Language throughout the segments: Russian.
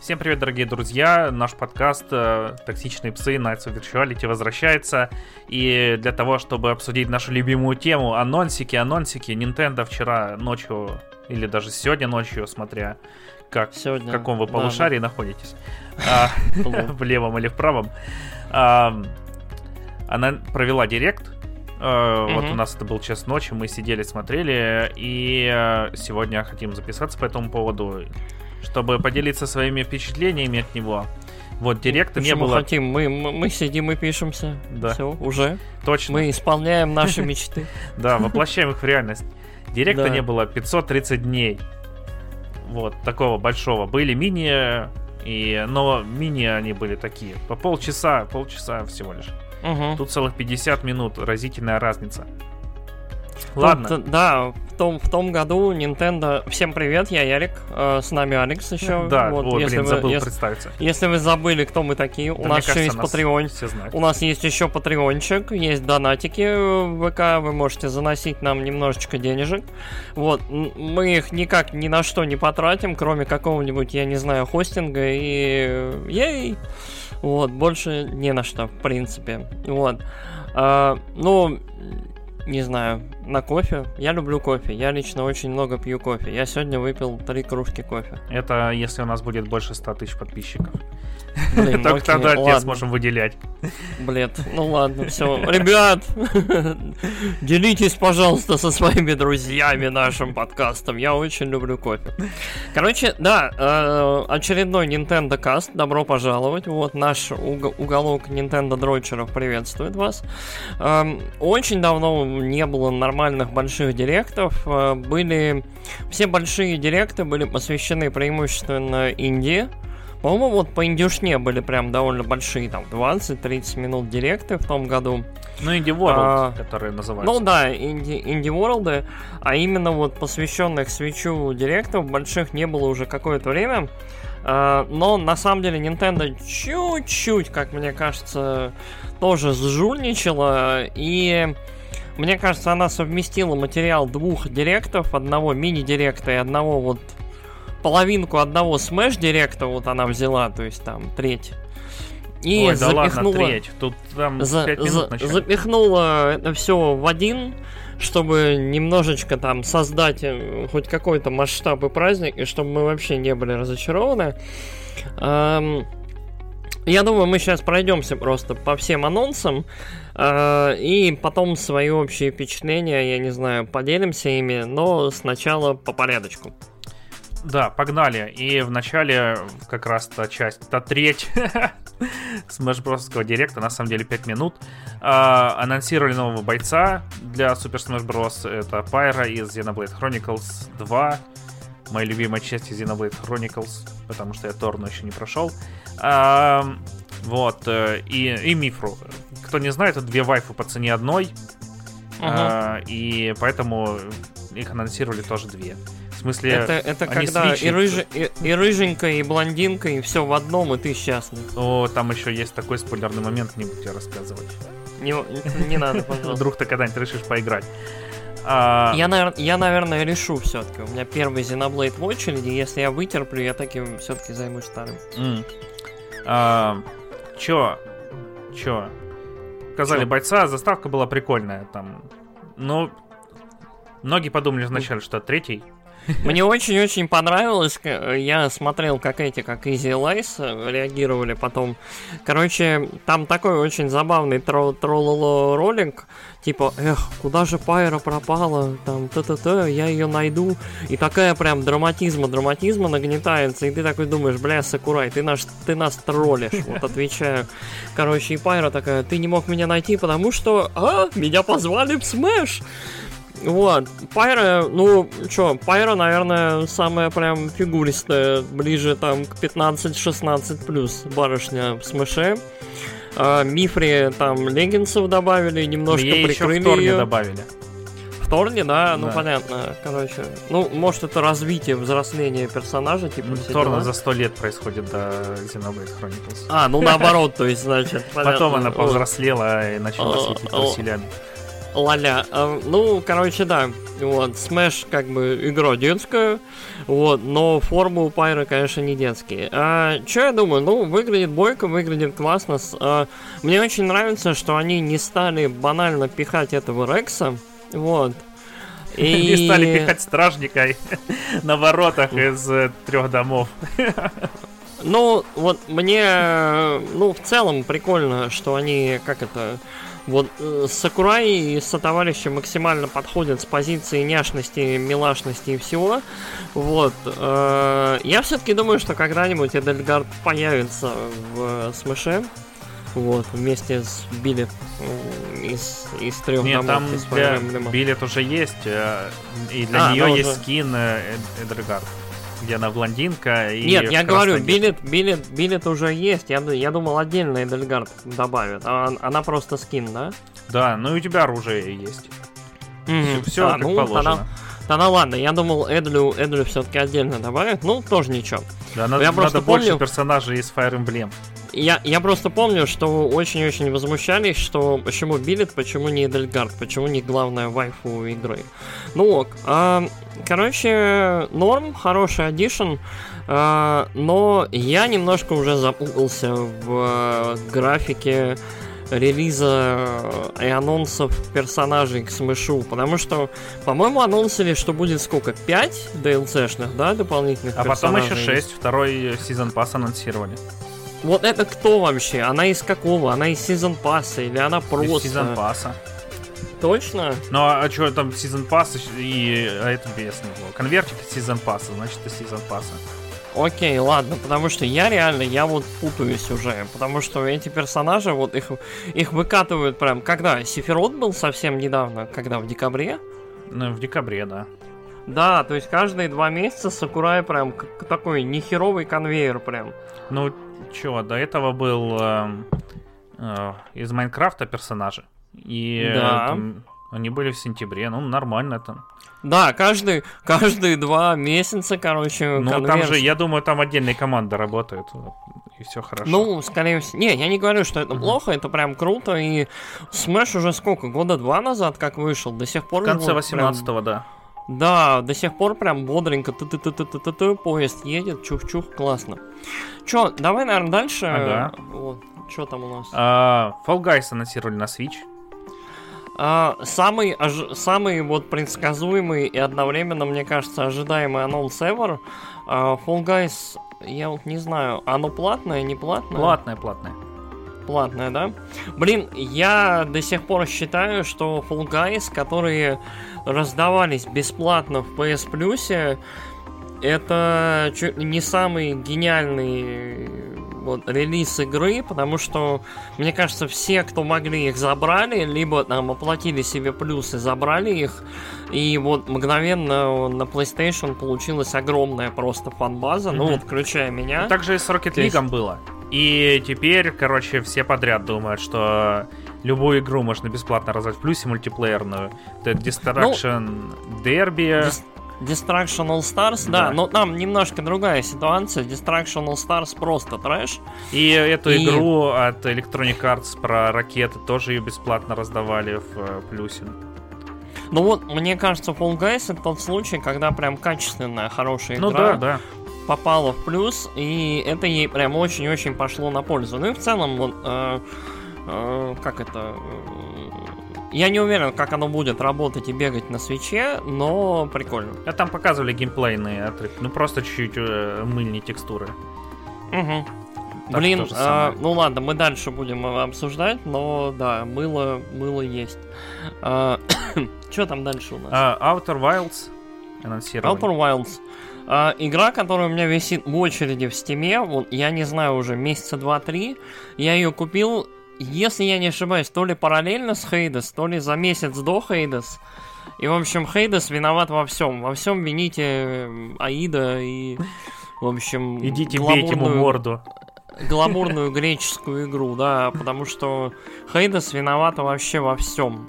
Всем привет, дорогие друзья! Наш подкаст э, «Токсичные псы. Nights of Virtuality» возвращается. И для того, чтобы обсудить нашу любимую тему анонсики, анонсики, Nintendo вчера ночью, или даже сегодня ночью, смотря как, сегодня, в каком вы полушарии да, находитесь, а, в левом или в правом, а, она провела директ, Uh, Вот у нас это был час ночи, мы сидели, смотрели, и uh, сегодня хотим записаться по этому поводу чтобы поделиться своими впечатлениями от него. Вот, директа не было. хотим? Мы, мы, мы сидим и пишемся. Да. Все, уже. Точно. Мы исполняем наши мечты. Да, воплощаем их в реальность. Директа не было 530 дней. Вот, такого большого. Были мини, и, но мини они были такие. По полчаса, полчаса всего лишь. Угу. Тут целых 50 минут. Разительная разница. Ладно. Тут, да, в том, в том году Nintendo... Всем привет, я Ярик, э, с нами Алекс еще. Да, вот, ой, если блин, вы, забыл если, представиться. Если вы забыли, кто мы такие, да, у нас еще есть Patreon. У нас есть еще патреончик, есть донатики в ВК, вы можете заносить нам немножечко денежек. Вот, мы их никак ни на что не потратим, кроме какого-нибудь, я не знаю, хостинга и... Ей! Вот, больше не на что, в принципе. Вот. А, ну, не знаю, на кофе. Я люблю кофе. Я лично очень много пью кофе. Я сегодня выпил три кружки кофе. Это если у нас будет больше 100 тысяч подписчиков. Блин, Только тогда ладно. сможем выделять. Блин, ну ладно, все. Ребят, делитесь, пожалуйста, со своими друзьями нашим подкастом. Я очень люблю кофе. Короче, да, э, очередной Nintendo Cast. Добро пожаловать. Вот наш уголок Nintendo дрочеров приветствует вас. Эм, очень давно не было нормальных больших директов. Э, были... Все большие директы были посвящены преимущественно Индии. По-моему, вот по индюшне были прям довольно большие, там, 20-30 минут директы в том году. Ну, Indie World, а, которые называются. Ну да, Indie, Indie World, а именно вот посвященных свечу директов больших не было уже какое-то время. А, но на самом деле Nintendo чуть-чуть, как мне кажется, тоже сжульничала и мне кажется, она совместила материал двух директов, одного мини-директа и одного вот половинку одного Smash Директа вот она взяла, то есть там треть. И Ой, запихнула, да ладно, треть. Тут там за, 5 минут за, запихнула это все в один, чтобы немножечко там создать э, хоть какой-то масштаб и праздник, и чтобы мы вообще не были разочарованы. Эм, я думаю, мы сейчас пройдемся просто по всем анонсам. Э, и потом свои общие впечатления, я не знаю, поделимся ими, но сначала по порядочку. Да, погнали. И в начале как раз та часть, та треть Smash Bros. директа, на самом деле 5 минут. А, анонсировали нового бойца для Super Smash Bros. Это Pyra из Xenoblade Chronicles 2. Моя любимая часть из Xenoblade Chronicles, потому что я Торну еще не прошел. А, вот, э, и, и Мифру. Кто не знает, это две вайфы по цене одной. Uh-huh. А, и поэтому их анонсировали тоже две. В смысле, это, это когда и, рыж... и, и рыженькая, и блондинка, и все в одном, и ты счастлив. О, там еще есть такой спойлерный момент, не буду тебе рассказывать. Не, не надо, пожалуйста. Вдруг ты когда-нибудь решишь поиграть. А... Я, навер... я, наверное, решу все-таки. У меня первый Xenoblade в очереди. Если я вытерплю, я таким все-таки займусь вторым. Mm. А, чё? Чё? Сказали чё? бойца, заставка была прикольная там. Ну, многие подумали вначале, что третий. Мне очень-очень понравилось. Я смотрел, как эти, как Easy Lies э, реагировали потом. Короче, там такой очень забавный тро троллоло ролик. Типа, эх, куда же Пайра пропала? Там, та-та-та, я ее найду. И такая прям драматизма, драматизма нагнетается. И ты такой думаешь, бля, Сакурай, ты, наш, ты нас троллишь. Вот отвечаю. Короче, и Пайра такая, ты не мог меня найти, потому что, а, меня позвали в Smash. Вот, Пайра, ну, чё, Пайра, наверное, самая прям фигуристая, ближе там к 15-16 плюс барышня в Smash е. А, Мифри там леггинсов добавили, немножко Мне прикрыли еще в ее. добавили. В Торне, да? Ну, понятно, короче. Ну, может, это развитие, взросление персонажа, типа, Торна за сто лет происходит до Xenoblade Chronicles. А, ну наоборот, то есть, значит, Потом она повзрослела и начала светить усилями. Ладля. Э, ну, короче, да. Вот, Smash как бы игра детская, вот, но формы у Пайра, конечно, не детские. А, что я думаю? Ну, выглядит бойко, выглядит классно. А, мне очень нравится, что они не стали банально пихать этого Рекса, вот. И... Не стали пихать стражника на воротах из э, трех домов. Ну, вот мне, ну, в целом прикольно, что они, как это, вот э, Сакурай и сотоварищи максимально подходят с позиции няшности, милашности и всего. Вот. Э, я все-таки думаю, что когда-нибудь Эдельгард появится в Смыше. Вот, вместе с Билет из, из трех Нет, домов. там для Билет уже есть, э, и для а, нее есть уже... скин Эдельгард где она блондинка и Нет, я говорю, билет, билет, билет уже есть. Я, я думал, отдельно Эдельгард добавят. А, она просто скин, да? Да, ну и у тебя оружие есть. Mm-hmm. Все, все а, как ну, положено. Тогда, тогда ладно, я думал, Эдлю, Эдлю все-таки отдельно добавят. Ну, тоже ничего. Да, надо, я надо больше помню... персонажей из Fire Emblem. Я, я просто помню, что очень-очень возмущались, что почему Билет, почему не Эдельгард, почему не главная вайфу игры. Ну ок. А, короче, норм, хороший аддишн, а, но я немножко уже запутался в а, графике релиза и анонсов персонажей к Смышу, потому что, по-моему, анонсили, что будет сколько? 5 DLC-шных, да, дополнительных А потом еще 6, второй сезон пасс анонсировали. Вот это кто вообще? Она из какого? Она из сезон пасса или она просто... Из сезон пасса. Точно? Ну а, а что там сезон пасса и а это без него? Конвертик из сезон пасса, значит это сезон пасса. Окей, ладно, потому что я реально, я вот путаюсь уже, потому что эти персонажи, вот их, их выкатывают прям, когда? Сефирот был совсем недавно, когда, в декабре? Ну, в декабре, да. Да, то есть каждые два месяца Сакурай прям такой нехеровый конвейер прям. Ну, чё, до этого был э, э, из Майнкрафта персонажи. И да. там, они были в сентябре, ну, нормально это. Да, каждый, каждые два месяца, короче, Ну, конверс... там же, я думаю, там отдельные команды работают, и все хорошо. Ну, скорее всего... Не, я не говорю, что это плохо, это прям круто, и Smash уже сколько, года два назад как вышел, до сих пор... В конце 18-го, прям... да. Да, до сих пор прям бодренько ты ты ты ты ты ты ты поезд едет, чух-чух, классно. Чё, давай, наверное, дальше. Ага. Вот, что там у нас? А, Fall Guys анонсировали на Switch. А, самый, ож... самый вот предсказуемый и одновременно, мне кажется, ожидаемый анонс ever. А, Fall Guys, я вот не знаю, оно платное, не платное? Платное, платное. Платное, да? Блин, я до сих пор считаю, что Fall Guys, которые раздавались бесплатно в PS Plus, это не самый гениальный вот, релиз игры, потому что, мне кажется, все, кто могли их забрали, либо там оплатили себе плюсы, забрали их, и вот мгновенно на PlayStation получилась огромная просто фан-база, mm-hmm. ну вот, включая меня. Ну, так же и с Rocket League есть... было. И теперь, короче, все подряд думают, что любую игру можно бесплатно раздать в плюсе мультиплеерную. Это Destruction ну, Derby. Dis- Destruction All Stars, да. да, но там немножко другая ситуация. Destruction All Stars просто трэш. И эту и... игру от Electronic Arts про ракеты тоже ее бесплатно раздавали в э, плюсе. Ну вот, мне кажется, Fall Guys это тот случай, когда прям качественная, хорошая ну игра. Ну да, да попала в плюс, и это ей прям очень-очень пошло на пользу. Ну и в целом, вот, э, э, как это... Э, я не уверен, как оно будет работать и бегать на свече, но прикольно. А там показывали геймплейные отрывки, ну просто чуть-чуть э, мыльные текстуры. Угу. Так Блин, э, ну ладно, мы дальше будем обсуждать, но да, мыло, мыло есть. Э, что там дальше у нас? Uh, Outer Wilds анонсировали. Outer Wilds. А, игра, которая у меня висит в очереди в стиме, вот, я не знаю уже, месяца два-три, я ее купил, если я не ошибаюсь, то ли параллельно с Хейдес, то ли за месяц до Хейдес. И, в общем, Хейдес виноват во всем. Во всем вините Аида и, в общем... Идите бейте ему морду. Гламурную греческую игру, да, потому что Хейдес виновата вообще во всем.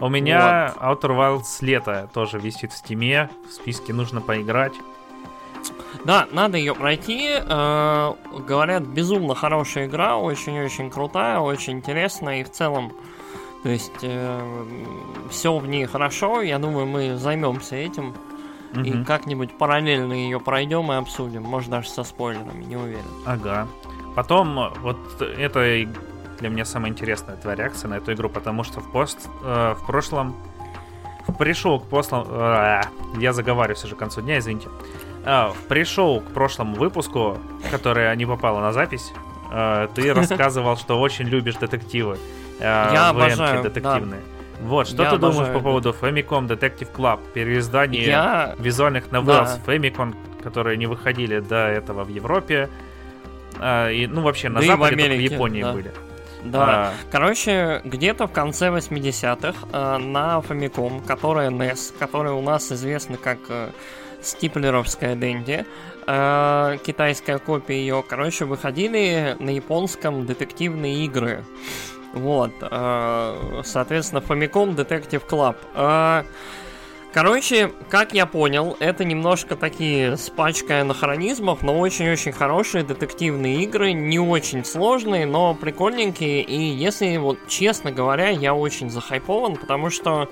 У меня вот. Outer Wilds лето тоже висит в стиме, в списке нужно поиграть. Да, надо ее пройти. Э, говорят, безумно хорошая игра, очень-очень крутая, очень интересная и в целом То есть э, все в ней хорошо, я думаю, мы займемся этим. Угу. И как-нибудь параллельно ее пройдем и обсудим. Может, даже со спойлерами, не уверен. Ага. Потом, вот это для меня самая интересная твоя реакция на эту игру, потому что в, пост, э, в прошлом пришел к прошлому... Э, я заговариваюсь уже к концу дня, извините. Э, пришел к прошлому выпуску, который не попало на запись. Э, ты рассказывал, что очень любишь детективы. Э, я обожаю, детективные. Вот, что Я ты думаешь по поводу Famicom Detective Club, переиздание Я... визуальных новелл да. Famicom, которые не выходили до этого в Европе, а, и, ну, вообще, на да Западе, в, Америке, в Японии да. были. Да. А... Короче, где-то в конце 80-х э, на Famicom, которая NES, которая у нас известна как э, стиплеровская Дэнди, э, китайская копия ее, короче, выходили на японском детективные игры. Вот, э, соответственно, Famicom Detective Club. Э, короче, как я понял, это немножко такие с пачкой анахронизмов, но очень-очень хорошие детективные игры, не очень сложные, но прикольненькие. И если вот честно говоря, я очень захайпован, потому что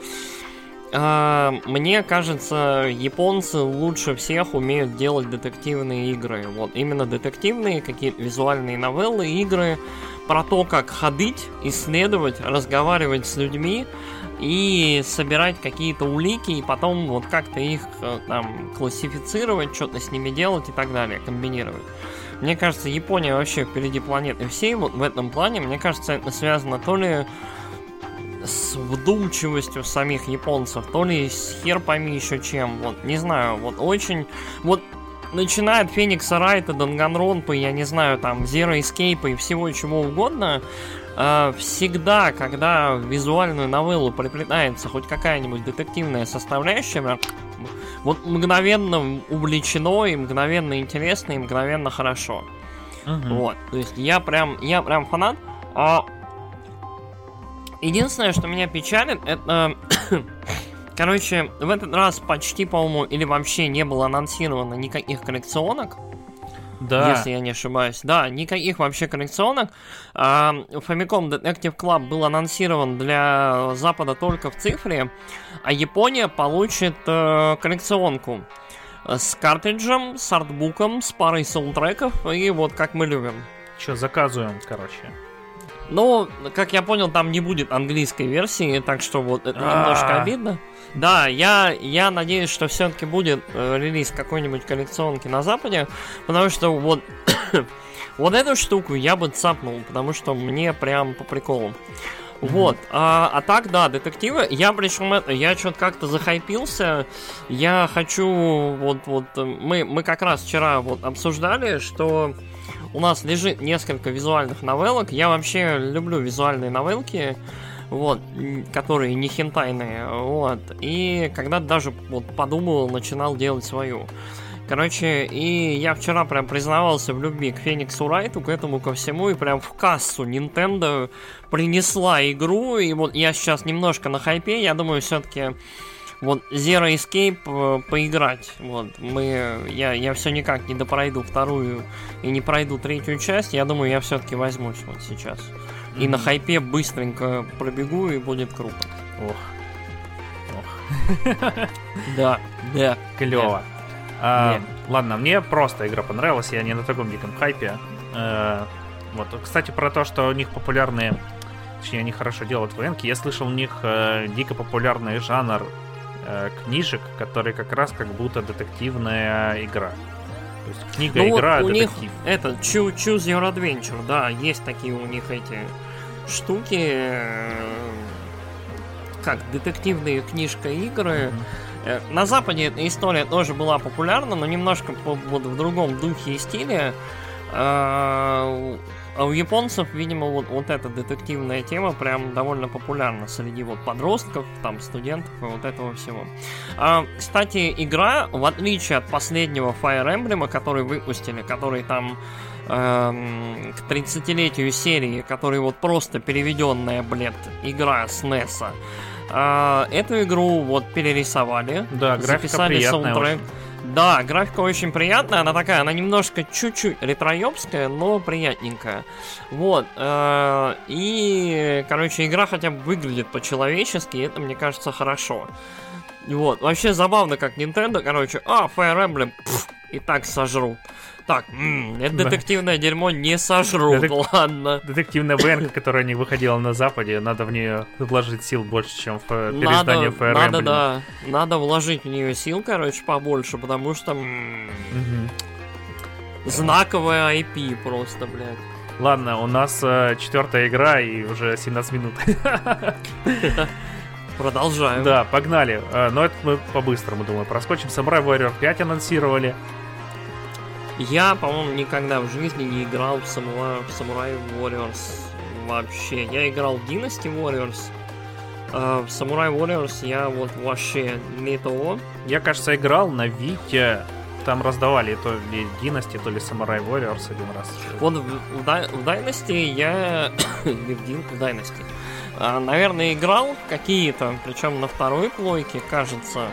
мне кажется, японцы лучше всех умеют делать детективные игры. Вот именно детективные, какие-то визуальные новеллы, игры про то, как ходить, исследовать, разговаривать с людьми и собирать какие-то улики, и потом вот как-то их э, там классифицировать, что-то с ними делать и так далее, комбинировать. Мне кажется, Япония вообще впереди планеты всей вот в этом плане. Мне кажется, это связано то ли с вдумчивостью самих японцев, то ли с хер пойми еще чем. Вот, не знаю, вот очень... Вот начиная от Феникса Райта, Данганронпа, я не знаю, там, Zero Escape и всего чего угодно, э, всегда, когда в визуальную новеллу приплетается хоть какая-нибудь детективная составляющая, вот мгновенно увлечено и мгновенно интересно и мгновенно хорошо. Угу. Вот, то есть я прям, я прям фанат. А... Единственное, что меня печалит, это Короче, в этот раз почти, по-моему, или вообще не было анонсировано никаких коллекционок. Да. Если я не ошибаюсь. Да, никаких вообще коллекционок. А, Famicom Detective Club был анонсирован для Запада только в цифре, а Япония получит э, коллекционку с картриджем, с артбуком, с парой саундтреков и вот как мы любим. Че, заказываем, короче. Ну, как я понял, там не будет английской версии, так что вот это немножко а. обидно. Да, я, я надеюсь, что все-таки будет э, релиз какой-нибудь коллекционки на Западе, потому что вот, вот эту штуку я бы цапнул, потому что мне прям по приколу. Вот, а, а так, да, детективы. Я причем это, я что-то как-то захайпился. Я хочу, вот, вот, мы, мы как раз вчера вот обсуждали, что у нас лежит несколько визуальных новеллок. Я вообще люблю визуальные новелки вот, которые не хентайные, вот, и когда даже вот подумал, начинал делать свою. Короче, и я вчера прям признавался в любви к Фениксу Райту, к этому ко всему, и прям в кассу Nintendo принесла игру, и вот я сейчас немножко на хайпе, я думаю, все-таки вот Zero Escape э, поиграть. Вот, мы, я, я все никак не допройду вторую и не пройду третью часть, я думаю, я все-таки возьмусь вот сейчас. И на хайпе быстренько пробегу, и будет круто. Ох. Ох. Да, да. Клево. А, ладно, мне просто игра понравилась, я не на таком диком хайпе. А, вот, кстати, про то, что у них популярные, точнее, они хорошо делают военки, я слышал, у них э, дико популярный жанр э, книжек, который как раз как будто детективная игра. То есть книга, ну, игра, вот у детектив. них это Choose Your Adventure, да, есть такие у них эти штуки, э, как детективные книжка игры. Mm-hmm. На Западе эта история тоже была популярна, но немножко вот в другом духе и стиле. Э, а у японцев, видимо, вот, вот эта детективная тема прям довольно популярна среди вот подростков, там, студентов и вот этого всего. А, кстати, игра, в отличие от последнего Fire Emblem, который выпустили, который там эм, к 30-летию серии, который вот просто переведенная, блядь, игра с NES. Э, эту игру вот перерисовали, да, записали саундтрек. Очень. Да, графика очень приятная, она такая, она немножко чуть-чуть ретроёбская, но приятненькая. Вот, э, и, короче, игра хотя бы выглядит по-человечески, и это, мне кажется, хорошо. Вот, вообще забавно, как Nintendo, короче, а, Fire Emblem, пф, и так сожру. Так, м, это детективное дерьмо не сожру, Детек- ладно. Детективная ВН, которая не выходила на Западе, надо в нее вложить сил больше, чем в э, переиздание Fire надо, да, надо вложить в нее сил, короче, побольше, потому что знаковая IP просто, блядь. Ладно, у нас э, четвертая игра и уже 17 минут. Продолжаем. Да, погнали. Э, Но это мы по-быстрому, думаю, проскочим. Samurai Warrior 5 анонсировали. Я, по-моему, никогда в жизни не играл в Samurai, в Samurai Warriors вообще. Я играл в Dynasty Warriors. а в Samurai Warriors я вот вообще не того. Я, кажется, играл на Вите. Там раздавали то ли Dynasty, то ли Samurai Warriors один раз. Вот в, в, в Dynasty я... не в Дин- в Dynasty. А, наверное, играл какие-то, причем на второй плойке, кажется.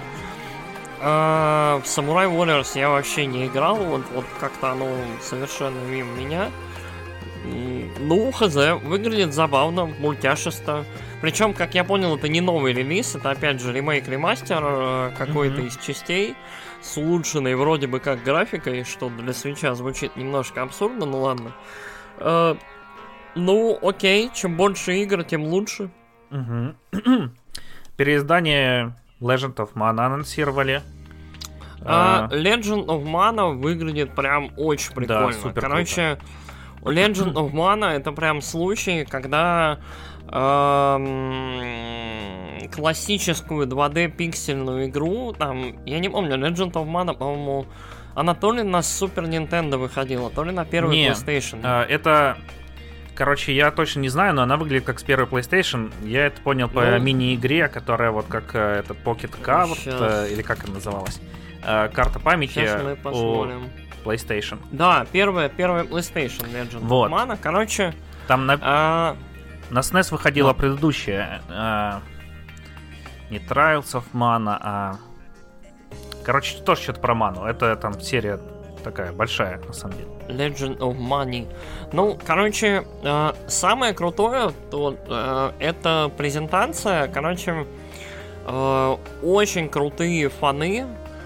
А, в Samurai Warriors я вообще не играл, вот, вот как-то оно совершенно мимо меня. Ну, хз, выглядит забавно, мультяшисто. Причем, как я понял, это не новый релиз, это опять же ремейк-ремастер э, какой-то Мгм. из частей с улучшенной вроде бы как графикой, что для свеча звучит немножко абсурдно, ну ладно. Э, ну, окей, чем больше игр, тем лучше. Мгм. Переиздание Legend of Mana анонсировали. А, А, Legend of Mana выглядит прям очень прикольно. супер Короче, Legend of Mana это прям случай, когда эм, классическую 2D пиксельную игру, там, я не помню, Legend of Mana, по-моему, она то ли на Super Nintendo выходила, то ли на первый Не, PlayStation. а, это... Короче, я точно не знаю, но она выглядит как с первой PlayStation. Я это понял по Ну. мини-игре, которая вот как э, этот Pocket Card, Щас. э, или как она называлась. Э, Карта памяти Сейчас мы у. PlayStation. Да, первая, первая PlayStation Legend Вот. of Mana. Короче, Там на, а, на SNES выходила Да. предыдущая. э, не Trials of Mana, а... Короче, тоже что-то про ману. Это там серия такая большая, на самом деле. Legend of Money. Ну, короче, э, самое крутое то, э, это презентация. Короче, э, очень крутые фаны.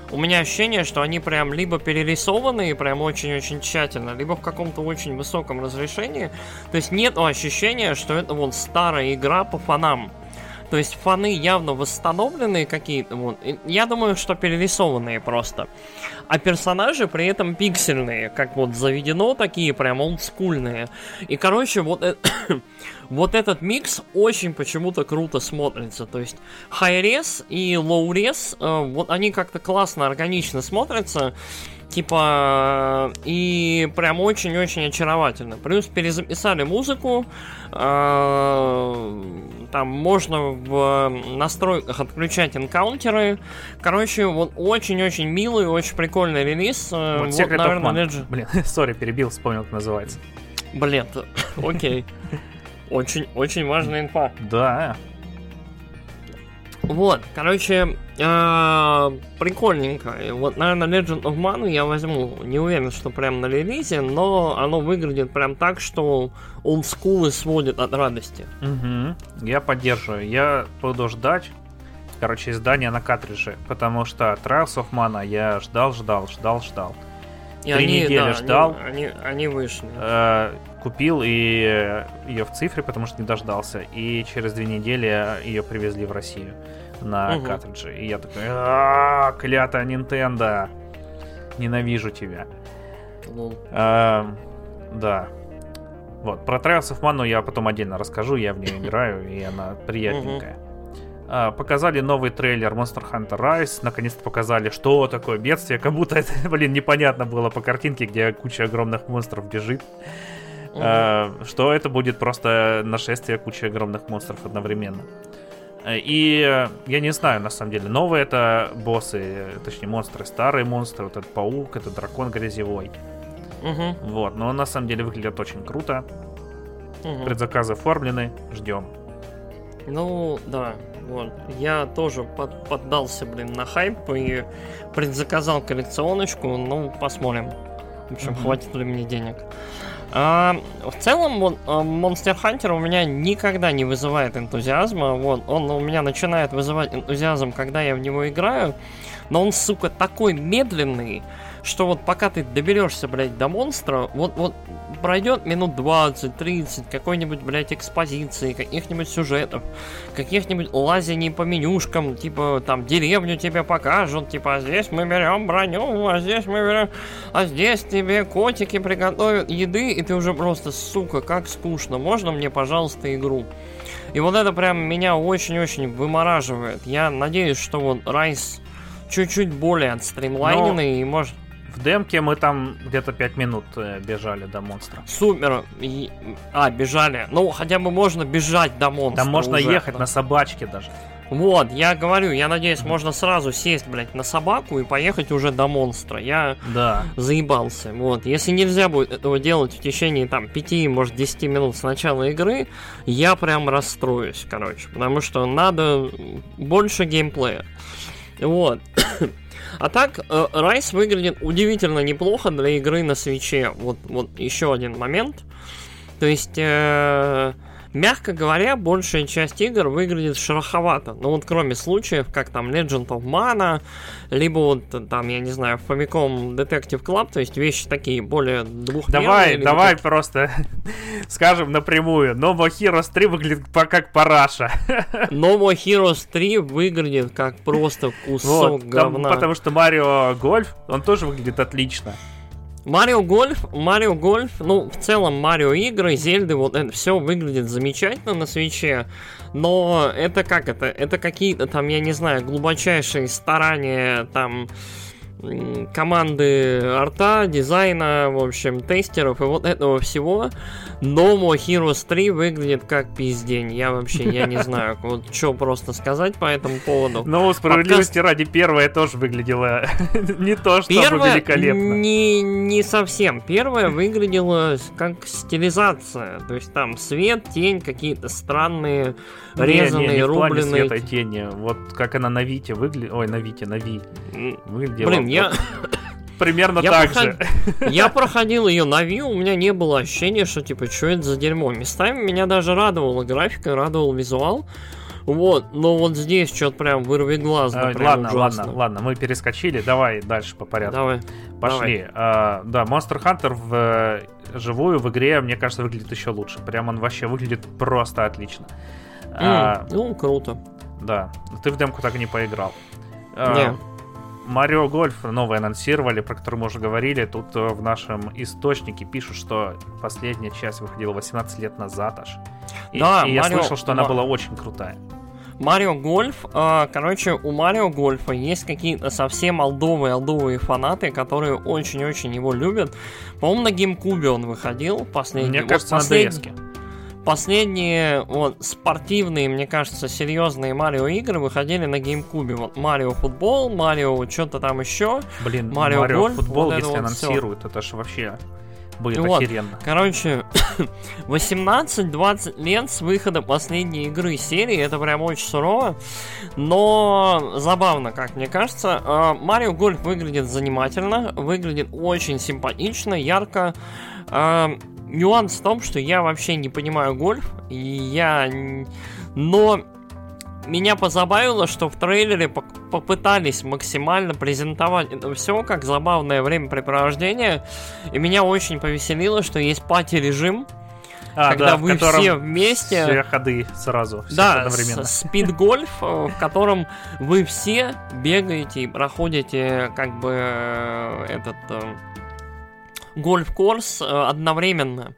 У меня ощущение, что они прям либо перерисованные, прям очень-очень тщательно, либо в каком-то очень высоком разрешении. То есть нет ощущения, что это вот старая игра по фанам. То есть фаны явно восстановленные какие-то. Вот. Я думаю, что перерисованные просто. А персонажи при этом пиксельные, как вот заведено, такие прям олдскульные. И, короче, вот, э- вот этот микс очень почему-то круто смотрится. То есть high-res и low-res, э, вот они как-то классно, органично смотрятся. Типа, э, и прям очень-очень очаровательно. Плюс перезаписали музыку. э, Там можно в настройках отключать энкаунтеры. Короче, вот очень-очень милый, очень прикольный релиз. Э, Вот of наверное. Legend- Блин, сори, перебил, вспомнил, как называется. Блин, окей. Очень, очень важная инфа. Да, Вот, короче, э, прикольненько. Вот, наверное, Legend of Mana я возьму. Не уверен, что прям на релизе, но оно выглядит прям так, что олдскулы сводит от радости. Мгм. Я поддерживаю. Я буду ждать, короче, издания на картридже, потому что Trials of Mana я ждал, ждал, ждал, ждал. И Три они, недели да, ждал. Они, они, они вышли. Э, купил и ее в цифре, потому что не дождался. И через две недели ее привезли в Россию на Мгм. картридже. И я такой, «А, клятая Nintendo, ненавижу тебя. Лол. Эм, да. Вот, про Trials of Mana я потом отдельно расскажу, я в нее играю, и она приятненькая. А, показали новый трейлер Monster Hunter Rise, наконец-то показали, что такое бедствие, как будто это, блин, непонятно было по картинке, где куча огромных монстров бежит. А, что это будет просто нашествие кучи огромных монстров одновременно. Э, И э, я не знаю, на самом деле, новые это боссы, э, точнее монстры, старые монстры, вот этот паук, это дракон грязевой. Мгм, Вот, но на самом деле выглядит очень круто. мгм. Предзаказы оформлены, ждем. Ну, да. Вот. Я тоже под, поддался, блин, на хайп и предзаказал коллекционочку. Ну, посмотрим. В общем, mm-hmm. хватит ли мне денег. А, в целом, вот, а, Monster Hunter у меня никогда не вызывает энтузиазма. Вот, он у меня начинает вызывать энтузиазм, когда я в него играю. Но он, сука, такой медленный, что вот пока ты доберешься, блядь, до монстра, вот, вот пройдет минут 20-30 какой-нибудь, блядь, экспозиции, каких-нибудь сюжетов, каких-нибудь лазений по менюшкам, типа, там, деревню тебе покажут, типа, а здесь мы берем броню, а здесь мы берем... А здесь тебе котики приготовят еды, и ты уже просто, сука, как скучно. Можно мне, пожалуйста, игру? И вот это прям меня очень-очень вымораживает. Я надеюсь, что вот Райс чуть-чуть более отстримлайненный Но... и может в демке мы там где-то 5 минут э, бежали до монстра. Супер. И... А, бежали. Ну, хотя бы можно бежать до монстра. Там можно уже. ехать на собачке даже. Вот, я говорю, я надеюсь, можно сразу сесть, блядь, на собаку и поехать уже до монстра. Я да. заебался. Вот, если нельзя будет этого делать в течение там 5, может 10 минут с начала игры, я прям расстроюсь, короче. Потому что надо больше геймплея. Вот. А так, Райс э, выглядит удивительно неплохо для игры на свече. Вот, вот еще один момент. То есть, э, Мягко говоря, большая часть игр выглядит шероховато. Ну вот кроме случаев, как там Legend of Mana, либо вот там, я не знаю, Famicom Detective Club, то есть вещи такие более двухмерные. Давай, давай как... просто скажем напрямую. No More Heroes 3 выглядит как параша. No More Heroes 3 выглядит как просто кусок вот, говна. Там, потому что Марио Гольф, он тоже выглядит отлично. Марио Гольф, Марио Гольф, ну, в целом Марио игры, Зельды, вот это все выглядит замечательно на свече, но это как это? Это какие-то там, я не знаю, глубочайшие старания там команды арта, дизайна, в общем, тестеров и вот этого всего. Но Mo Heroes 3 выглядит как пиздень. Я вообще, я не знаю, вот что просто сказать по этому поводу. Ну, справедливости ради, первое тоже выглядело не то, что великолепно. Не, не совсем. Первое выглядело как стилизация. То есть там свет, тень, какие-то странные резанные, не, не, не рубленые. В света и тени. Вот как она на Вите выглядит. Ой, на Вите, на Ви. Выглядела. Блин, я... Примерно я так проход... же. Я проходил ее на Wii, у меня не было ощущения, что типа, что это за дерьмо. Местами меня даже радовала графика, радовал визуал. Вот, но вот здесь что-то прям вырви глаз. А, ладно, ужасно. ладно, ладно, мы перескочили, давай дальше по порядку. Давай. Пошли. Давай. А, да, Monster Hunter в э, живую в игре, мне кажется, выглядит еще лучше. Прям он вообще выглядит просто отлично. Mm, а, ну, круто. Да. Ты в демку так и не поиграл. Не. Марио Гольф новый анонсировали, про который мы уже говорили. Тут э, в нашем источнике пишут, что последняя часть выходила 18 лет назад аж. И, да, и Марио... я слышал, что она была очень крутая. Марио Гольф, э, короче, у Марио Гольфа есть какие-то совсем алдовые алдовые фанаты, которые очень-очень его любят. По-моему, на GameCube он выходил последний. Мне кажется, вот, послед... на DS. Последние вот, спортивные, мне кажется, серьезные Марио игры выходили на GameCube. Вот Марио Футбол, Марио что-то там еще. Блин, Марио, Марио Футбол, вот если вот анонсируют, все. это же вообще будет вот. охеренно. Короче, 18-20 лет с выхода последней игры серии, это прям очень сурово, но забавно, как мне кажется. А, Марио Гольф выглядит занимательно, выглядит очень симпатично, ярко. Нюанс в том, что я вообще не понимаю гольф, и я... Но меня позабавило, что в трейлере попытались максимально презентовать это все как забавное времяпрепровождение, и меня очень повеселило, что есть пати-режим, а, когда да, вы все вместе... Все ходы сразу, все да, одновременно. спид-гольф, э, в котором вы все бегаете и проходите как бы э, этот э, гольф-корс э, одновременно.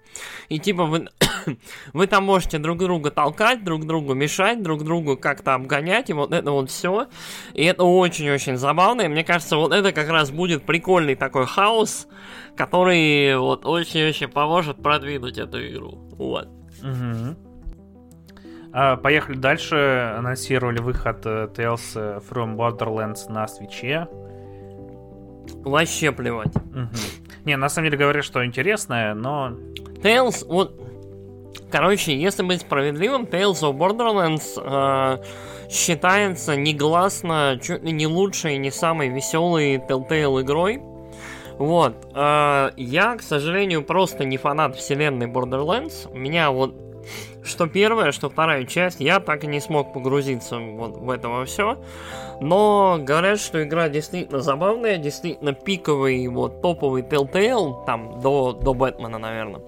И типа вы, вы там можете друг друга толкать, друг другу мешать, друг другу как-то обгонять, и вот это вот все. И это очень-очень забавно, и мне кажется, вот это как раз будет прикольный такой хаос, который вот очень-очень поможет продвинуть эту игру. Вот. Угу. А, поехали дальше. Анонсировали выход э, Tales from Borderlands на свече. Вообще плевать. Угу. Не, на самом деле говорят, что интересное, но... Tales, вот... Короче, если быть справедливым, Tales of Borderlands э, считается негласно чуть ли не лучшей, не самой веселой Telltale игрой. Вот. Э, я, к сожалению, просто не фанат вселенной Borderlands. Меня вот что первая, что вторая часть, я так и не смог погрузиться вот в это во все. Но говорят, что игра действительно забавная, действительно пиковый, вот топовый Telltale, там до, до Бэтмена, наверное.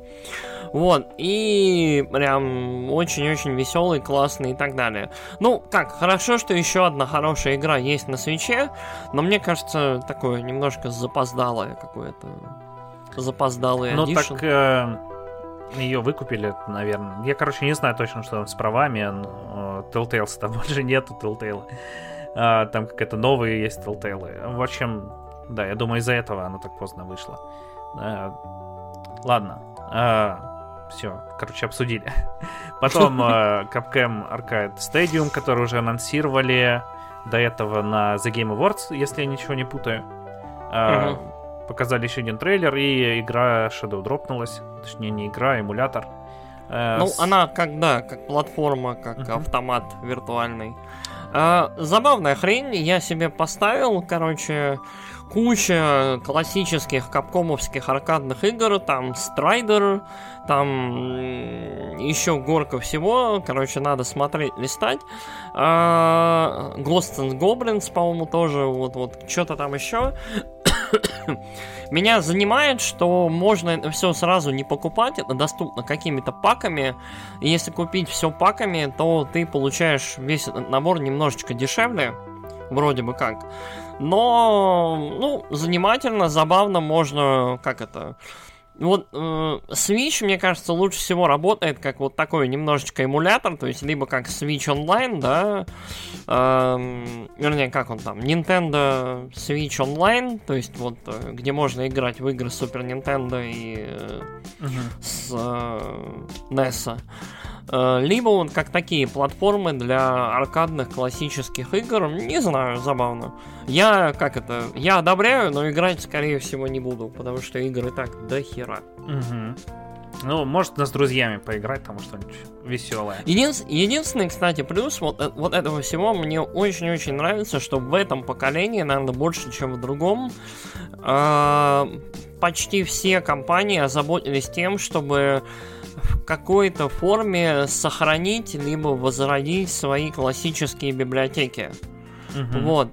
Вот, и прям очень-очень веселый, классный и так далее. Ну, как, хорошо, что еще одна хорошая игра есть на свече, но мне кажется, такое немножко запоздалое какое-то. Запоздалое Ну, так э, ее выкупили, наверное. Я, короче, не знаю точно, что там с правами. Но, Telltales там больше нету Telltale. А, там какая-то новые есть Telltale. В общем, да, я думаю, из-за этого она так поздно вышла. Ладно. А, все, короче, обсудили. Потом э, Capcom Arcade Stadium, который уже анонсировали до этого на The Game Awards, если я ничего не путаю. Э, показали еще один трейлер, и игра Shadow дропнулась. Точнее, не игра, а эмулятор. Э, ну, с... она как, да, как платформа, как uh-huh. автомат виртуальный. А, забавная хрень, я себе поставил, короче, куча классических капкомовских аркадных игр, там Страйдер, там еще горка всего, короче, надо смотреть, листать. А, Ghosts and Goblins, по-моему, тоже, вот, вот, что-то там еще. Меня занимает, что можно все сразу не покупать, это доступно какими-то паками. И если купить все паками, то ты получаешь весь этот набор немножечко дешевле, вроде бы как. Но, ну, занимательно, забавно, можно, как это, вот э, Switch, мне кажется, лучше всего работает как вот такой немножечко эмулятор, то есть либо как Switch Online, да, э, вернее, как он там, Nintendo Switch Online, то есть вот э, где можно играть в игры Super Nintendo и э, uh-huh. с э, NES. Э, либо вот как такие платформы для аркадных классических игр. Не знаю, забавно. Я, как это, я одобряю, но играть, скорее всего, не буду, потому что игры так до хера. Угу. Ну, может, с друзьями поиграть, там что-нибудь веселое. Един... Единственный, кстати, плюс вот, э, вот этого всего мне очень-очень нравится, что в этом поколении, наверное, больше, чем в другом, э, почти все компании озаботились тем, чтобы в какой-то форме сохранить либо возродить свои классические библиотеки. Угу. Вот.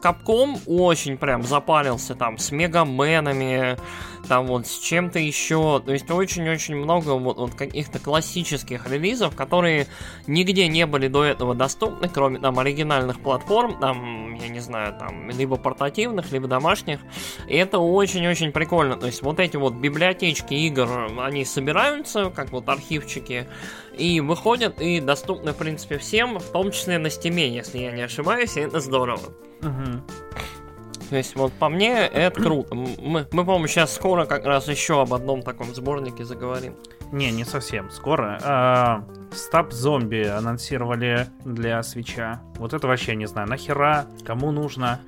Капком очень прям запарился там с мегаменами, там вот с чем-то еще. То есть очень-очень много вот, вот каких-то классических релизов, которые нигде не были до этого доступны, кроме там оригинальных платформ, там, я не знаю, там, либо портативных, либо домашних. И это очень-очень прикольно. То есть вот эти вот библиотечки игр, они собираются, как вот архивчики, и выходят и доступны, в принципе, всем, в том числе на стиме, если я не ошибаюсь, и это здорово. Угу. То есть, вот по мне, это круто. Мы, мы по-моему, сейчас скоро как раз еще об одном таком сборнике заговорим. Не, не совсем. Скоро. А, Стаб зомби анонсировали для свеча. Вот это вообще не знаю. Нахера? Кому нужно?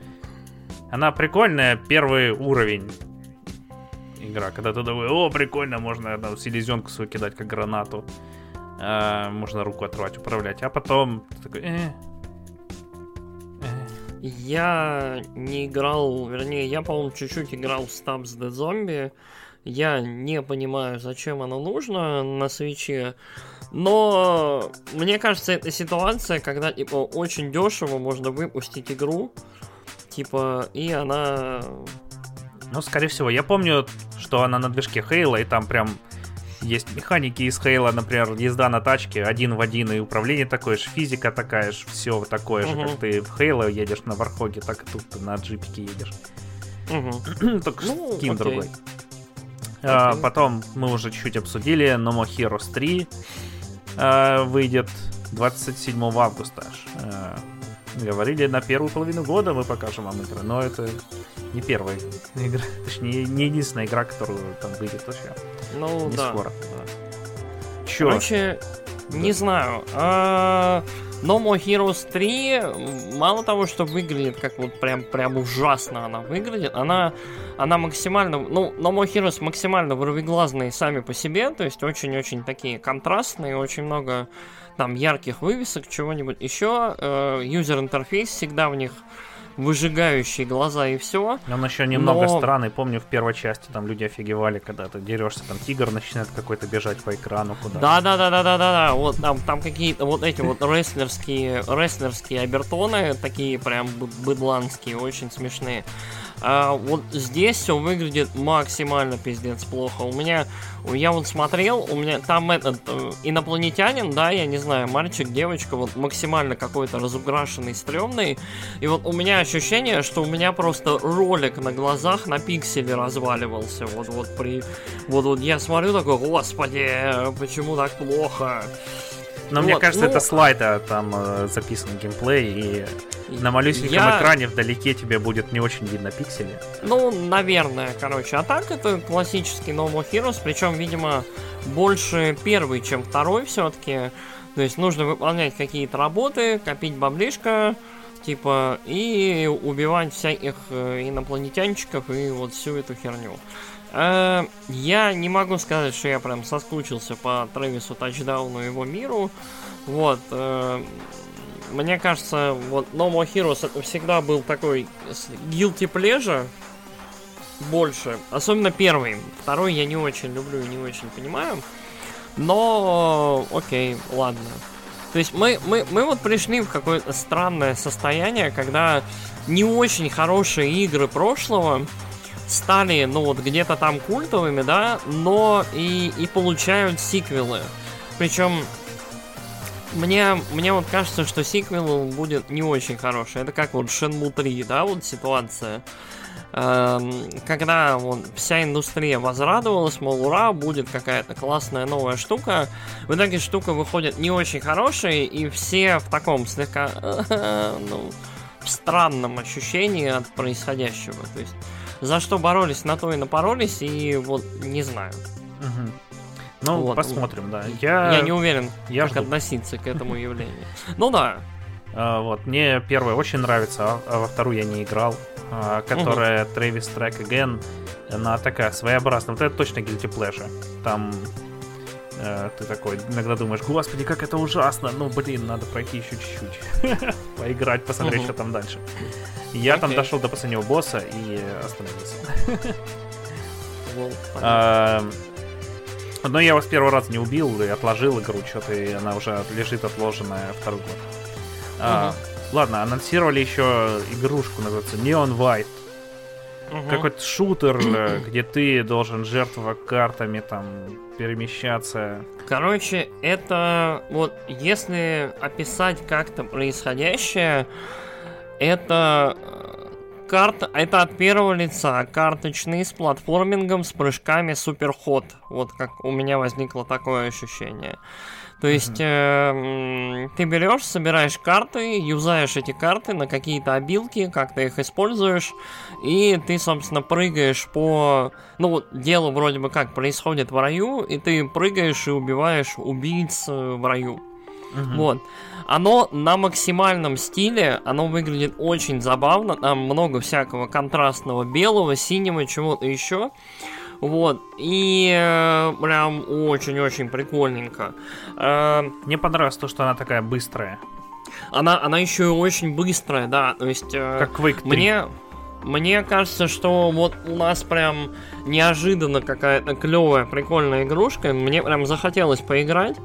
Она прикольная, первый уровень игра, когда ты думаешь, о, прикольно, можно там, селезенку свою кидать как гранату. А, можно руку отрывать, управлять. А потом ты такой, э, я не играл, вернее, я, по-моему, чуть-чуть играл в Stabs the Zombie. Я не понимаю, зачем оно нужно на свече. Но мне кажется, это ситуация, когда типа очень дешево можно выпустить игру. Типа, и она. Ну, скорее всего, я помню, что она на движке Хейла, и там прям есть механики из Хейла, например, езда на тачке один в один, и управление такое же, физика такая же, все такое же, угу. как ты в Хейла едешь на Вархоге, так и тут ты на джипике едешь. Угу. Только ну, скин окей. другой. А, потом мы уже чуть-чуть обсудили, No More Heroes 3 а, выйдет 27 августа. А, говорили, на первую половину года мы покажем вам игры, но это не первая игра, точнее, не единственная игра, которую там выйдет вообще. Ну, не да. скоро. Да. Чё? Короче, Не знаю. А, No More Heroes 3, мало того, что выглядит как вот прям, прям ужасно она выглядит, она, она максимально, ну, No More Heroes максимально вырвиглазные сами по себе, то есть очень-очень такие контрастные, очень много там ярких вывесок, чего-нибудь еще. Юзер-интерфейс всегда в них выжигающие глаза и все. Он еще немного но... странный. Помню, в первой части там люди офигевали, когда ты дерешься, там тигр начинает какой-то бежать по экрану куда Да, да, да, да, да, да, да. Вот там, там какие-то вот эти вот рестлерские, рестлерские обертоны, такие прям быдланские, очень смешные. А вот здесь все выглядит максимально пиздец плохо. У меня, я вот смотрел, у меня там этот э, инопланетянин, да, я не знаю, мальчик, девочка, вот максимально какой-то разукрашенный, стрёмный. И вот у меня ощущение, что у меня просто ролик на глазах на пикселе разваливался. Вот, вот при, вот, вот я смотрю такой, господи, почему так плохо? Но вот, мне кажется, ну... это слайда там э, записан геймплей, и на малюсеньком я... экране вдалеке тебе будет не очень видно пиксели. Ну, наверное, короче. А так это классический No More Heroes, причем, видимо, больше первый, чем второй все-таки. То есть нужно выполнять какие-то работы, копить баблишко, типа, и убивать всяких э, инопланетянчиков и вот всю эту херню. Э, я не могу сказать, что я прям соскучился по Трэвису Тачдауну и его миру. Вот. Э, мне кажется, вот No More Heroes это всегда был такой guilty pleasure больше. Особенно первый. Второй я не очень люблю и не очень понимаю. Но окей, ладно. То есть мы, мы, мы вот пришли в какое-то странное состояние, когда не очень хорошие игры прошлого стали, ну вот где-то там культовыми, да, но и, и получают сиквелы. Причем мне, мне вот кажется, что сиквел будет не очень хороший. Это как вот Shenmue 3, да, вот ситуация. Эм, когда вот вся индустрия возрадовалась, мол, ура, будет какая-то классная новая штука. В итоге штука выходит не очень хорошая, и все в таком слегка, ну, в странном ощущении от происходящего. То есть за что боролись, на то и напоролись, и вот не знаю. Угу. Ну, вот. посмотрим, да. Я, я не уверен, я как жду. относиться к этому явлению. Ну да. А, вот, мне первая очень нравится, а, а во вторую я не играл. А, которая. Travis Track Again. Она такая своеобразная. Вот это точно Guilty Pleasure. Там э, ты такой иногда думаешь, господи, как это ужасно. Ну, блин, надо пройти еще чуть-чуть. Поиграть, посмотреть, что там дальше. Я там дошел до последнего босса и остановился. Но я его с первого раза не убил и отложил игру, что-то и она уже лежит отложенная второй год. А, ладно, анонсировали еще игрушку, называется Neon White. Угу. Какой-то шутер, э, где ты должен жертвовать картами, там, перемещаться. Короче, это вот если описать как-то происходящее, это э, карта, это от первого лица, карточный с платформингом, с прыжками суперход. Вот как у меня возникло такое ощущение. То есть э, ты берешь, собираешь карты, юзаешь эти карты на какие-то обилки, как ты их используешь, и ты, собственно, прыгаешь по... Ну, дело вроде бы как происходит в раю, и ты прыгаешь и убиваешь убийц э, в раю. Угу. Вот. Оно на максимальном стиле, оно выглядит очень забавно, там много всякого контрастного белого, синего, чего-то еще. Вот. И э, прям очень-очень прикольненько. Э, Мне понравилось то, что она такая быстрая. Она, она еще и очень быстрая, да. То есть... Э, как Quake 3. Мне... Мне кажется, что вот у нас прям неожиданно какая-то клевая, прикольная игрушка. Мне прям захотелось поиграть.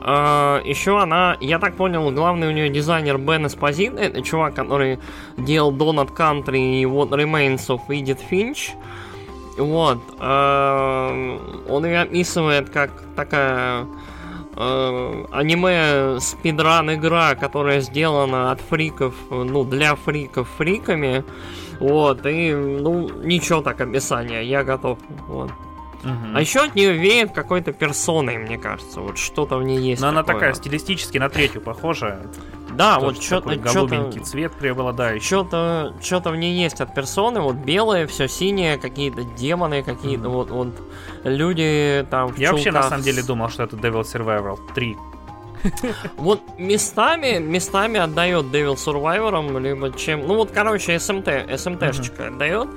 Uh, еще она, я так понял, главный у нее дизайнер Бен Эспозит, это чувак, который делал Donut Country и What Remains of Edith Finch. Вот. Uh, он ее описывает как такая uh, аниме спидран игра, которая сделана от фриков, ну, для фриков фриками. Вот, и, ну, ничего так описание, я готов. Вот. Угу. А еще от нее веет какой-то персоной, мне кажется. Вот что-то в ней есть. Но такое. она такая стилистически на третью похожа. Да, вот что-то... Голубенький цвет преобладающий. Что-то что в ней есть от персоны. Вот белое, все синее, какие-то демоны, какие-то mm вот, вот люди там Я вообще на самом деле думал, что это Devil Survival 3. Вот местами, местами отдает Devil Survivor, либо чем... Ну вот, короче, SMT, SMT-шечка отдает.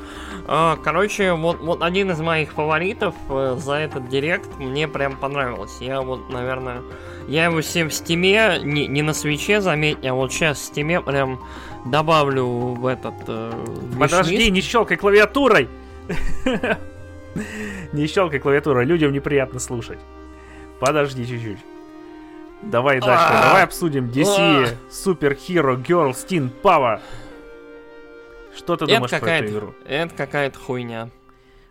А, короче, вот, вот один из моих фаворитов э, за этот директ мне прям понравилось. Я вот, наверное, я его себе в Steam е, не, не на Switch е, заметь, а вот сейчас в Steam е прям добавлю в этот... Э, Подожди, wishlist. не щелкай клавиатурой! Не щелкай клавиатурой, людям неприятно слушать. Подожди чуть-чуть. Давай дальше, А. давай обсудим DC Super Hero Girls Teen Power. Что ты думаешь про эту игру? это какая-то хуйня.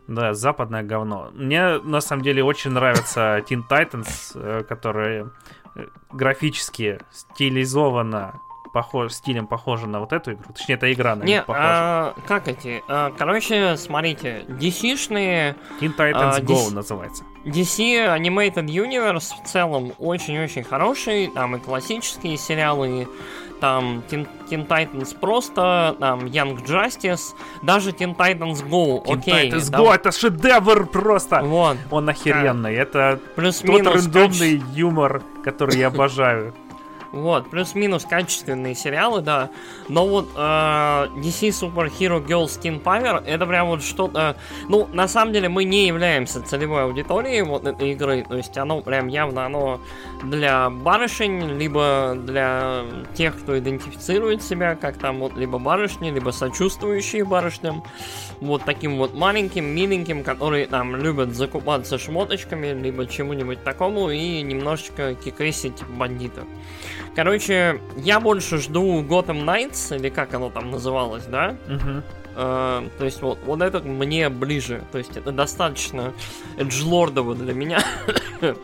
Да, западное говно. Мне на самом деле очень нравится Teen Titans, э, которые э, графически стилизованно похож, стилем похожа на вот эту игру. Точнее, эта игра на Не, них похожа. а, как эти? А, короче, смотрите, DC-шные, Teen Titans а, Go DC называется. DC Animated Universe в целом очень-очень хороший, там и классические сериалы, там Teen, Teen Titans просто, там Young Justice, даже Teen Titans Go, Teen окей. Titans да, Go, это шедевр просто! Вот, Он охеренный. Это тот плюс-минус рандомный юмор, который я обожаю. Вот, плюс-минус качественные сериалы, да. Но вот э, DC Super Hero Girls Teen Power это прям вот что-то... Ну, на самом деле мы не являемся целевой аудиторией вот этой игры. То есть оно прям явно оно для барышень, либо для тех, кто идентифицирует себя как там вот либо барышни, либо сочувствующие барышням. Вот таким вот маленьким, миленьким, которые там любят закупаться шмоточками, либо чему-нибудь такому и немножечко кикресить бандитов. Короче, я больше жду Gotham Knights, или как оно там называлось, да? Э, то есть вот, вот это мне ближе. То есть это достаточно эджлордово для меня.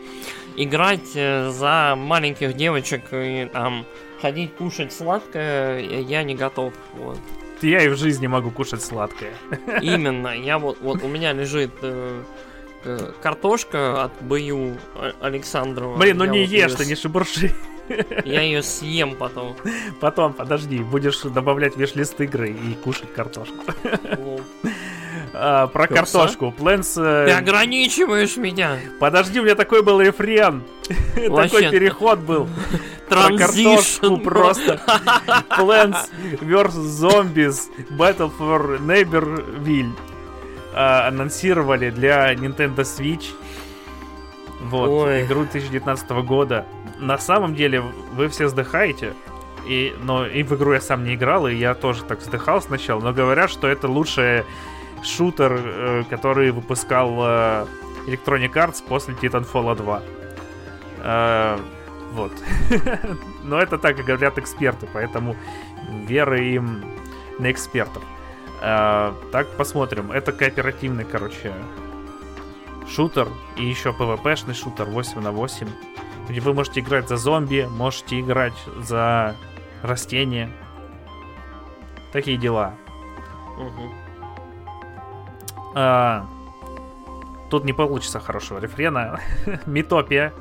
Играть э, за маленьких девочек и там ходить кушать сладкое я не готов. Вот. Я и в жизни могу кушать сладкое. Именно, я вот, вот у меня лежит э, э, картошка от Бою Александрова. Блин, ну Я не вот ешь ты, не шебурши. Я ее съем потом. Потом, подожди, будешь добавлять виш-лист игры и кушать картошку. А, про картошку. Плэнс... Ты ограничиваешь меня. Подожди, у меня такой был рефрен. Такой переход был. Про картошку просто. Plants vs. Zombies Battle for Neighborville а, анонсировали для Nintendo Switch. Вот, Ой. игру 2019 года. На самом деле, вы все вздыхаете. И, но и в игру я сам не играл, и я тоже так вздыхал сначала. Но говорят, что это лучший шутер, э, который выпускал э, Electronic Arts после Titanfall 2. Э, вот. Но это так и говорят эксперты, поэтому веры им на экспертов. Так, посмотрим. Это кооперативный, короче, шутер и еще PvP-шный шутер 8 на 8. Вы можете играть за зомби, можете играть за растения. Такие дела. Мгм. А, тут не получится хорошего рефрена. Метопия.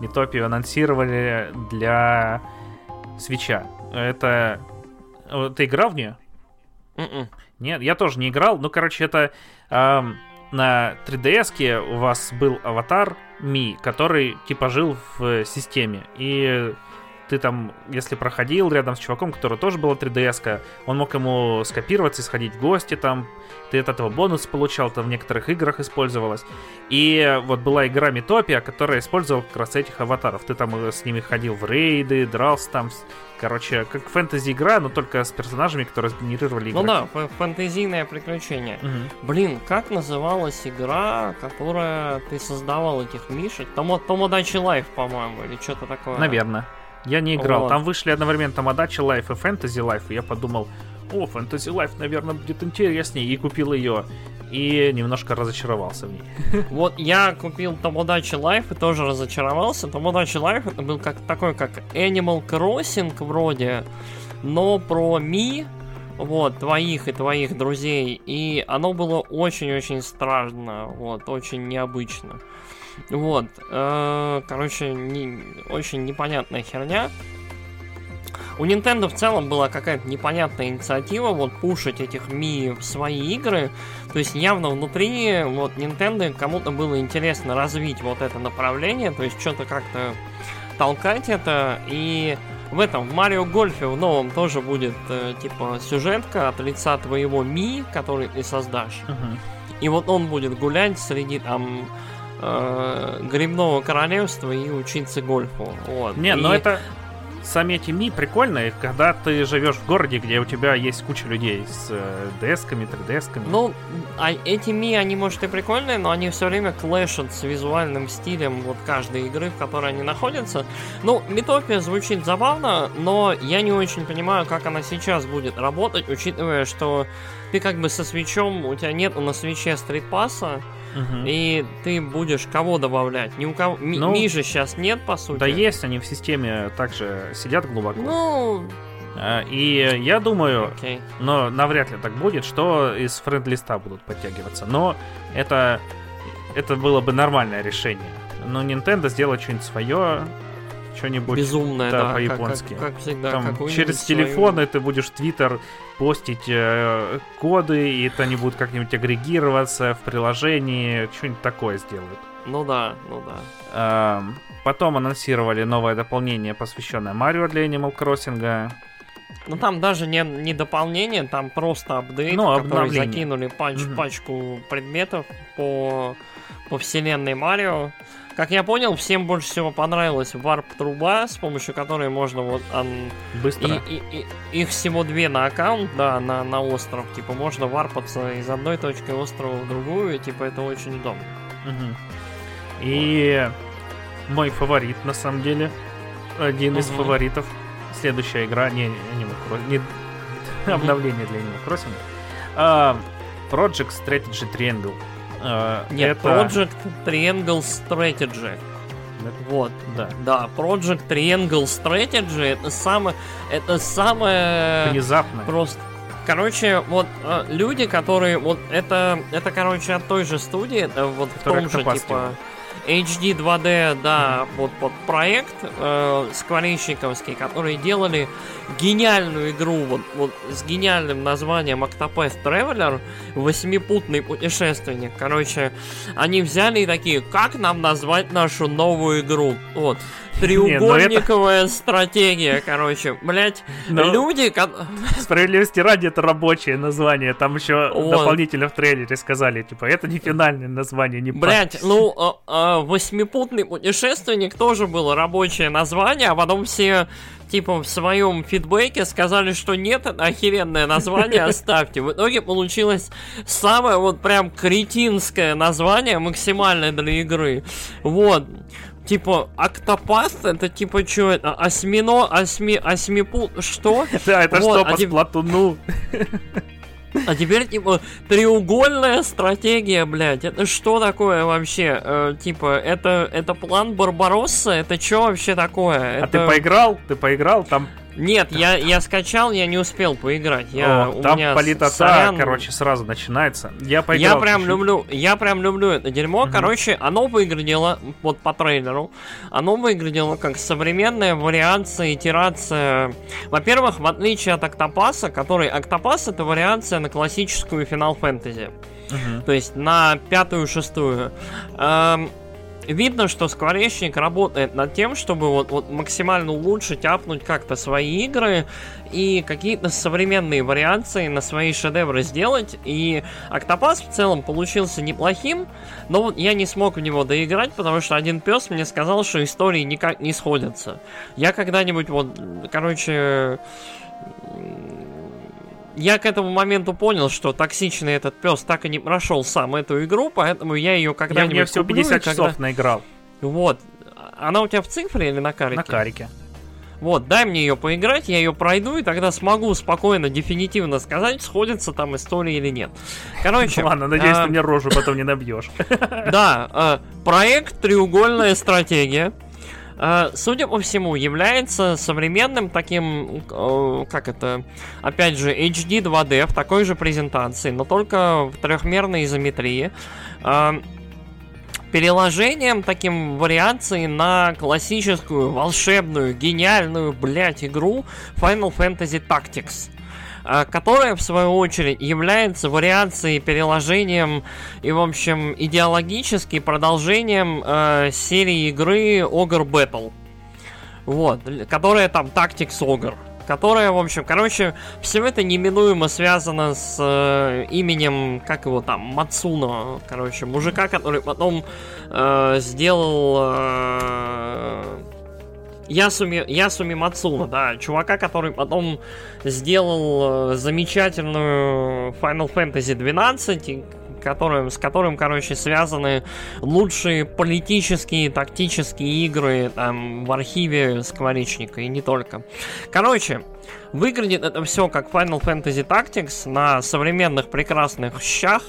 Метопию анонсировали для свеча. Это... Ты играл в нее? Мгм. Нет, я тоже не играл. Ну, короче, это ам, на 3DS у вас был аватар Ми, который типа жил в системе. И ты там, если проходил рядом с чуваком, который тоже была 3DS, он мог ему скопироваться и сходить в гости там. Ты от этого бонус получал, это в некоторых играх использовалось. И вот была игра Метопия, которая использовала как раз этих аватаров. Ты там э, с ними ходил в рейды, дрался там. Короче, как фэнтези-игра, но только с персонажами, которые сгенерировали Ну игроки. да, фэнтезийное приключение. Мгм. Блин, как называлась игра, которая ты создавал этих Mii шек? Томо, Tomodachi Life, по-моему, или что-то такое. Наверное. Я не играл. Вот. Там вышли одновременно Tomodachi Life и Fantasy Life. И я подумал, о, Fantasy Life, наверное, будет интереснее. И купил ее. И немножко разочаровался в ней. Вот я купил Tomodachi Life и тоже разочаровался. Tomodachi Life это был как такой, как Animal Crossing вроде, но про Ми, вот, твоих и твоих друзей. И оно было очень-очень странно, вот, очень необычно. Вот, э, короче, не- очень непонятная херня. У Nintendo в целом была какая-то непонятная инициатива вот пушить этих Ми в свои игры. То есть явно внутри вот Nintendo кому-то было интересно развить вот это направление, то есть что-то как-то толкать это. И в этом, в Марио Гольфе в новом тоже будет, э, типа, сюжетка от лица твоего Ми, который ты создашь. Мгм. И вот он будет гулять среди там э, грибного королевства и учиться гольфу. Вот. Не, но И- это сами эти ми прикольные, когда ты живешь в городе, где у тебя есть куча людей с э, десками, 3DS-ками. Ну, а эти ми, они, может, и прикольные, но они все время клэшат с визуальным стилем вот каждой игры, в которой они находятся. Ну, Метопия звучит забавно, но я не очень понимаю, как она сейчас будет работать, учитывая, что ты как бы со свечом, у тебя нет на свече стритпасса, Мгм. и ты будешь кого добавлять? Ни у кого... Ми, Ну, ми же сейчас нет, по сути. Да есть, они в системе также сидят глубоко. Ну, А, И я думаю, окей. но навряд ли так будет, что из френд-листа будут подтягиваться. Но это, это было бы нормальное решение. Но Nintendo сделать что-нибудь свое, что-нибудь Безумная, да, да, как- по-японски. Как, как всегда, Там через свою- телефоны ты будешь в Твиттер постить э, коды, и это они будут как-нибудь агрегироваться в приложении, что-нибудь такое сделают. Ну да, ну да. Эм, Потом анонсировали новое дополнение, посвященное Марио для Animal Crossing. Ну там даже не, не дополнение, там просто апдейт, Ну, который закинули пач, Мгм. пачку предметов по, по вселенной Марио. Как я понял, всем больше всего понравилась варп-труба, с помощью которой можно вот ан- Быстро. и, и- и- их всего две на аккаунт, да, на, на остров. Типа можно варпаться из одной точки острова в другую, и, типа это очень удобно. Мгм. И мой фаворит, на самом деле, один из Мгм. фаворитов. Следующая игра, не Animal Crossing, не обновление для Animal Crossing. А, Project Strategy Triangle. А, Нет, это... Project Triangle Strategy. Вот. Да. Да, Project Triangle Strategy это самое, это самое Внезапно. просто. Короче, вот э, люди, которые вот это, это короче от той же студии, это вот в Которая том же типа HD 2D, да, вот вот проект э, скворечниковский, которые делали гениальную игру вот, вот с гениальным названием Octopath Traveler, восьмипутный путешественник. Короче, они взяли и такие, как нам назвать нашу новую игру? Вот. Треугольниковая стратегия, короче. Блять, Но- люди, ко- Справедливости ради, это рабочее название. Там еще Вот. дополнительно в трейлере сказали, типа, это не финальное название, не Блять, ну, а, а, восьмипутный путешественник тоже было рабочее название, а потом все, типа, в своем фидбэке сказали, что нет, это охеренное название, оставьте. В итоге получилось самое вот прям кретинское название, максимальное для игры. Вот. Типа, октопаст, это типа что это? Осьмино, осьми, осьмипут, что? Да, это что, а по сплатуну? А теперь, типа, треугольная стратегия, блядь. Это что такое вообще? Э, типа, это, это план Барбаросса? Это что вообще такое? А ты поиграл? Ты поиграл? Там, Нет, я, я скачал, я не успел поиграть. Я, О, у там меня политота, сорян. короче, сразу начинается. Я Я поиграл прям чуть-чуть. люблю, я прям люблю это дерьмо. Мгм. Короче, оно выглядело, вот по трейлеру, оно выглядело как современная вариация, итерация. Во-первых, в отличие от Октопаса, который Октопас это вариация на классическую Final Fantasy. Мгм. То есть на пятую, шестую. Эм, видно, что Скворечник работает над тем, чтобы вот, вот максимально улучшить, апнуть как-то свои игры и какие-то современные вариации на свои шедевры сделать. И Октопас в целом получился неплохим, но вот я не смог в него доиграть, потому что один пес мне сказал, что истории никак не сходятся. Я когда-нибудь вот, короче, я к этому моменту понял, что токсичный этот пес так и не прошел сам эту игру, поэтому я ее Я в когда-нибудь нее всего куплю, и 50 когда- часов наиграл Вот. Она у тебя в цифре или на карике? на карике. Вот, дай мне ее поиграть, я ее пройду, и тогда смогу спокойно, дефинитивно сказать, сходится там история или нет. Короче, Ладно, надеюсь, а, ты мне рожу потом не набьешь. да, э, проект «Треугольная стратегия», судя по всему, является современным таким, э, как это, опять же, HD 2D в такой же презентации, но только в трехмерной изометрии. Э, переложением, таким вариацией на классическую, волшебную, гениальную, блять, игру Final Fantasy Tactics а, которая, в свою очередь, является вариацией, переложением и, в общем, идеологически продолжением э, серии игры Ogre Battle. Вот, которая там Tactics Ogre которая, в общем, короче, все это неминуемо связано с э, именем, как его там, Мацуно, короче, мужика, который потом э, сделал э, Ясуми, Ясуми Мацуна, да, чувака, который потом сделал э, замечательную Final Fantasy 12, которым, с которым, короче, связаны лучшие политические, тактические игры там, в архиве Скворечника и не только. Короче, выглядит это все как Final Fantasy Tactics на современных прекрасных щах.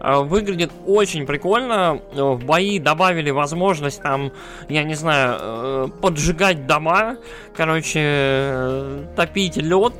Э, выглядит очень прикольно. В бои добавили возможность там, я не знаю, э, поджигать дома, короче, э, топить лед,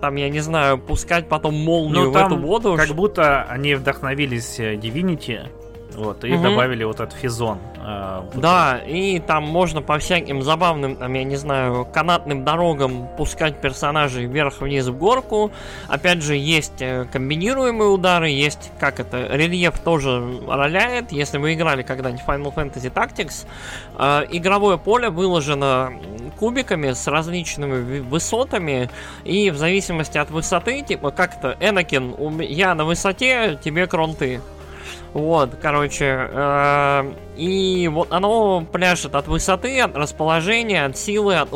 там, я не знаю, пускать потом молнию ну, в эту воду. Как будто они вдохновились Divinity вот, и угу. добавили вот этот физон. Э, да, и там можно по всяким забавным, там, я не знаю, канатным дорогам пускать персонажей вверх-вниз в горку. Опять же, есть э, комбинируемые удары, есть, как это, рельеф тоже роляет. Если вы играли когда-нибудь Final Fantasy Tactics, э, игровое поле выложено кубиками с различными высотами, и в зависимости от высоты, типа, как то Энакин, я на высоте, тебе кронты. Вот, короче, э, и вот оно пляшет от высоты, от расположения, от силы, от,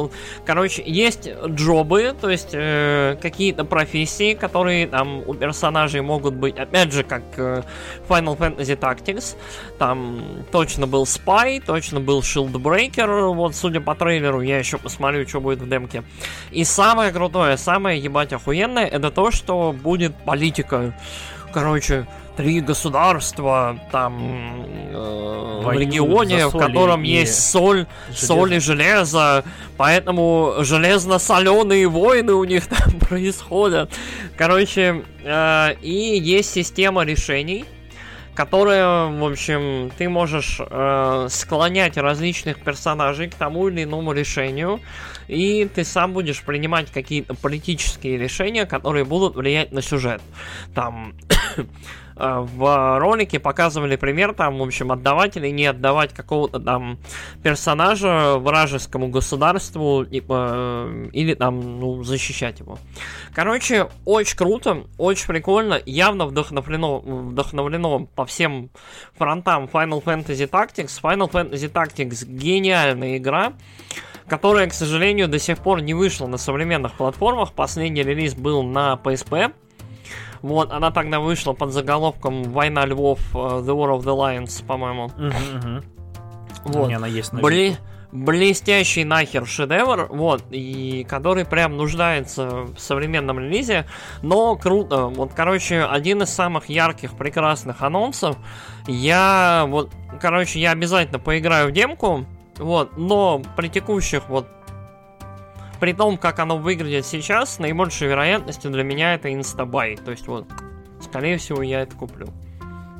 короче, есть джобы, то есть э, какие-то профессии, которые там у персонажей могут быть, опять же, как э, Final Fantasy Tactics, там точно был Spy, точно был Shieldbreaker, вот, судя по трейлеру, я еще посмотрю, что будет в демке. И самое крутое, самое ебать охуенное, это то, что будет политика. Короче, три государства там э, в регионе, в котором есть соль, железо. соль и железо, поэтому железно-соленые войны у них там происходят. Короче, э, и есть система решений, которая, в общем, ты можешь э, склонять различных персонажей к тому или иному решению, и ты сам будешь принимать какие-то политические решения, которые будут влиять на сюжет. Там в ролике показывали пример, там, в общем, отдавать или не отдавать какого-то там персонажа вражескому государству, типа, э, или там, ну, защищать его. Короче, очень круто, очень прикольно, явно вдохновлено, вдохновлено по всем фронтам Final Fantasy Tactics. Final Fantasy Tactics гениальная игра, которая, к сожалению, до сих пор не вышла на современных платформах. Последний релиз был на PSP. Вот, она тогда вышла под заголовком «Война львов. Э, The War of the Lions», по-моему. Вот. она есть на Бли... Блестящий нахер шедевр, вот, и который прям нуждается в современном релизе, но круто. Вот, короче, один из самых ярких, прекрасных анонсов. Я, вот, короче, я обязательно поиграю в демку, вот, но при текущих вот при том, как оно выглядит сейчас, с наибольшей вероятностью для меня это инстабай. То есть вот, скорее всего, я это куплю.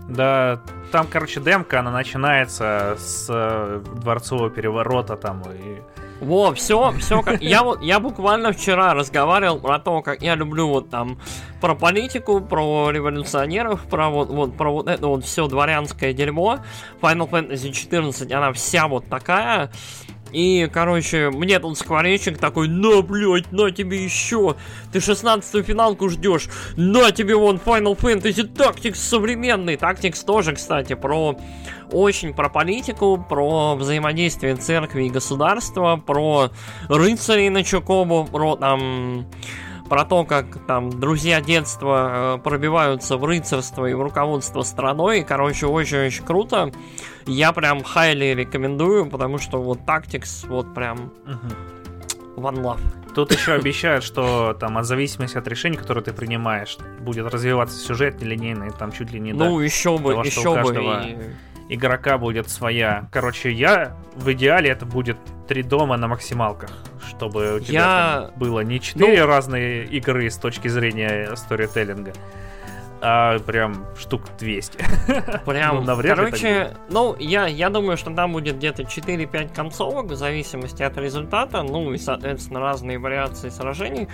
Да, там, короче, демка, она начинается с э, дворцового переворота там и... Во, все, все как. Я вот я буквально вчера разговаривал про то, как я люблю вот там про политику, про революционеров, про вот, вот про вот это вот все дворянское дерьмо. Final Fantasy 14, она вся вот такая. И, короче, мне тут скворечник такой, на, блядь, на тебе еще. Ты 16-ю финалку ждешь. На тебе вон Final Fantasy Tactics современный. Tactics тоже, кстати, про очень про политику, про взаимодействие церкви и государства, про рыцарей на Чукобу, про там про то, как там друзья детства э, пробиваются в рыцарство и в руководство страной. Короче, очень-очень круто. Я прям хайли рекомендую, потому что вот Tactics вот прям one love. Тут еще обещают, что там от зависимости от решений, которые ты принимаешь, будет развиваться сюжет нелинейный, там чуть ли не Ну, до еще бы, того, еще бы. И игрока будет своя. Короче, я в идеале это будет три дома на максималках, чтобы у тебя я... было не четыре ну... разные игры с точки зрения сторителлинга, а прям штук 200. Прям, ну, короче, ну, я, я думаю, что там будет где-то 4-5 концовок, в зависимости от результата, ну, и, соответственно, разные вариации сражений,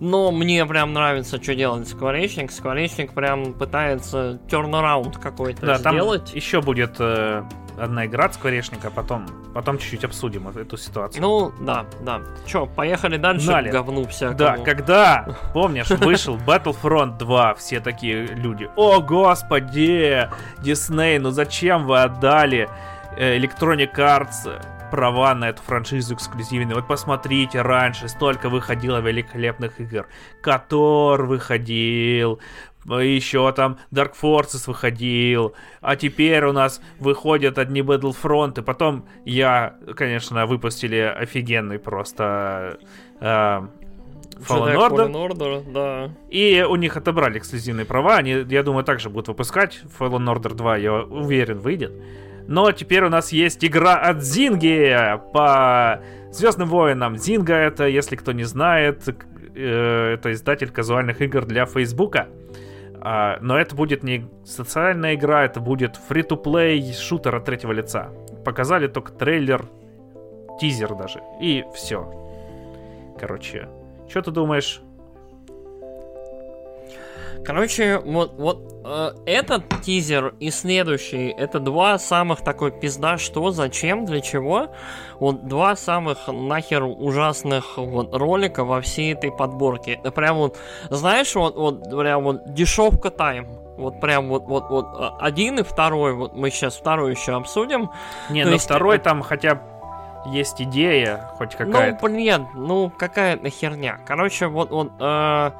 но мне прям нравится, что делает Скворечник. Скворечник прям пытается turnaround какой-то да, сделать. Там еще будет э, одна игра от скворечника, потом, потом чуть-чуть обсудим эту ситуацию. Ну, да, да. Чё, поехали дальше Гнали. к говну всякому. Да, когда, помнишь, вышел Battlefront 2, все такие люди, о господи, Дисней, ну зачем вы отдали э, Electronic Arts права на эту франшизу эксклюзивные. Вот посмотрите, раньше столько выходило великолепных игр. Котор выходил, еще там Dark Forces выходил, а теперь у нас выходят одни Battlefront, и потом я, конечно, выпустили офигенный просто э, Fallen Jedi Order, Fallen Order, да. и у них отобрали эксклюзивные права, они, я думаю, также будут выпускать. Fallen Order 2, я уверен, выйдет. Но теперь у нас есть игра от Зинги по Звездным воинам. Зинга это, если кто не знает, э, это издатель казуальных игр для Фейсбука. А, но это будет не социальная игра, это будет фри-то-плей шутер от третьего лица. Показали только трейлер, тизер даже, и все. Короче, что ты думаешь? Короче, вот, вот э, этот тизер и следующий, это два самых такой пизда, что, зачем, для чего. Вот два самых нахер ужасных вот ролика во всей этой подборке. Это прям вот, знаешь, вот, вот прям вот дешевка тайм. Вот прям вот, вот, вот э, один и второй, вот мы сейчас второй еще обсудим. Не, То есть второй это- там хотя бы есть идея, хоть какая-то. Ну, блин, ну какая-то херня. Короче, вот, вот, э,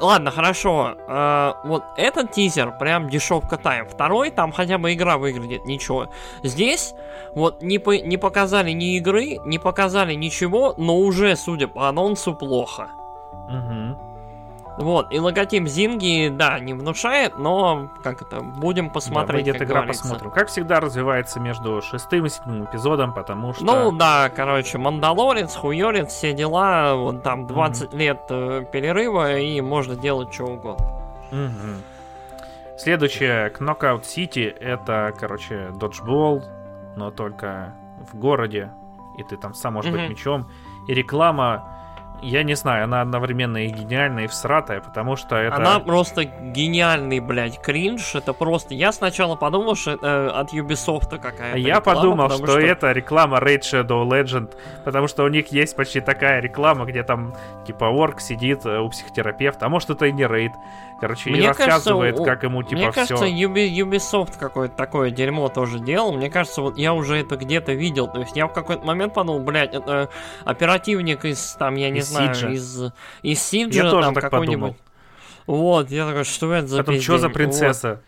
ладно, хорошо. э, вот этот тизер прям дешевка тайм. Второй, там хотя бы игра выглядит, ничего. Здесь вот не, по- не показали ни игры, не показали ничего, но уже, судя по анонсу, плохо. Мгм. Вот, и логотип Зинги, да, не внушает, но, как это, будем Да, посмотреть, выйдет как игра, говорится. посмотрим. Как всегда развивается между шестым и седьмым эпизодом, потому что... Ну да, короче, Мандалорец, Хуёрец, все дела, вот там 20 лет э, перерыва, и можно делать что угодно. Мгм. Следующее, Knockout City, это, короче, доджбол, но только в городе, и ты там сам можешь быть Мгм. мечом. И реклама, я не знаю, она одновременно и гениальная, и всратая, потому что это... Она просто гениальный, блядь, кринж, это просто... Я сначала подумал, что это от Ubisoft какая-то Я реклама, подумал, потому что, это реклама Raid Shadow Legend, потому что у них есть почти такая реклама, где там типа орк сидит э, у психотерапевта, а может это и не Raid. Короче, и Мне кажется, рассказывает, у- как ему типа Мне все. кажется, Ubi- Ubisoft какое-то такое дерьмо тоже делал. Мне кажется, вот я уже это где-то видел. То есть я в какой-то момент подумал, блядь, это оперативник из, там, я не Из знаю, Сиджа. из, из Я тоже там так какой-нибудь. Вот, я такой, что это за Потом, что за принцесса?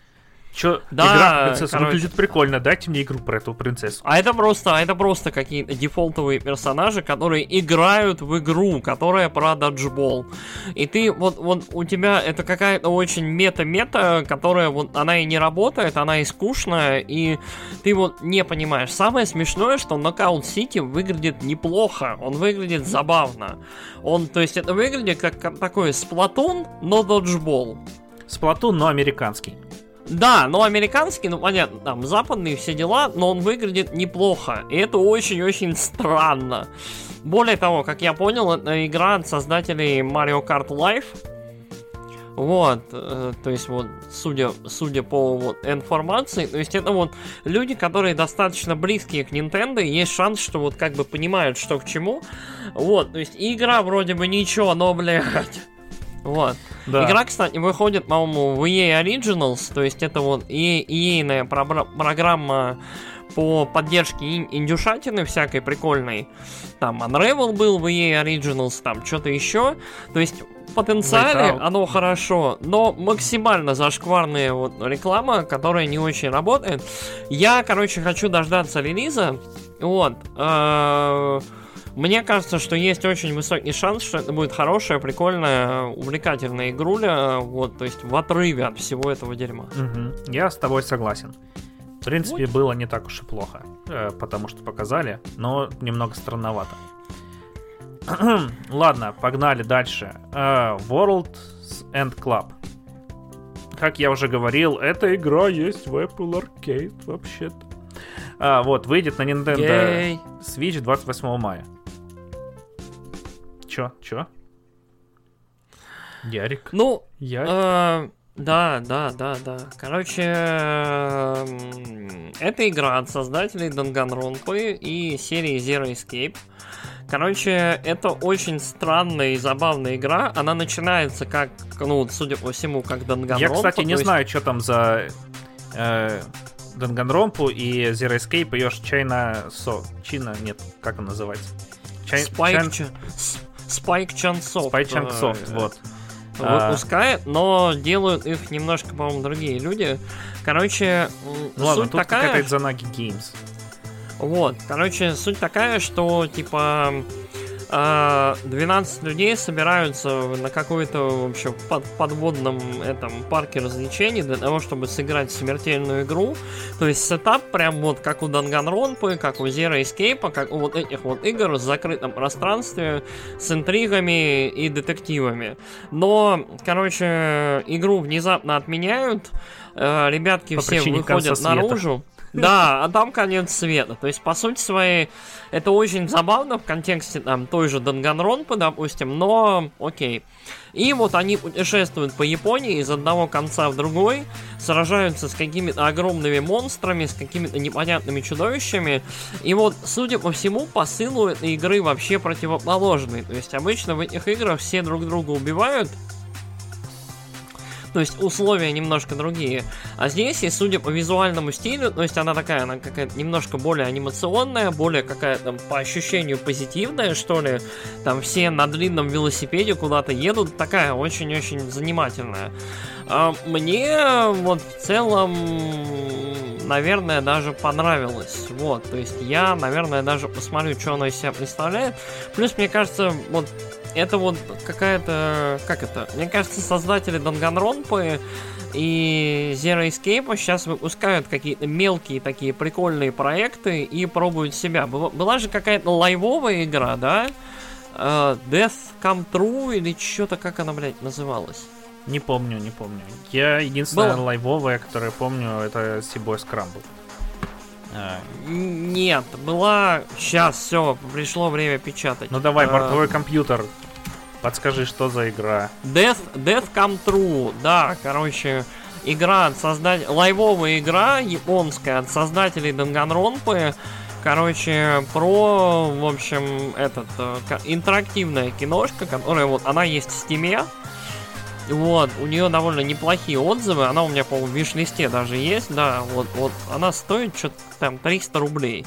Чё, Да, игра про принцессу короче. выглядит прикольно, дайте мне игру про эту принцессу. А это просто, а это просто какие-то дефолтовые персонажи, которые играют в игру, которая про даджбол. И ты, вот, вот у тебя это какая-то очень мета-мета, которая вот, она и не работает, она и скучная, и ты вот не понимаешь. Самое смешное, что Knockout City выглядит неплохо, он выглядит забавно. Он, то есть это выглядит как, как такой сплатун, но даджбол. Сплатун, но американский. Да, но американский, ну понятно, там западные все дела, но он выглядит неплохо. И это очень-очень странно. Более того, как я понял, это игра от создателей Mario Kart Live. Вот, э, то есть вот, судя, судя по вот информации, то есть это вот люди, которые достаточно близкие к Nintendo, есть шанс, что вот как бы понимают, что к чему. Вот, то есть игра вроде бы ничего, но, блядь. Вот. Да. Игра, кстати, выходит, по-моему, в EA Originals, то есть это вот EA пробра- программа по поддержке ин- индюшатины всякой прикольной. Там Unravel был в EA Originals, там что-то еще. То есть потенциале оно хорошо, но максимально зашкварная вот реклама, которая не очень работает. Я, короче, хочу дождаться релиза. Вот. э, Мне кажется, что есть очень высокий шанс, что это будет хорошая, прикольная, увлекательная игруля, вот, то есть в отрыве от всего этого дерьма. Мгм. Я с тобой согласен. В принципе, было не так уж и плохо, э, потому что показали, но немного странновато. Ладно, погнали дальше. Э, World End Club. Как я уже говорил, эта игра есть в Apple Arcade вообще-то. А, вот, выйдет на Nintendo Гей. Switch 28 мая. Чё? Чё? Ярик? Ну, Ярик? э, Да, да, да, да. Короче, это игра от создателей Danganronpa и серии Zero Escape. Короче, это очень странная и забавная игра. Она начинается как, ну, судя по всему, как Danganronpa. Я, кстати, не есть... знаю, что там за э, Danganronpa и Zero Escape. Ее China Со... Чина, нет, как она называется? Чай... Spike, Чан... Spike Chunsoft. Spike Chunsoft, вот выпускает, но делают их немножко, по-моему, другие люди. Короче, ну, ладно, суть тут такая... какая-то Занаги Games. Вот, короче, суть такая, что, типа, 12 а, людей собираются на какой-то, в общем, под, подводном этом парке развлечений для того, чтобы сыграть смертельную игру. То есть сетап прям вот как у Данганронпы, как у Zero Escape, как у вот этих вот игр в закрытом пространстве с интригами и детективами. Но, короче, игру внезапно отменяют, э, ребятки По все выходят наружу. Да, а там конец света. То есть, по сути своей, это очень забавно в контексте там той же Данганронпы, допустим, но окей. И вот они путешествуют по Японии из одного конца в другой, сражаются с какими-то огромными монстрами, с какими-то непонятными чудовищами. И вот, судя по всему, посылу этой игры вообще противоположный. То есть обычно в этих играх все друг друга убивают, то есть условия немножко другие. А здесь, и судя по визуальному стилю, то есть она такая, она какая-то немножко более анимационная, более какая-то по ощущению позитивная, что ли. Там все на длинном велосипеде куда-то едут, такая очень-очень занимательная. А мне вот в целом, наверное, даже понравилось. Вот, то есть я, наверное, даже посмотрю, что она из себя представляет. Плюс, мне кажется, вот это вот какая-то... Как это? Мне кажется, создатели Данганронпы и Zero Escape сейчас выпускают какие-то мелкие такие прикольные проекты и пробуют себя. Была, же какая-то лайвовая игра, да? Uh, Death Come True или что-то, как она, блядь, называлась? Не помню, не помню. Я единственная Была... лайвовая, которую помню, это Seaboy Scramble. А. Нет, была... Сейчас, все, пришло время печатать. Ну давай, а, бортовой компьютер. Подскажи, что за игра? Death, Death Come True, да, короче, игра от создателей... Лайвовая игра японская от создателей Данганронпы. Короче, про, в общем, этот, э, интерактивная киношка, которая вот, она есть в стиме, вот, у нее довольно неплохие отзывы. Она у меня, по-моему, в виш-листе даже есть, да. Вот, вот она стоит что-то там 300 рублей.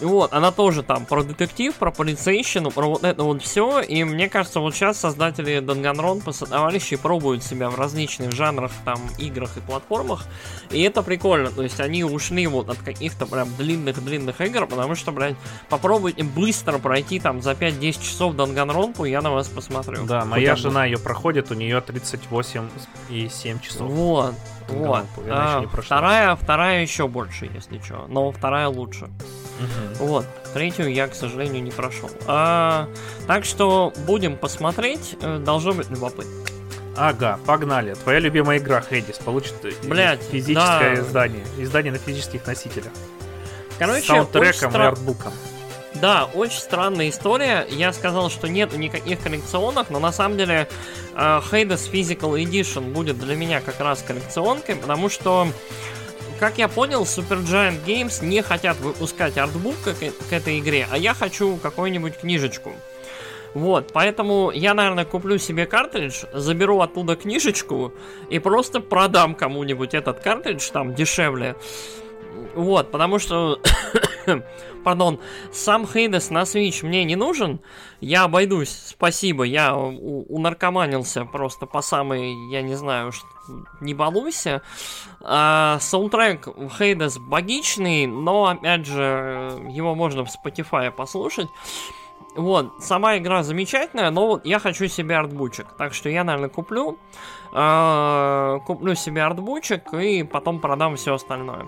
Вот, она тоже там про детектив, про полицейщину, про вот это вот все. И мне кажется, вот сейчас создатели Danganronpa товарищи пробуют себя в различных жанрах, там, играх и платформах. И это прикольно. То есть они ушли вот от каких-то прям длинных-длинных игр, потому что, блядь, попробуйте быстро пройти там за 5-10 часов Danganronpa, я на вас посмотрю. Да, моя жена ее проходит, у нее 38 и 7 часов. Вот. Вот. А, вторая, вторая еще больше, если что. Но вторая лучше. Угу. Вот. Третью я, к сожалению, не прошел. А, так что будем посмотреть. Э, должно быть любопытно. Ага, погнали. Твоя любимая игра Хейдис получит э, Блять, физическое да. издание. Издание на физических носителях. Короче, С саундтреком и артбуком. Да, очень странная история. Я сказал, что нет никаких коллекционок, но на самом деле uh, Hades Physical Edition будет для меня как раз коллекционкой, потому что как я понял, Supergiant Games не хотят выпускать артбук к, к этой игре, а я хочу какую-нибудь книжечку. Вот, поэтому я, наверное, куплю себе картридж, заберу оттуда книжечку и просто продам кому-нибудь этот картридж там дешевле. Вот, потому что, пардон, сам Хейдес на Switch мне не нужен. Я обойдусь, спасибо, я у- унаркоманился просто по самой, я не знаю, не балуйся. А, саундтрек Хейдес богичный, но, опять же, его можно в Spotify послушать. Вот, сама игра замечательная, но вот я хочу себе артбучек. Так что я, наверное, куплю. Э, куплю себе артбучек и потом продам все остальное.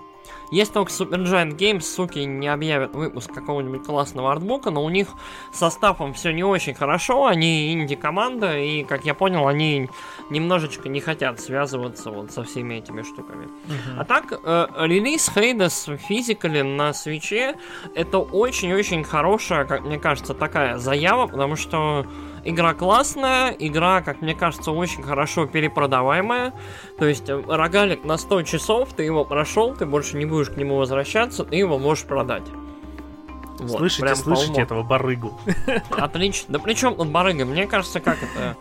Если только Supergiant Games, суки, не объявят выпуск какого-нибудь классного артбука, но у них составом все не очень хорошо, они инди-команда, и, как я понял, они немножечко не хотят связываться вот со всеми этими штуками. Uh-huh. А так, э, релиз Hades физикали на свече это очень-очень хорошая, как мне кажется, такая заява, потому что Игра классная, игра, как мне кажется, очень хорошо перепродаваемая. То есть э, рогалик на 100 часов, ты его прошел, ты больше не будешь к нему возвращаться, ты его можешь продать. Вот, слышите, слышите этого барыгу. Отлично. Да причем тут барыга? Мне кажется, как это...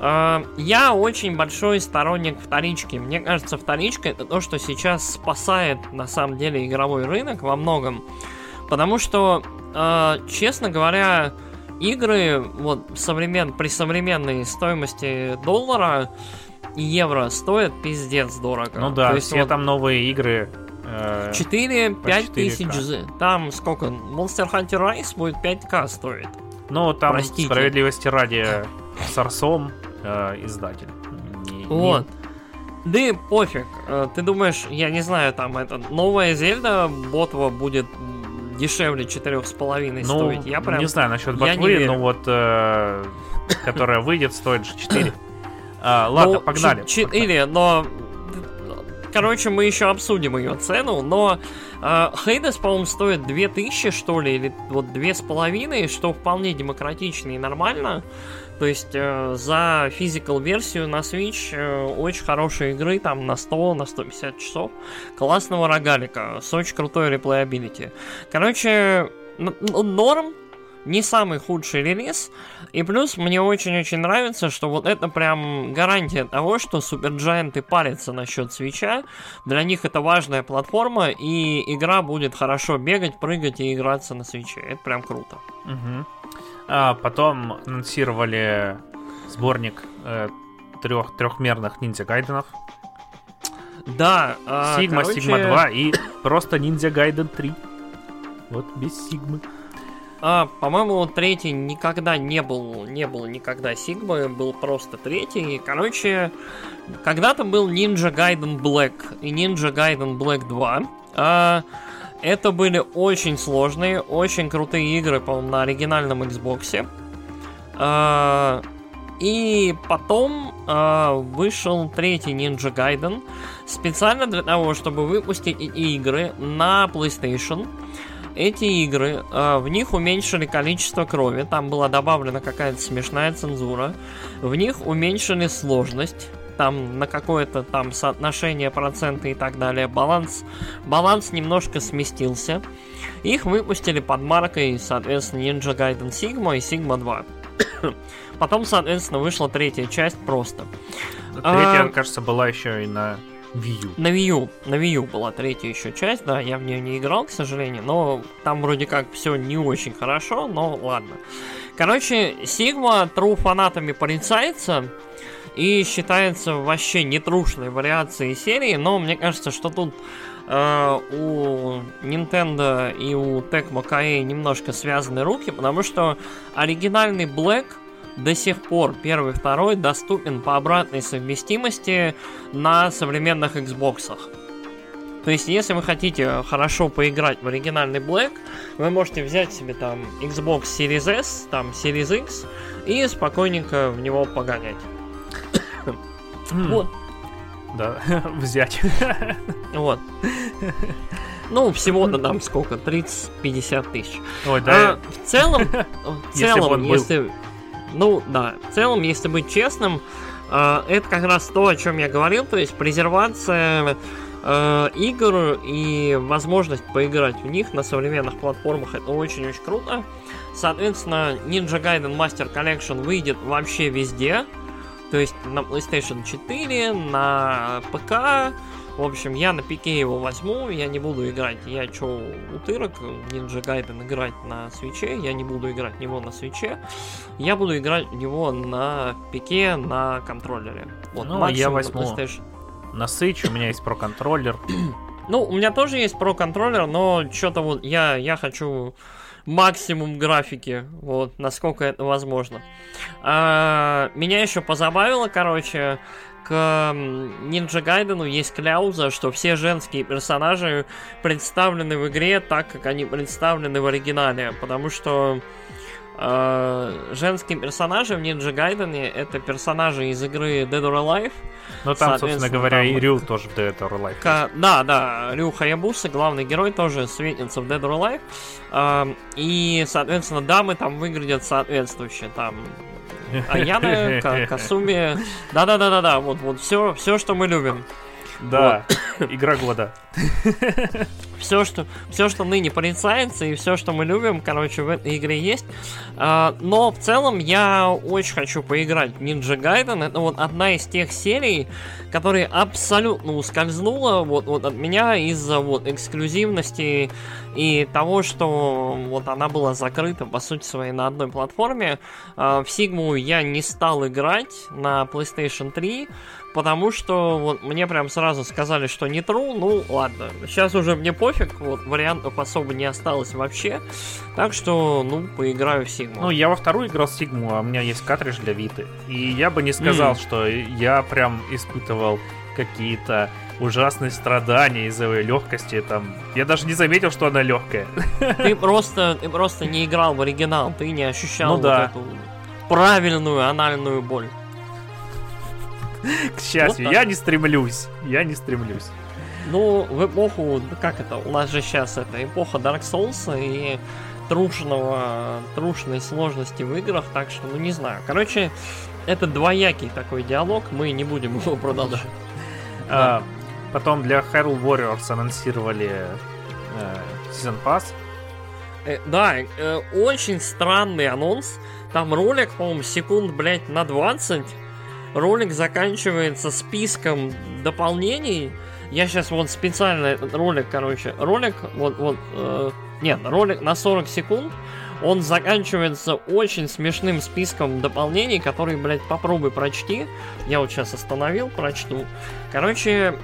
А, я очень большой сторонник вторички. Мне кажется, вторичка это то, что сейчас спасает на самом деле игровой рынок во многом. Потому что, а, честно говоря, игры вот современ... при современной стоимости доллара и евро стоят пиздец дорого. Ну да, То есть все вот... там новые игры 4-5 э, тысяч. Там сколько? Monster Hunter Rise будет 5к стоить. Ну, там Простите. справедливости ради с Арсом э, издатель. Не, вот. Не... Да и пофиг. Э, ты думаешь, я не знаю, там это новая Зельда Ботва будет дешевле четырех с половиной ну, стоить. Я прям... Не знаю насчет ботвы, но вот э, которая выйдет, стоит же 4. А, ладно, ну, погнали. 4, но короче, мы еще обсудим ее цену, но э, Хейдес, по-моему, стоит 2000, что ли, или вот 2500, что вполне демократично и нормально. То есть э, за физикал версию на Switch э, очень хорошие игры, там на 100, на 150 часов. Классного рогалика с очень крутой реплеабилити. Короче, норм, не самый худший релиз. И плюс мне очень-очень нравится, что вот это прям гарантия того, что суперджайанты парятся насчет свеча. Для них это важная платформа, и игра будет хорошо бегать, прыгать и играться на свече. Это прям круто. Угу. А потом анонсировали сборник э, трех трехмерных ниндзя гайденов. Да, Сигма, Сигма 2 и просто ниндзя гайден 3. Вот без Сигмы. А, по-моему, третий никогда не был, не был никогда Сигмы, был просто третий. Короче, когда-то был Ninja Gaiden Black и Ninja Gaiden Black 2. А, это были очень сложные, очень крутые игры, по-моему, на оригинальном Xbox. А, и потом а, вышел третий Ninja Gaiden специально для того, чтобы выпустить игры на PlayStation. Эти игры, э, в них уменьшили количество крови, там была добавлена какая-то смешная цензура, в них уменьшили сложность, там на какое-то там соотношение процента и так далее, баланс, баланс немножко сместился. Их выпустили под маркой, соответственно, Ninja Gaiden Sigma и Sigma 2. Потом, соответственно, вышла третья часть просто. Третья, а... кажется, была еще и на Wii U. На Wii U. На Wii U была третья еще часть, да, я в нее не играл, к сожалению, но там вроде как все не очень хорошо, но ладно. Короче, Sigma тру фанатами порицается и считается вообще нетрушной вариацией серии, но мне кажется, что тут э, у Nintendo и у Tecmo KA немножко связаны руки, потому что оригинальный Black до сих пор первый второй доступен по обратной совместимости на современных Xbox. То есть, если вы хотите хорошо поиграть в оригинальный Black, вы можете взять себе там Xbox Series S, там Series X и спокойненько в него погонять. Вот. Да, взять. Вот. Ну, всего-то там сколько? 30-50 тысяч. Ой, да. А, в целом, в целом, если, ну, да, в целом, если быть честным, э, это как раз то, о чем я говорил, то есть презервация э, игр и возможность поиграть в них на современных платформах, это очень-очень круто. Соответственно, Ninja Gaiden Master Collection выйдет вообще везде, то есть на PlayStation 4, на ПК, в общем, я на пике его возьму, я не буду играть. Я чё, утырок, Ninja Gaiden играть на свече, я не буду играть в него на свече. Я буду играть в него на пике, на контроллере. Вот, ну, я возьму на, PlayStation. на Switch, у меня есть про контроллер. Ну, у меня тоже есть про контроллер, но что-то вот я, я хочу максимум графики, вот, насколько это возможно. А, меня еще позабавило, короче, к Ninja Гайдену есть кляуза, что все женские персонажи представлены в игре так, как они представлены в оригинале, потому что Э, женские персонажи в Ninja Gaiden это персонажи из игры Dead or Alive. Ну там, собственно говоря, там... и Рю тоже в Dead or Alive. К... Да, да, Рю Хаябуса, главный герой, тоже светится в Dead or Alive. Э, и, соответственно, дамы там выглядят соответствующе. Там Аяна, Касуми. Да-да-да-да-да, вот, вот все, все, что мы любим. Да, вот. игра года. Все что, все, что ныне порицается, и все, что мы любим, короче, в этой игре есть. А, но в целом я очень хочу поиграть в Ninja Gaiden. Это вот одна из тех серий, которая абсолютно ускользнула вот, вот от меня из-за вот эксклюзивности и того, что вот она была закрыта, по сути своей, на одной платформе. А, в Сигму я не стал играть на PlayStation 3, потому что вот мне прям сразу сказали, что не true, ну ладно. Сейчас уже мне пофиг, вот вариантов особо не осталось вообще. Так что, ну, поиграю в Сигму. Ну, я во вторую играл в Сигму, а у меня есть картридж для Виты. И я бы не сказал, mm. что я прям испытывал какие-то ужасные страдания из-за ее легкости. Там, я даже не заметил, что она легкая. Ты просто, ты просто не играл в оригинал, ты не ощущал ну, вот да. эту правильную анальную боль. К счастью, я не стремлюсь. Я не стремлюсь. Ну, в эпоху, как это, у нас же сейчас это эпоха Dark Souls и трушного, трушной сложности в играх, так что, ну не знаю. Короче, это двоякий такой диалог, мы не будем его продолжать. А, потом для Hyrule Warriors анонсировали э, Season Pass. Э, да, э, очень странный анонс. Там ролик, по-моему, секунд, блядь, на 20 ролик заканчивается списком дополнений. Я сейчас вот специально ролик, короче, ролик, вот, вот, э, нет, ролик на 40 секунд, он заканчивается очень смешным списком дополнений, которые, блядь, попробуй прочти. Я вот сейчас остановил, прочту. Короче,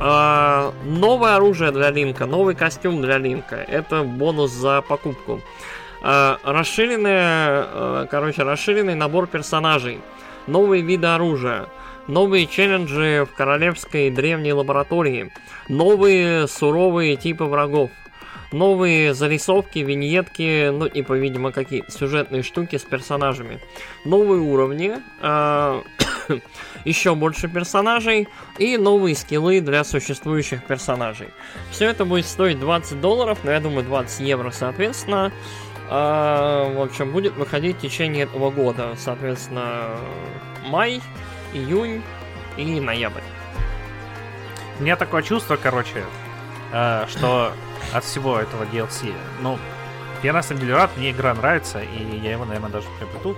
э, новое оружие для Линка, новый костюм для Линка. Это бонус за покупку. Э, расширенный, э, короче, расширенный набор персонажей новые виды оружия, новые челленджи в королевской древней лаборатории, новые суровые типы врагов, новые зарисовки, виньетки, ну и, по-видимому, какие-то сюжетные штуки с персонажами, новые уровни, э, еще больше персонажей и новые скиллы для существующих персонажей. Все это будет стоить 20 долларов, но я думаю 20 евро соответственно. А, в общем, будет выходить в течение этого года. Соответственно, май, июнь и ноябрь. У меня такое чувство, короче, э, что от всего этого DLC, ну, я на самом деле рад, мне игра нравится, и я его, наверное, даже приобрету.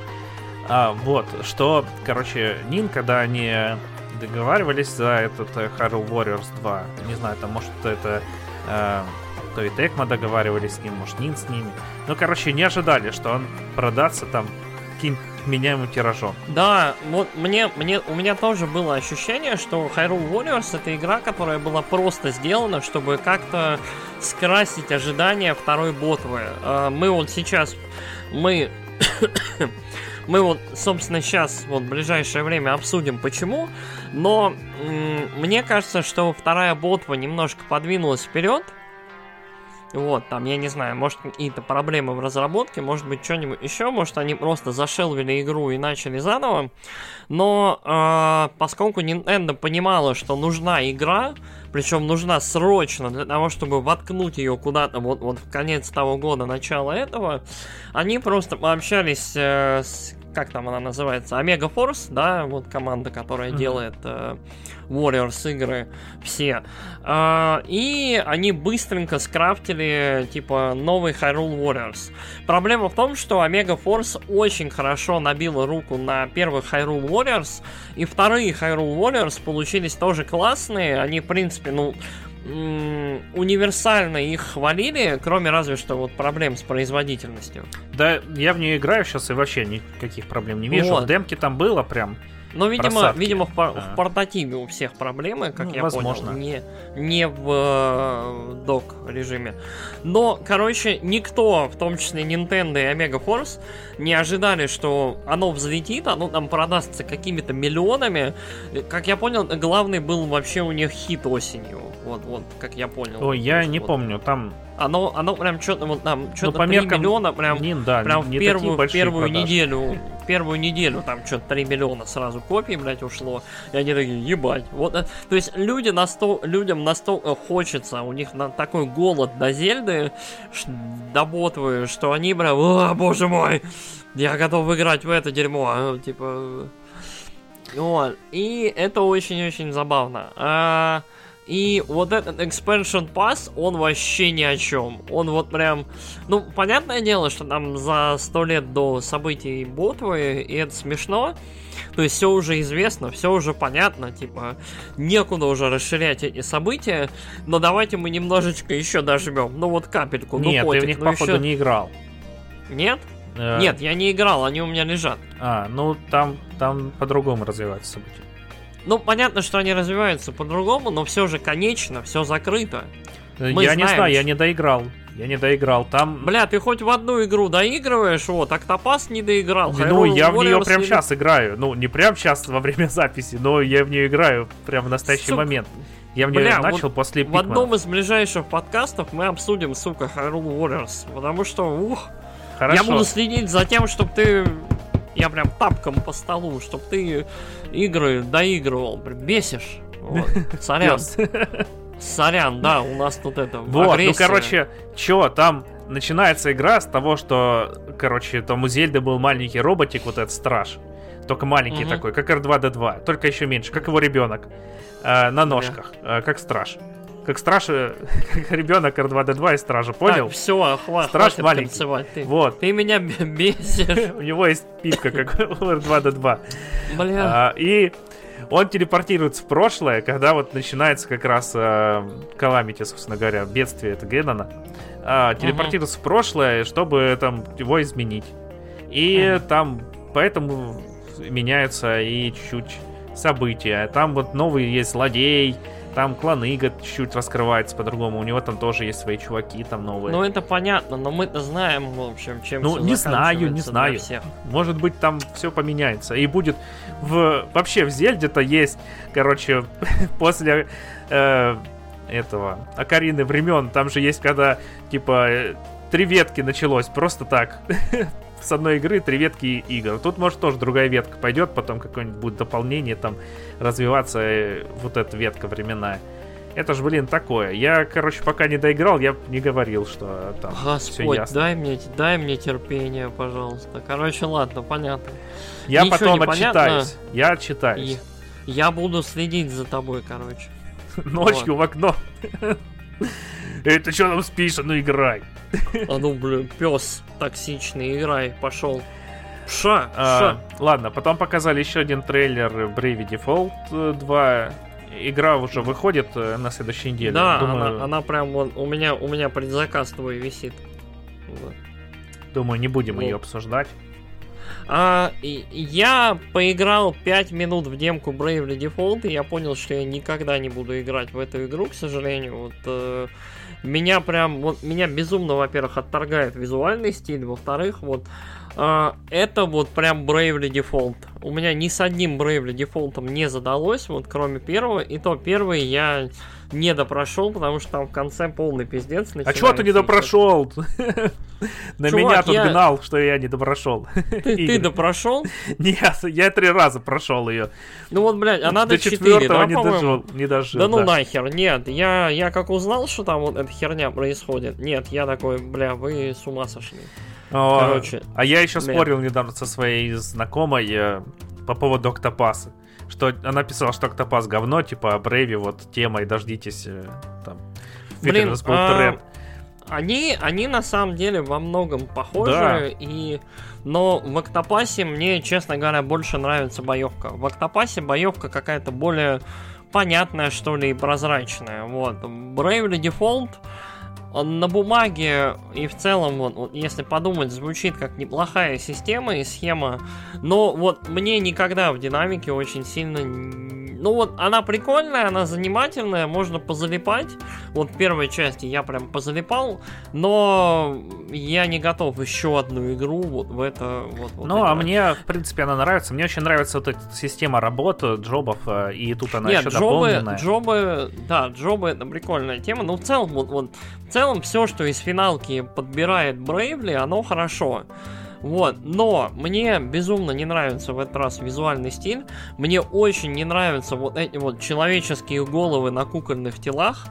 А, вот, что, короче, Нин, когда они договаривались за этот uh, Hyrule Warriors 2, не знаю, там, может, это uh, то и Текма договаривались с ним, может, Нин с ними. Ну, короче, не ожидали, что он продастся там каким меняемым тиражом. Да, вот мне, мне, у меня тоже было ощущение, что Hyrule Warriors это игра, которая была просто сделана, чтобы как-то скрасить ожидания второй ботвы. А, мы вот сейчас, мы мы вот, собственно, сейчас, вот в ближайшее время обсудим почему, но мне кажется, что вторая ботва немножко подвинулась вперед, вот, там, я не знаю, может какие-то проблемы в разработке, может быть что-нибудь еще, может они просто зашелвили игру и начали заново. Но э, поскольку Nintendo понимала, что нужна игра, причем нужна срочно для того, чтобы воткнуть ее куда-то вот, вот в конец того года, начало этого, они просто пообщались э, с как там она называется, Omega Force, да, вот команда, которая mm-hmm. делает э, Warriors игры все. Э, и они быстренько скрафтили, типа, новый Hyrule Warriors. Проблема в том, что Omega Force очень хорошо набила руку на первых Hyrule Warriors, и вторые Hyrule Warriors получились тоже классные, они, в принципе, ну, универсально их хвалили, кроме разве что вот проблем с производительностью. Да, я в нее играю сейчас и вообще никаких проблем не вижу. Вот. В демке там было прям Но, видимо, Просадки. видимо в, пор- А. в портативе у всех проблемы, как Ну, я возможно. понял, не, не в э, док режиме. Но, короче, никто, в том числе Nintendo и Omega Force, не ожидали, что оно взлетит, оно там продастся какими-то миллионами. Как я понял, главный был вообще у них хит осенью. Вот, вот, как я понял. Ой, я не Вот. помню, там... Оно, оно прям что-то вот там, что-то по 3 меркам миллиона прям не, да, Прям не в первую, первую продажи. неделю, первую неделю там что-то 3 миллиона сразу копий, блядь, ушло. И они такие, ебать. Вот, э, то есть люди насто, людям настолько хочется, у них на такой голод до Зельды, до ботвы, что они прям, о, боже мой, я готов играть в это дерьмо. а, Типа... Вот. И это очень-очень забавно. А, и вот этот expansion pass, он вообще ни о чем. Он вот прям... Ну, понятное дело, что там за сто лет до событий Ботвы, и это смешно. То есть все уже известно, все уже понятно, типа, некуда уже расширять эти события, но давайте мы немножечко еще дожмем. Ну вот капельку, ну Нет, ты котик, в них, ну походу, еще- не играл. Нет? Э, Нет, я не играл, они у меня лежат. А, ну там, там по-другому развиваются события. Ну, понятно, что они развиваются по-другому, но все же конечно, все закрыто. Мы я не знаем, знаю, я не доиграл. Я не доиграл. Там... Бля, ты хоть в одну игру доигрываешь, вот, Октопас не доиграл. Ну, Hyrule я в нее прям не- сейчас играю. Ну, не прям сейчас во время записи, но я в нее играю прям в настоящий Сука. момент. Я в нее Бля, начал вот после В Пикмана. одном из ближайших подкастов мы обсудим, сука, Hyrule Warriors, потому что, ух, Хорошо. я буду следить за тем, чтобы ты... Я прям тапком по столу, чтобы ты игры доигрывал. Бесишь. Вот. Сорян. Сорян, да, у нас тут это... Вот, ну короче, чё, там начинается игра с того, что, короче, там у Зельды был маленький роботик, вот этот страж. Только маленький такой, как R2D2, только еще меньше, как его ребенок. э, на ножках, э, как страж. Как страж, э, как ребенок R2D2 и стража, понял? Так, все, хватит, Страж хватит маленький. танцевать. Ты, Вот. ты меня бесишь. У него есть пипка, как у R2D2. Бля. А, и он телепортируется в прошлое, когда вот начинается как раз Каламити, собственно говоря, бедствие это Гедона. А, телепортируется в прошлое, чтобы там его изменить. И Мгм. там поэтому меняются и чуть-чуть события. Там вот новый есть злодей, там кланыга чуть-чуть раскрывается по-другому. У него там тоже есть свои чуваки там новые. Ну это понятно, но мы-то знаем, в общем, чем Ну, не знаю, не знаю. всех. Может быть, там все поменяется. И будет в... Вообще в Зельде-то есть, короче, после э, этого Акарины времен, там же есть, когда, типа, э, три ветки началось, просто так. С одной игры три ветки игр. Тут, может, тоже другая ветка пойдет, потом какое-нибудь будет дополнение, там, развиваться э, вот эта ветка временная. Это ж, блин, такое. Я, короче, пока не доиграл, я не говорил, что там Господь, ясно. дай мне, дай мне терпение, пожалуйста. Короче, ладно, понятно. Я Ничего потом понятно. отчитаюсь. Я И отчитаюсь. я буду следить за тобой, короче. Ночью в окно. Эй, ты что там спишь? А Ну играй. А ну, блин, пес токсичный, играй, пошел. Пша, А, пша. ладно, потом показали еще один трейлер Bravely Default э, 2. Игра уже выходит э, на следующей неделе. Да, думаю, она, она прям вон, у меня, у меня предзаказ твой висит. Вот. думаю, не будем Ну. ее обсуждать. А, я поиграл 5 минут в демку Bravely Default, и я понял, что я никогда не буду играть в эту игру, к сожалению. Вот, э, меня прям, вот, меня безумно, во-первых, отторгает визуальный стиль, во-вторых, вот, это вот прям Bravely Default. У меня ни с одним Bravely Default не задалось, вот, кроме первого, и то первый я не допрошел, потому что там в конце полный пиздец А чего ты не допрошел? На меня тут гнал, что я не допрошел. Ты, допрошел? Нет, я три раза прошел ее. Ну вот, блядь, а надо До 4, четвертого да, не дожил. Не дожил. Да ну нахер, нет, я, я как узнал, что там вот эта херня происходит, нет, я такой, бля, вы с ума сошли. О, Короче, А я еще бля. спорил недавно со своей знакомой э, по поводу Октопаса. Что она писала, что Октопас говно, типа, а Брейви вот тема, и дождитесь э, там. Блин, а, тренд. Они, они на самом деле во многом похожи, Да. и... но в Октопасе мне, честно говоря, больше нравится боевка. В Октопасе боевка какая-то более понятная, что ли, и прозрачная. Вот. Bravely Default он на бумаге и в целом, вот, если подумать, звучит как неплохая система и схема, но вот мне никогда в динамике очень сильно ну вот, она прикольная, она занимательная, можно позалипать. Вот в первой части я прям позалипал, но я не готов еще одну игру вот в это вот. вот ну, играть. а мне, в принципе, она нравится. Мне очень нравится вот эта система работы, джобов, э, и тут она Нет, еще джобы, дополненная. джобы, да, джобы это прикольная тема, но в целом, вот, вот, в целом все, что из финалки подбирает Брейвли, оно хорошо. Вот, но мне безумно не нравится в этот раз визуальный стиль. Мне очень не нравятся вот эти вот человеческие головы на кукольных телах.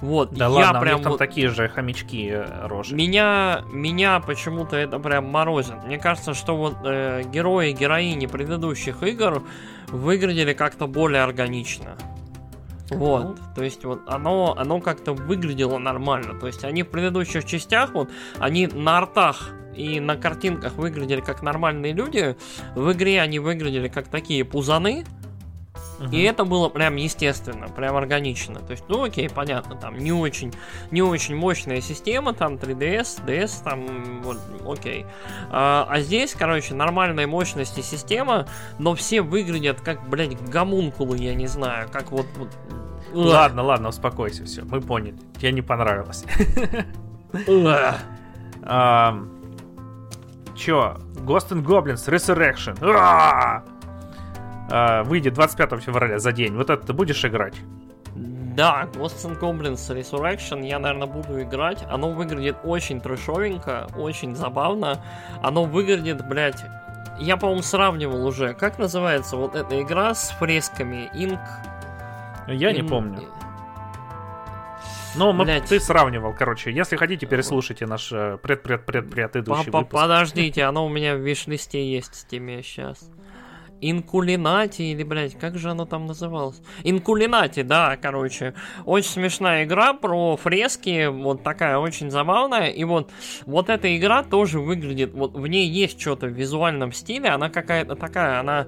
Вот, да я ладно, прям у них там вот... такие же хомячки э, рожи. Меня, меня почему-то это прям морозит. Мне кажется, что вот э, герои героини предыдущих игр выглядели как-то более органично. Вот, ну. то есть вот оно, оно как-то выглядело нормально. То есть они в предыдущих частях, вот, они на артах и на картинках выглядели как нормальные люди, в игре они выглядели как такие пузаны, Угу. И это было прям естественно, прям органично. То есть, ну окей, понятно, там не очень, не очень мощная система, там 3DS, DS, там вот, окей. А, а здесь, короче, нормальной мощности система, но все выглядят как, блядь, гомункулы, я не знаю, как вот... вот ладно, ладно, успокойся, все, мы поняли. Тебе не понравилось. Чё? Ghost and Goblins Resurrection. А, выйдет 25 февраля за день. Вот это ты будешь играть? Да, Ghosts and Goblins Resurrection я, наверное, буду играть. Оно выглядит очень трэшовенько, очень забавно. Оно выглядит, блядь... Я, по-моему, сравнивал уже. Как называется вот эта игра с фресками? Ink... Я In... не помню. Ну, мы, ты сравнивал, короче. Если хотите, переслушайте наш пред-пред-пред-предыдущий выпуск. Подождите, оно у меня в виш-листе есть в стиме сейчас. Инкулинати, или, блядь, как же оно там называлось? Инкулинати, да, короче. Очень смешная игра про фрески, вот такая очень забавная. И вот, вот эта игра тоже выглядит, вот в ней есть что-то в визуальном стиле, она какая-то такая, она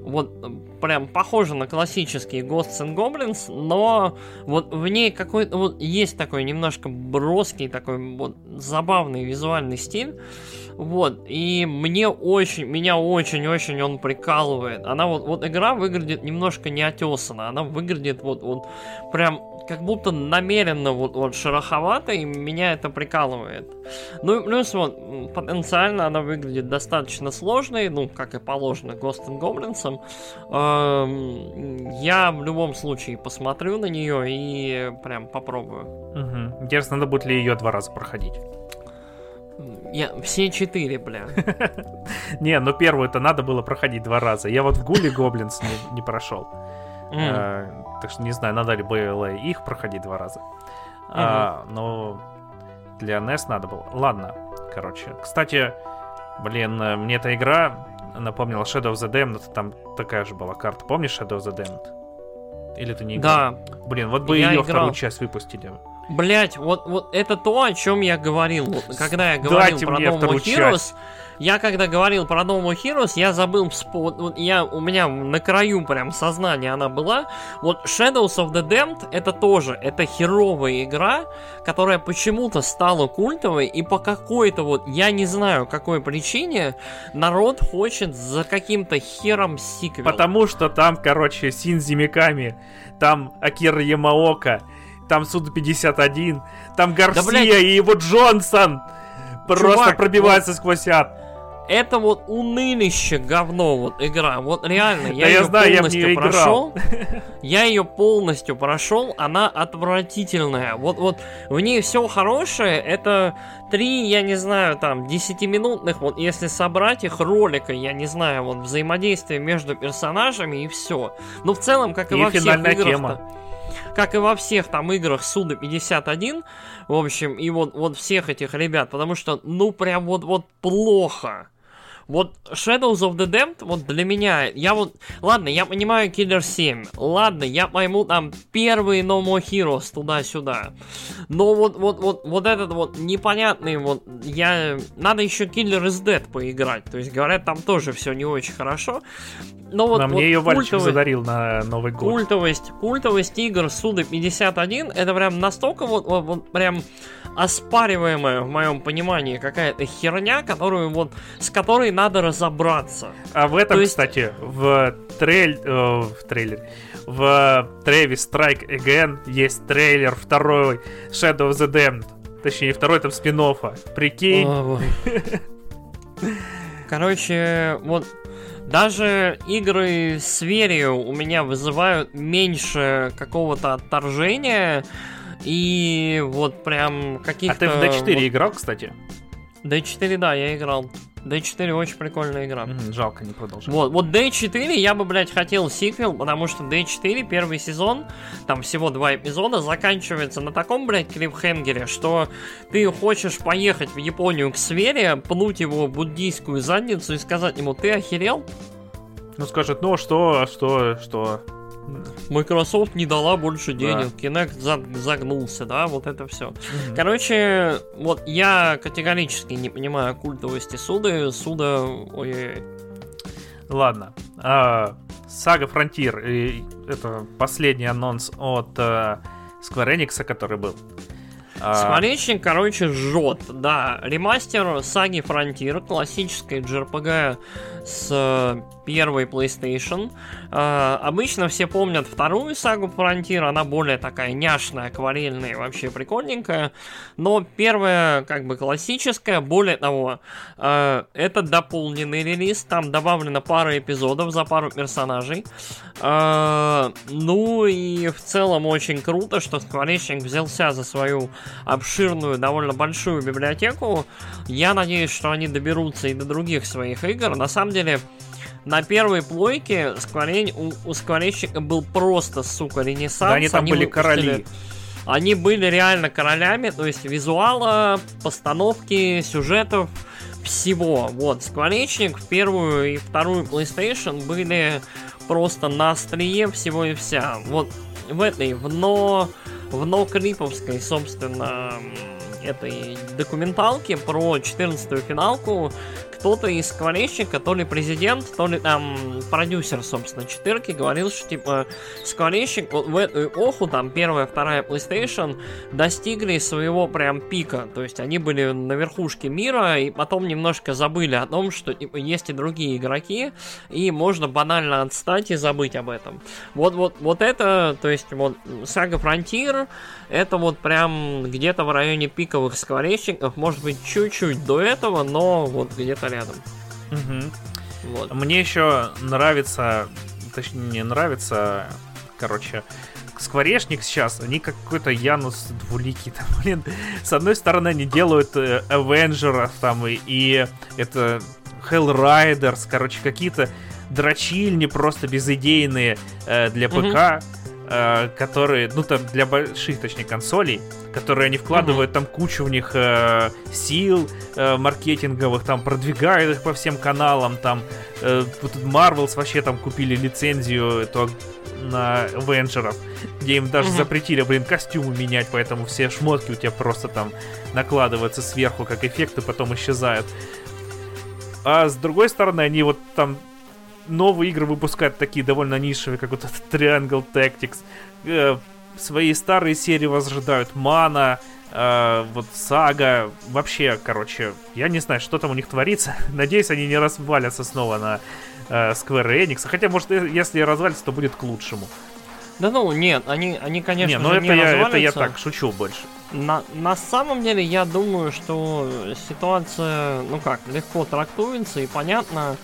вот прям похожа на классические Ghosts and Goblins, но вот в ней какой-то вот есть такой немножко броский, такой вот забавный визуальный стиль. Вот, и мне очень, меня очень-очень он прикалывает. Она вот, вот игра выглядит немножко неотесанно, она выглядит вот, вот прям как будто намеренно вот, вот шероховато, и меня это прикалывает. Ну и плюс вот, потенциально она выглядит достаточно сложной, ну, как и положено Ghost and. Эм, я в любом случае посмотрю на нее и прям попробую. Угу. Интересно, надо будет ли ее два раза проходить. Я, все четыре, бля. Не, ну первую-то надо было проходить два раза. Я вот в Гуле Гоблинс не, не прошел. Mm. так что не знаю, надо ли было их проходить два раза. Mm-hmm. А, но для NES надо было. Ладно, короче. Кстати, блин, мне эта игра напомнила Shadow of the Damned. Там такая же была карта. Помнишь Shadow of the Damned? Или ты не играл? Да. Блин, вот бы я ее играл. вторую часть выпустили. Блять, вот, вот это то, о чем я говорил. Вот, когда я говорил Дайте про No More Heroes, я когда говорил про No More Heroes, я забыл, вот, я, у меня на краю прям сознания она была. Вот Shadows of the Damned это тоже, это херовая игра, которая почему-то стала культовой, и по какой-то вот, я не знаю какой причине, народ хочет за каким-то хером сиквел. Потому что там, короче, Синзи Миками, там Акира Ямаока, там Суд-51, там Гарсия да, и его Джонсон просто Чувак, пробиваются вот... сквозь ад. Это вот унылище говно, вот игра. Вот реально, я да ее я знаю, полностью я прошел. Я ее полностью прошел, она отвратительная. Вот, вот в ней все хорошее, это три, я не знаю, там, десятиминутных, вот если собрать их ролика, я не знаю, вот взаимодействие между персонажами и все. Но в целом, как и, и во всех играх. Тема как и во всех там играх Суда 51, в общем, и вот, вот всех этих ребят, потому что, ну, прям вот, вот плохо. Вот Shadows of the Damned, вот для меня, я вот, ладно, я понимаю Killer 7, ладно, я пойму там первые No More Heroes туда-сюда, но вот, вот, вот, вот этот вот непонятный, вот, я, надо еще Killer is Dead поиграть, то есть, говорят, там тоже все не очень хорошо, но вот, На вот мне ее Вальчик культовый- задарил на Новый год. Культовость, культовость игр Суда 51 это прям настолько вот, вот, вот прям оспариваемая в моем понимании какая-то херня, которую вот с которой надо разобраться. А в этом, То есть- кстати, в, трейль... э, в трейлере, в Travis Strike Again есть трейлер второй Shadow of the Damned. Точнее, второй там спин Прикинь. Ой. Короче, вот даже игры с верью у меня вызывают меньше какого-то отторжения и вот прям а каких-то... ты в D4 вот- играл, кстати? D4, да, я играл. D4 очень прикольная игра. Мгм, Жалко, не продолжил. Вот, вот D4 я бы, блядь, хотел сиквел, потому что D4 первый сезон, там всего два эпизода, заканчивается на таком, блядь, клиффхенгере, что ты хочешь поехать в Японию к Свере, пнуть его буддийскую задницу и сказать ему, ты охерел? Ну скажет, ну что, что, что. Microsoft не дала больше Да. денег, Kinect за- загнулся, да, вот это все. Мгм. Короче, вот я категорически не понимаю культовости Суды, Суда, ой, Ладно. А, Сага и Это последний анонс от э, Square Enix, который был. А, Скворечник, короче, жжет. Да, ремастер саги Frontier, классической JRPG с э, первой PlayStation. Э, обычно все помнят вторую сагу Frontier, она более такая няшная, акварельная, вообще прикольненькая. Но первая, как бы, классическая. Более того, э, это дополненный релиз, там добавлено пара эпизодов за пару персонажей. Ну и в целом очень круто, что Скворечник взялся за свою обширную, довольно большую библиотеку. Я надеюсь, что они доберутся и до других своих игр. На самом деле, на первой плойке Скворень, у, у Скворечника был просто, сука, ренессанс. Да, они там были выпустили- короли. Они были реально королями, то есть визуала, постановки, сюжетов, всего. Вот, Скворечник в первую и вторую PlayStation были просто на острие всего и вся. Вот в этой, в но, в но Криповской, собственно, этой документалке про 14-ю финалку кто-то из Скворечника, то ли президент, то ли там продюсер, собственно, четырки, говорил, что типа Скворечник в эту эпоху, там первая, вторая PlayStation, достигли своего прям пика. То есть они были на верхушке мира, и потом немножко забыли о том, что типа, есть и другие игроки, и можно банально отстать и забыть об этом. Вот, вот, вот это, то есть вот Сага Frontier, это вот прям где-то в районе пиковых скворечников, может быть чуть-чуть до этого, но вот где-то рядом. Мгм. Вот. Мне еще нравится, точнее, не нравится, короче, Скворечник сейчас, они как какой-то Янус двуликий, там, блин. С одной стороны, они делают э, Авенджеров, там, и, и это Hellriders, короче, какие-то дрочильни просто безыдейные э, для. ПК, э, которые, ну, там, для больших, точнее, консолей, которые они вкладывают там кучу в них э, сил э, маркетинговых, там, продвигают их по всем каналам, там, э, вот тут Marvels вообще там купили лицензию эту на Авенджеров, где им даже Мгм. запретили, блин, костюмы менять, поэтому все шмотки у тебя просто там накладываются сверху как эффекты, потом исчезают. А с другой стороны, они вот там новые игры выпускают такие довольно нишевые, как вот этот Triangle Tactics. Э, свои старые серии возрождают. Мана, э, вот Сага. Вообще, короче, я не знаю, что там у них творится. Надеюсь, они не развалятся снова на э, Square Enix. Хотя, может, э, если развалится, то будет к лучшему. Да ну, нет, они, они конечно не, ну же, это, не я, это я развалятся. так шучу больше. На, на самом деле, я думаю, что ситуация, ну как, легко трактуется и понятно.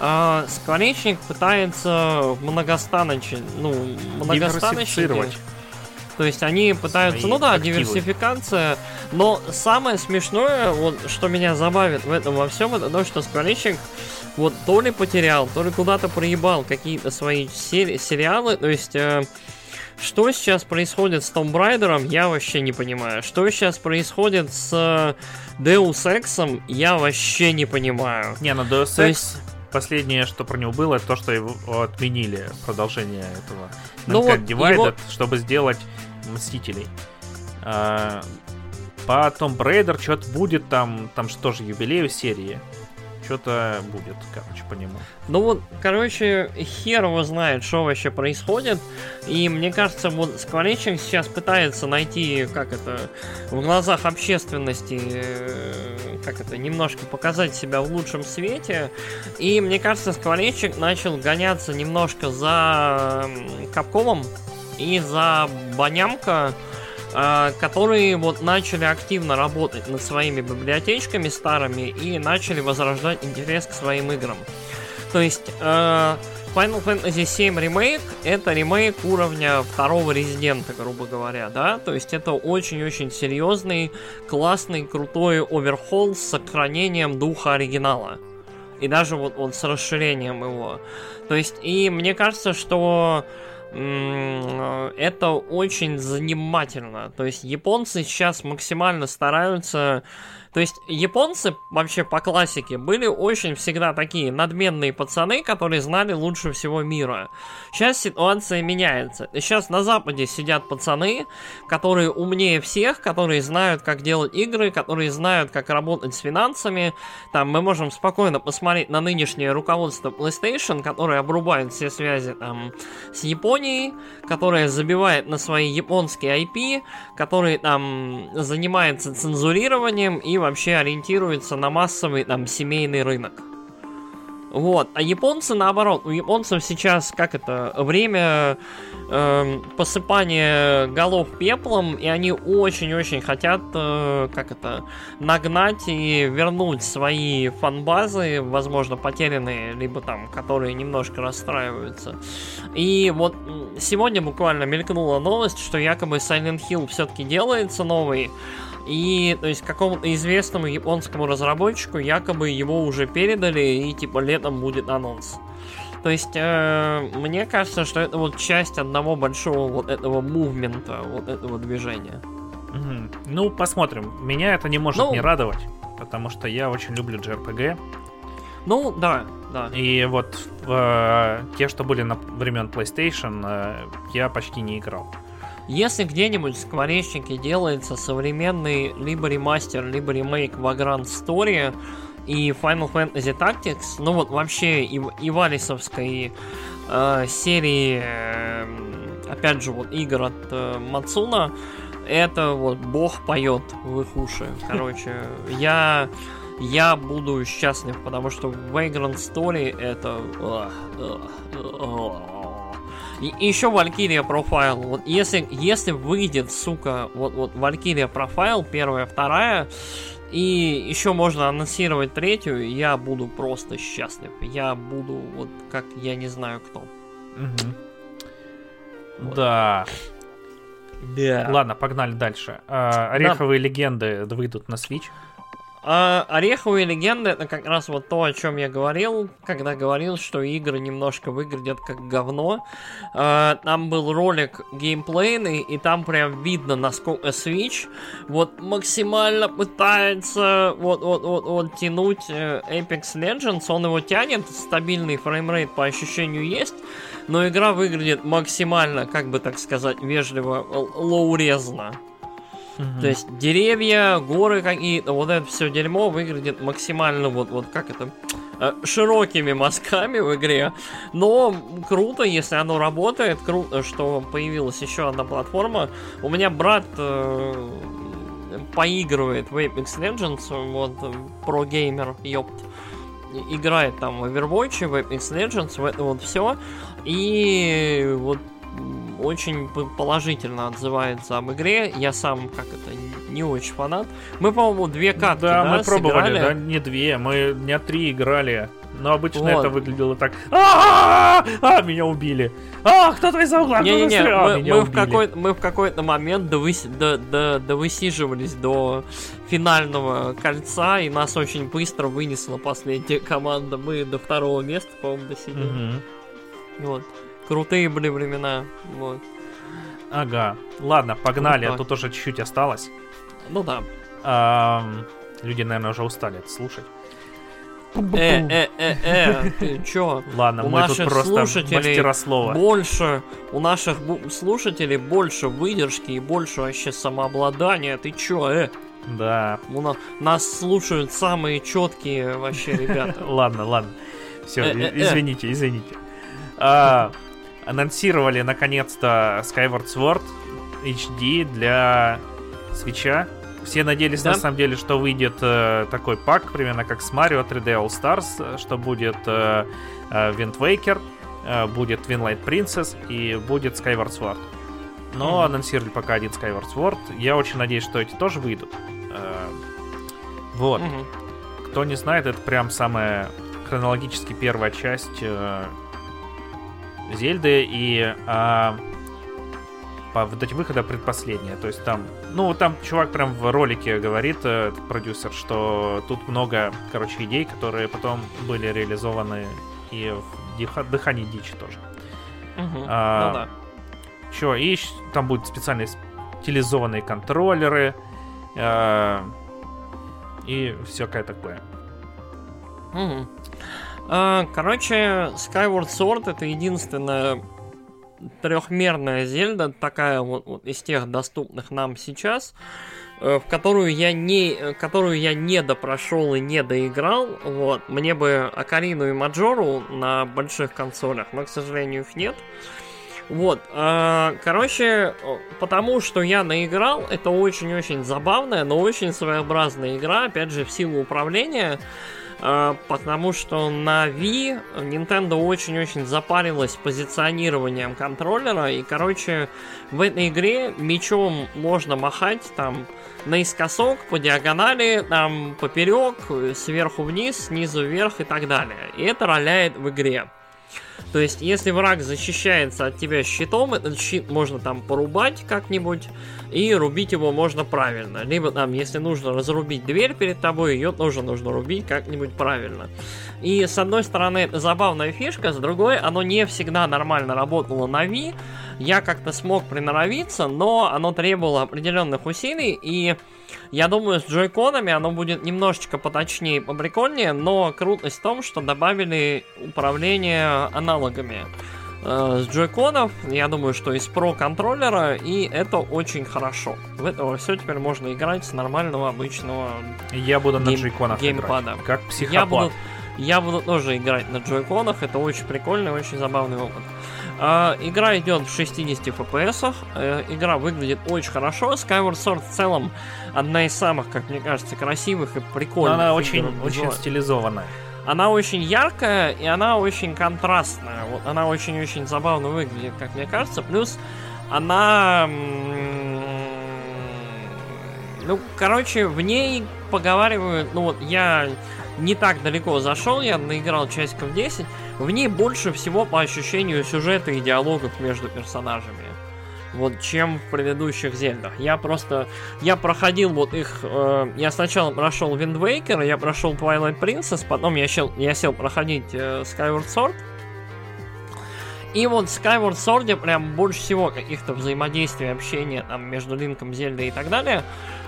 А, Скворечник пытается многостаночить, ну, многостаночить. То есть они пытаются, Свои ну да, активы. диверсификация, но самое смешное, вот что меня забавит в этом во всем, это то, что Скворечник вот то ли потерял, то ли куда-то проебал какие-то свои сери- сериалы, то есть э, что сейчас происходит с Tomb Raider, я вообще не понимаю. Что сейчас происходит с э, Deus Ex, я вообще не понимаю. Не, ну Deus Ex, есть... последнее, что про него было, это то, что его отменили продолжение этого ну, вот Divided, его... чтобы сделать Мстителей. А, по Tomb Raider что-то будет там, там что же юбилей серии что-то будет, короче, по нему. Ну вот, короче, хер его знает, что вообще происходит. И мне кажется, вот Скворечник сейчас пытается найти, как это, в глазах общественности, э, как это, немножко показать себя в лучшем свете. И мне кажется, Скворечник начал гоняться немножко за Капкомом и за Банямка которые вот начали активно работать над своими библиотечками старыми и начали возрождать интерес к своим играм. То есть э, Final Fantasy VII Remake это ремейк уровня второго резидента, грубо говоря, да? То есть это очень-очень серьезный, классный, крутой оверхолл с сохранением духа оригинала. И даже вот, вот с расширением его. То есть, и мне кажется, что это очень занимательно. То есть японцы сейчас максимально стараются то есть японцы вообще по классике были очень всегда такие надменные пацаны, которые знали лучше всего мира. Сейчас ситуация меняется. Сейчас на Западе сидят пацаны, которые умнее всех, которые знают, как делать игры, которые знают, как работать с финансами. Там мы можем спокойно посмотреть на нынешнее руководство PlayStation, которое обрубает все связи там с Японией, которое забивает на свои японские IP, который там занимается цензурированием и вообще ориентируется на массовый там семейный рынок. Вот. А японцы наоборот. У японцев сейчас, как это, время э, посыпания голов пеплом, и они очень-очень хотят, э, как это, нагнать и вернуть свои фанбазы, возможно, потерянные, либо там, которые немножко расстраиваются. И вот сегодня буквально мелькнула новость, что якобы Silent Hill все-таки делается новый. И, то есть, какому-то известному японскому разработчику якобы его уже передали, и, типа, летом будет анонс. То есть, э, мне кажется, что это вот часть одного большого вот этого мувмента, вот этого движения. Угу. Ну, посмотрим. Меня это не может ну, не радовать, потому что я очень люблю JRPG. Ну, да, да. И вот э, те, что были на времен PlayStation, э, я почти не играл. Если где-нибудь в скворечнике делается современный либо ремастер, либо ремейк Vagrant Story и Final Fantasy Tactics, ну вот вообще и, и Валисовской э, серии, э, опять же, вот игр от э, Мацуна, это вот бог поет в их уши. Короче, я я буду счастлив, потому что Vagrant Story это... И, и еще Valkyria Profile. Вот если, если выйдет, сука, вот, вот Valkyria Profile, первая, вторая, и еще можно анонсировать третью, я буду просто счастлив. Я буду вот как я не знаю кто. Угу. Вот. Да. Да. Ладно, погнали дальше. А, ореховые да. легенды выйдут на Switch. А ореховые легенды это как раз вот то, о чем я говорил, когда говорил, что игры немножко выглядят как говно. А, там был ролик геймплейный, и там прям видно, насколько Switch вот максимально пытается вот, вот, вот, вот тянуть э, Apex Legends. Он его тянет, стабильный framerate по ощущению есть, но игра выглядит максимально, как бы так сказать, вежливо, лоурезно. Угу. То есть деревья, горы какие-то, вот это все дерьмо выглядит максимально вот, вот как это, э, широкими мазками в игре. Но круто, если оно работает, круто, что появилась еще одна платформа. У меня брат э, поигрывает в Apex Legends, вот, про геймер, ёпт играет там в Overwatch, в Apex Legends, в это вот все. И вот очень положительно отзывается об игре. Я сам, как это, не очень фанат. Мы, по-моему, две катки, да, да мы пробовали, да, не две, мы не три играли. Но обычно вот. это выглядело так. А, меня убили. А, кто-то из угла, не, не, не, мы, мы, в какой, мы в какой-то момент довыс, до, до, довысиживались до финального кольца, и нас очень быстро вынесла последняя команда. Мы до второго места, по-моему, досидели. Угу. Вот. Крутые были времена. Вот. Ага. Ладно, погнали, Вот а тут уже чуть-чуть осталось. Ну да. Ам, люди, наверное, уже устали это слушать. Э, э, э, э, ты чё? Ладно, У мы тут просто мастера слова. Больше, у наших слушателей больше выдержки и больше вообще самообладания. Ты чё, э? Да. У на- нас слушают самые четкие вообще ребята. Ладно, ладно. Все, Э, э, э. извините, извините. А, анонсировали наконец-то Skyward Sword HD для свеча. Все надеялись Да. на самом деле, что выйдет э, такой пак, примерно как с Mario 3D All Stars, что будет э, э, Wind Waker, э, будет Twilight Princess и будет Skyward Sword. Но Мгм. анонсировали пока один Skyward Sword. Я очень надеюсь, что эти тоже выйдут. Э, вот. Мгм. Кто не знает, это прям самая хронологически первая часть э, Зельды и а, по дате выхода предпоследняя. То есть там, ну там чувак прям в ролике говорит, э, продюсер, что тут много, короче, идей, которые потом были реализованы и в Дыхании Дичи тоже. Мгм. А, Ну да. Чё, и там будут специальные стилизованные контроллеры э, и всякое такое. Мгм. А, Короче, Skyward Sword это единственная трехмерная Зельда, такая вот, вот из тех доступных нам сейчас, э, в которую я не, которую я не допрошел и не доиграл. Вот. Мне бы Акарину и Маджору на больших консолях, но, к сожалению, их нет. Вот, а, короче, потому что я наиграл, это очень-очень забавная, но очень своеобразная игра, опять же, в силу управления, потому что на Wii Nintendo очень-очень запарилась позиционированием контроллера, и, короче, в этой игре мечом можно махать там наискосок, по диагонали, там поперек, сверху вниз, снизу вверх и так далее. И это роляет в игре. То есть, если враг защищается от тебя щитом, этот щит можно там порубать как-нибудь, и рубить его можно правильно. Либо там, если нужно разрубить дверь перед тобой, ее тоже нужно рубить как-нибудь правильно. И с одной стороны, забавная фишка, с другой, оно не всегда нормально работало на Wii. Я как-то смог приноровиться, но оно требовало определенных усилий, и я думаю, с джойконами оно будет немножечко поточнее и поприкольнее, но крутость в том, что добавили управление аналогами э, с джойконов, я думаю, что из про контроллера, и это очень хорошо. В это все теперь можно играть с нормального обычного Я буду на Гейм- джойконах геймпада. играть, как психопат. я буду, я буду тоже играть на джойконах, это очень прикольный, очень забавный опыт. А, игра идет в 60 FPS, э, игра выглядит очень хорошо. Skyward Sword в целом одна из самых, как мне кажется, красивых и Но прикольных. она игр очень, очень стилизованная. Она очень яркая и она очень контрастная. Вот она очень-очень забавно выглядит, как мне кажется. Плюс она... Ну, короче, в ней поговаривают... Ну вот я не так далеко зашел, я наиграл часиков 10. В ней больше всего по ощущению сюжета и диалогов между персонажами. Вот чем в предыдущих Зельдах. Я просто... Я проходил вот их... э, я сначала прошел Wind Waker, я прошел Twilight Princess, потом я сел, я сел проходить э, Skyward Sword. И вот в Skyward Sword прям больше всего каких-то взаимодействий, общения там между Линком, Зельдой и так далее.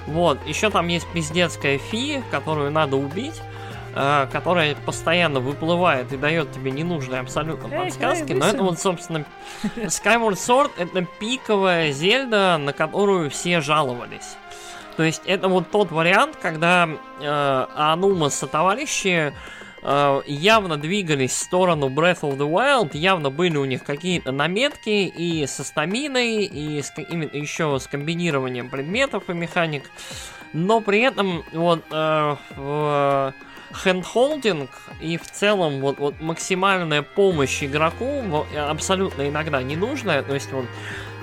Вот. Еще там есть пиздецкая фи, которую надо убить э, которая постоянно выплывает и дает тебе ненужные абсолютно подсказки. Но это вот, собственно, Skyward Sword это пиковая Зельда, на которую все жаловались. То есть это вот тот вариант, когда э, Анума со товарищи э, явно двигались в сторону Breath of the Wild, явно были у них какие-то наметки и со стаминой, и с, именно еще с комбинированием предметов и механик. Но при этом вот э, в хендхолдинг и в целом вот, вот максимальная помощь игроку абсолютно иногда ненужная. То есть вот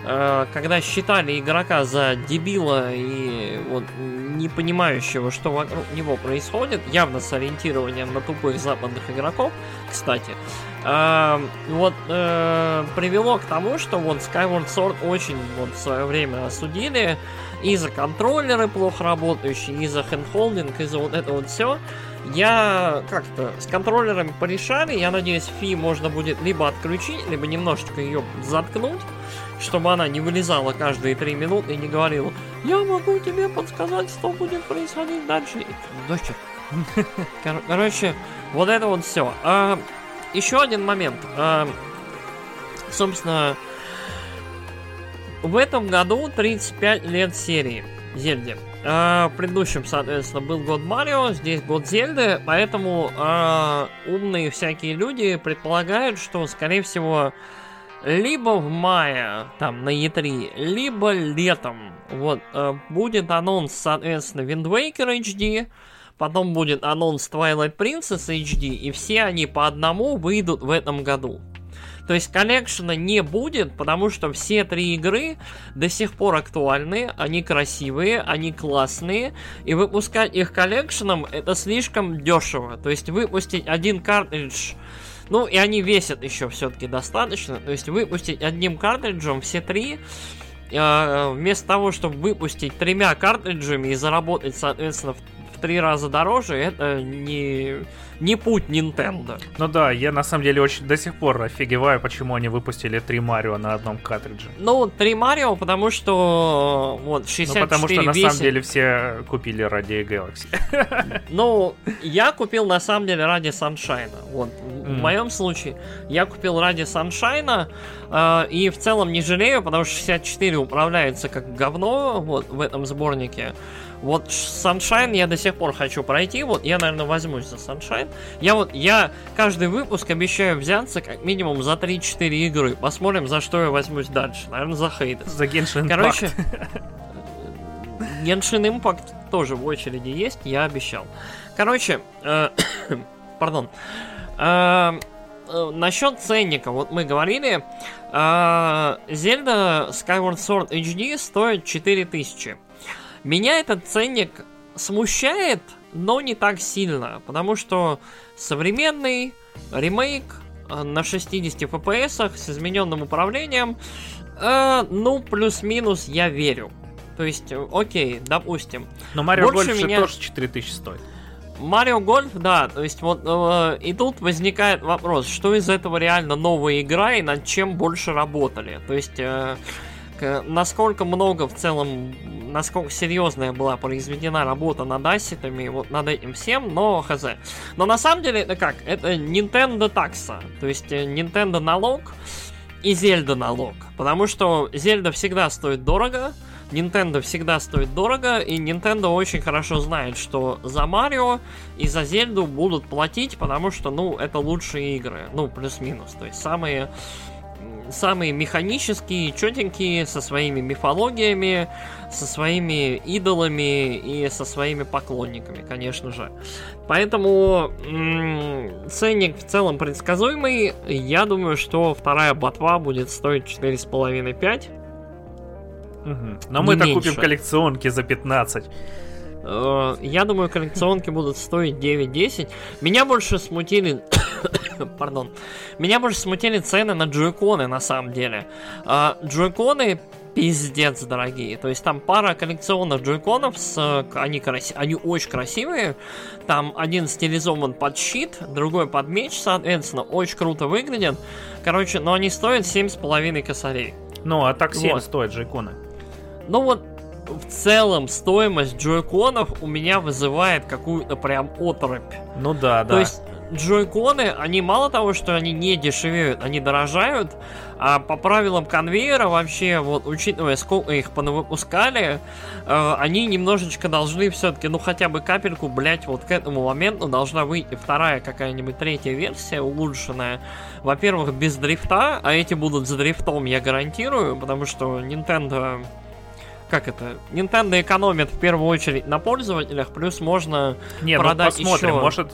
э, когда считали игрока за дебила и вот не понимающего, что вокруг него происходит, явно с ориентированием на тупых западных игроков, кстати, э, вот э, привело к тому, что вот Skyward Sword очень вот в свое время осудили и за контроллеры плохо работающие, и за хендхолдинг, и за вот это вот все. Я как-то с контроллерами порешали. Я надеюсь, фи можно будет либо отключить, либо немножечко ее заткнуть, чтобы она не вылезала каждые три минуты и не говорила, я могу тебе подсказать, что будет происходить дальше. Дочь, Кор- короче, вот это вот все. еще один момент. А, собственно, в этом году 35 лет серии Зельде. А, в предыдущем, соответственно, был год Марио, здесь год Зельды, поэтому а, умные всякие люди предполагают, что, скорее всего, либо в мае, там, на E3, либо летом, вот, а, будет анонс, соответственно, Wind Waker HD, потом будет анонс Twilight Princess HD, и все они по одному выйдут в этом году. То есть коллекшена не будет, потому что все три игры до сих пор актуальны, они красивые, они классные, и выпускать их коллекшеном это слишком дешево. То есть выпустить один картридж ну, и они весят еще все-таки достаточно. То есть выпустить одним картриджем все три, э, вместо того, чтобы выпустить тремя картриджами и заработать, соответственно, три раза дороже, это не не путь Nintendo. Ну да, я на самом деле очень до сих пор офигеваю, почему они выпустили три Марио на одном картридже. Ну, три Марио, потому что вот 64 Ну потому что на самом деле все купили ради Galaxy. Ну, я купил на самом деле ради Саншайна. Вот. В Мгм. моем случае я купил ради Саншайна э, и в целом не жалею, потому что 64 управляется как говно вот в этом сборнике. Вот Sunshine я до сих пор хочу пройти. Вот я, наверное, возьмусь за Sunshine. Я вот, я каждый выпуск обещаю взяться как минимум за 3-4 игры. Посмотрим, за что я возьмусь дальше. Наверное, за Хейдес. За Genshin Impact. Короче, Genshin Impact тоже в очереди есть, я обещал. Короче, э, пардон. Э, э, насчет ценника, вот мы говорили, э, Zelda Skyward Sword HD стоит 4000. Меня этот ценник смущает, но не так сильно, потому что современный ремейк э, на 60 FPS с измененным управлением, э, ну, плюс-минус я верю. То есть, э, окей, допустим. Но Марио больше Гольф меня- тоже 4000 стоит. Марио Гольф, да, то есть вот э, и тут возникает вопрос, что из этого реально новая игра и над чем больше работали. То есть э, насколько много в целом, насколько серьезная была произведена работа над ассетами, вот над этим всем, но хз. Но на самом деле это как? Это Nintendo такса, то есть э, Nintendo налог и Зельда налог. Потому что Зельда всегда стоит дорого, Nintendo всегда стоит дорого, и Nintendo очень хорошо знает, что за Марио и за Зельду будут платить, потому что, ну, это лучшие игры. Ну, плюс-минус. То есть самые самые механические, четенькие, со своими мифологиями, со своими идолами и со своими поклонниками, конечно же. Поэтому м, ценник в целом предсказуемый. Я думаю, что вторая ботва будет стоить 4,5-5. Мгм. Но мы-то купим коллекционки за 15. Э, Я думаю, коллекционки будут стоить 9-10. Меня больше смутили... Пардон. Меня больше смутили цены на джойконы, на самом деле. А, Джойконы пиздец дорогие. То есть там пара коллекционных джойконов, с, э, они, краси- они очень красивые. Там один стилизован под щит, другой под меч, соответственно. Очень круто выглядят. Короче, но они стоят 7,5 косарей. Ну, а так 7 Вот. стоит же иконы. Ну вот, в целом, стоимость джойконов у меня вызывает какую-то прям оторопь. Ну да, да. То есть, джойконы, они мало того, что они не дешевеют, они дорожают, а по правилам конвейера вообще, вот, учитывая, сколько их понавыпускали, э, они немножечко должны все-таки, ну, хотя бы капельку, блять, вот к этому моменту должна выйти вторая какая-нибудь третья версия улучшенная. Во-первых, без дрифта, а эти будут с дрифтом, я гарантирую, потому что Nintendo как это? Nintendo экономит в первую очередь на пользователях, плюс можно Не, ну продать посмотрим, еще. может...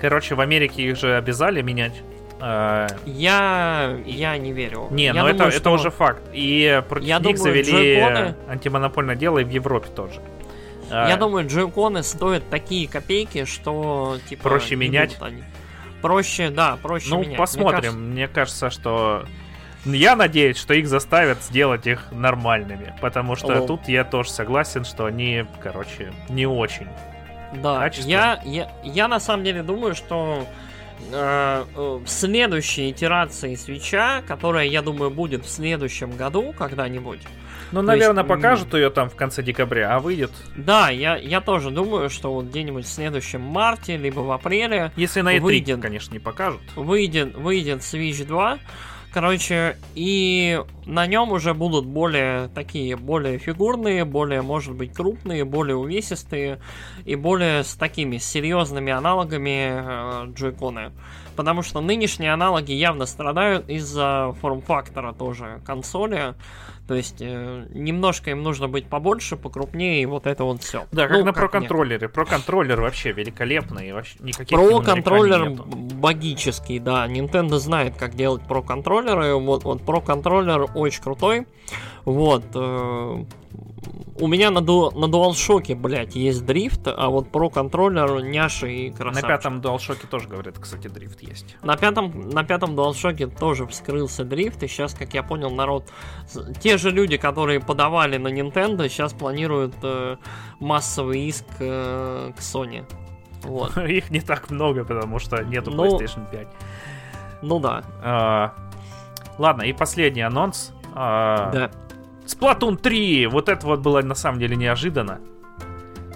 Короче, в Америке их же обязали менять. Э, Я, я не верю. Не, Я ну это, думаю, это что- уже факт. И против Я них думаю, завели джойконы- антимонопольное дело и в Европе тоже. Я А, думаю, джойконы стоят такие копейки, что типа Проще менять? они. Проще, да, проще Ну, менять. Мне посмотрим. кажется- Мне кажется, что... Я надеюсь, что их заставят сделать их нормальными. Потому что О. тут я тоже согласен, что они, короче, не очень. Да, качество. я, я, я на самом деле думаю, что э, э, следующей итерации свеча, которая, я думаю, будет в следующем году когда-нибудь. Ну, То наверное, есть, покажут ее там в конце декабря, а выйдет. Да, я, я тоже думаю, что вот где-нибудь в следующем марте, либо в апреле Если на E3, Выйдет. конечно, не покажут. выйдет, выйдет Switch 2. Короче, и на нем уже будут более такие, более фигурные, более, может быть, крупные, более увесистые и более с такими серьезными аналогами э, джойконы. Потому что нынешние аналоги явно страдают из-за форм-фактора тоже консоли. То есть э, немножко им нужно быть побольше, покрупнее, и вот это вот все. Да, как на Pro-контроллере. Pro-контроллер вообще великолепный, вообще никаких Про ему нареканий контроллер нету. богический, да. Nintendo знает, как делать про контроллеры. Вот, вот про контроллер очень крутой. Вот. э, у меня на, ду- на DualShock, блядь, есть дрифт, а вот про контроллер няши и На красавчик. пятом DualShock тоже, говорят, кстати, дрифт есть. На пятом, на пятом DualShock тоже вскрылся дрифт, и сейчас, как я понял, народ... Те же люди, которые подавали на Nintendo, сейчас планируют э, массовый иск э, к Sony. Вот. Их не так много, потому что нету Ну, PlayStation 5. Ну да, А, Ладно, и последний анонс. А, да. Splatoon 3! Вот это вот было на самом деле неожиданно.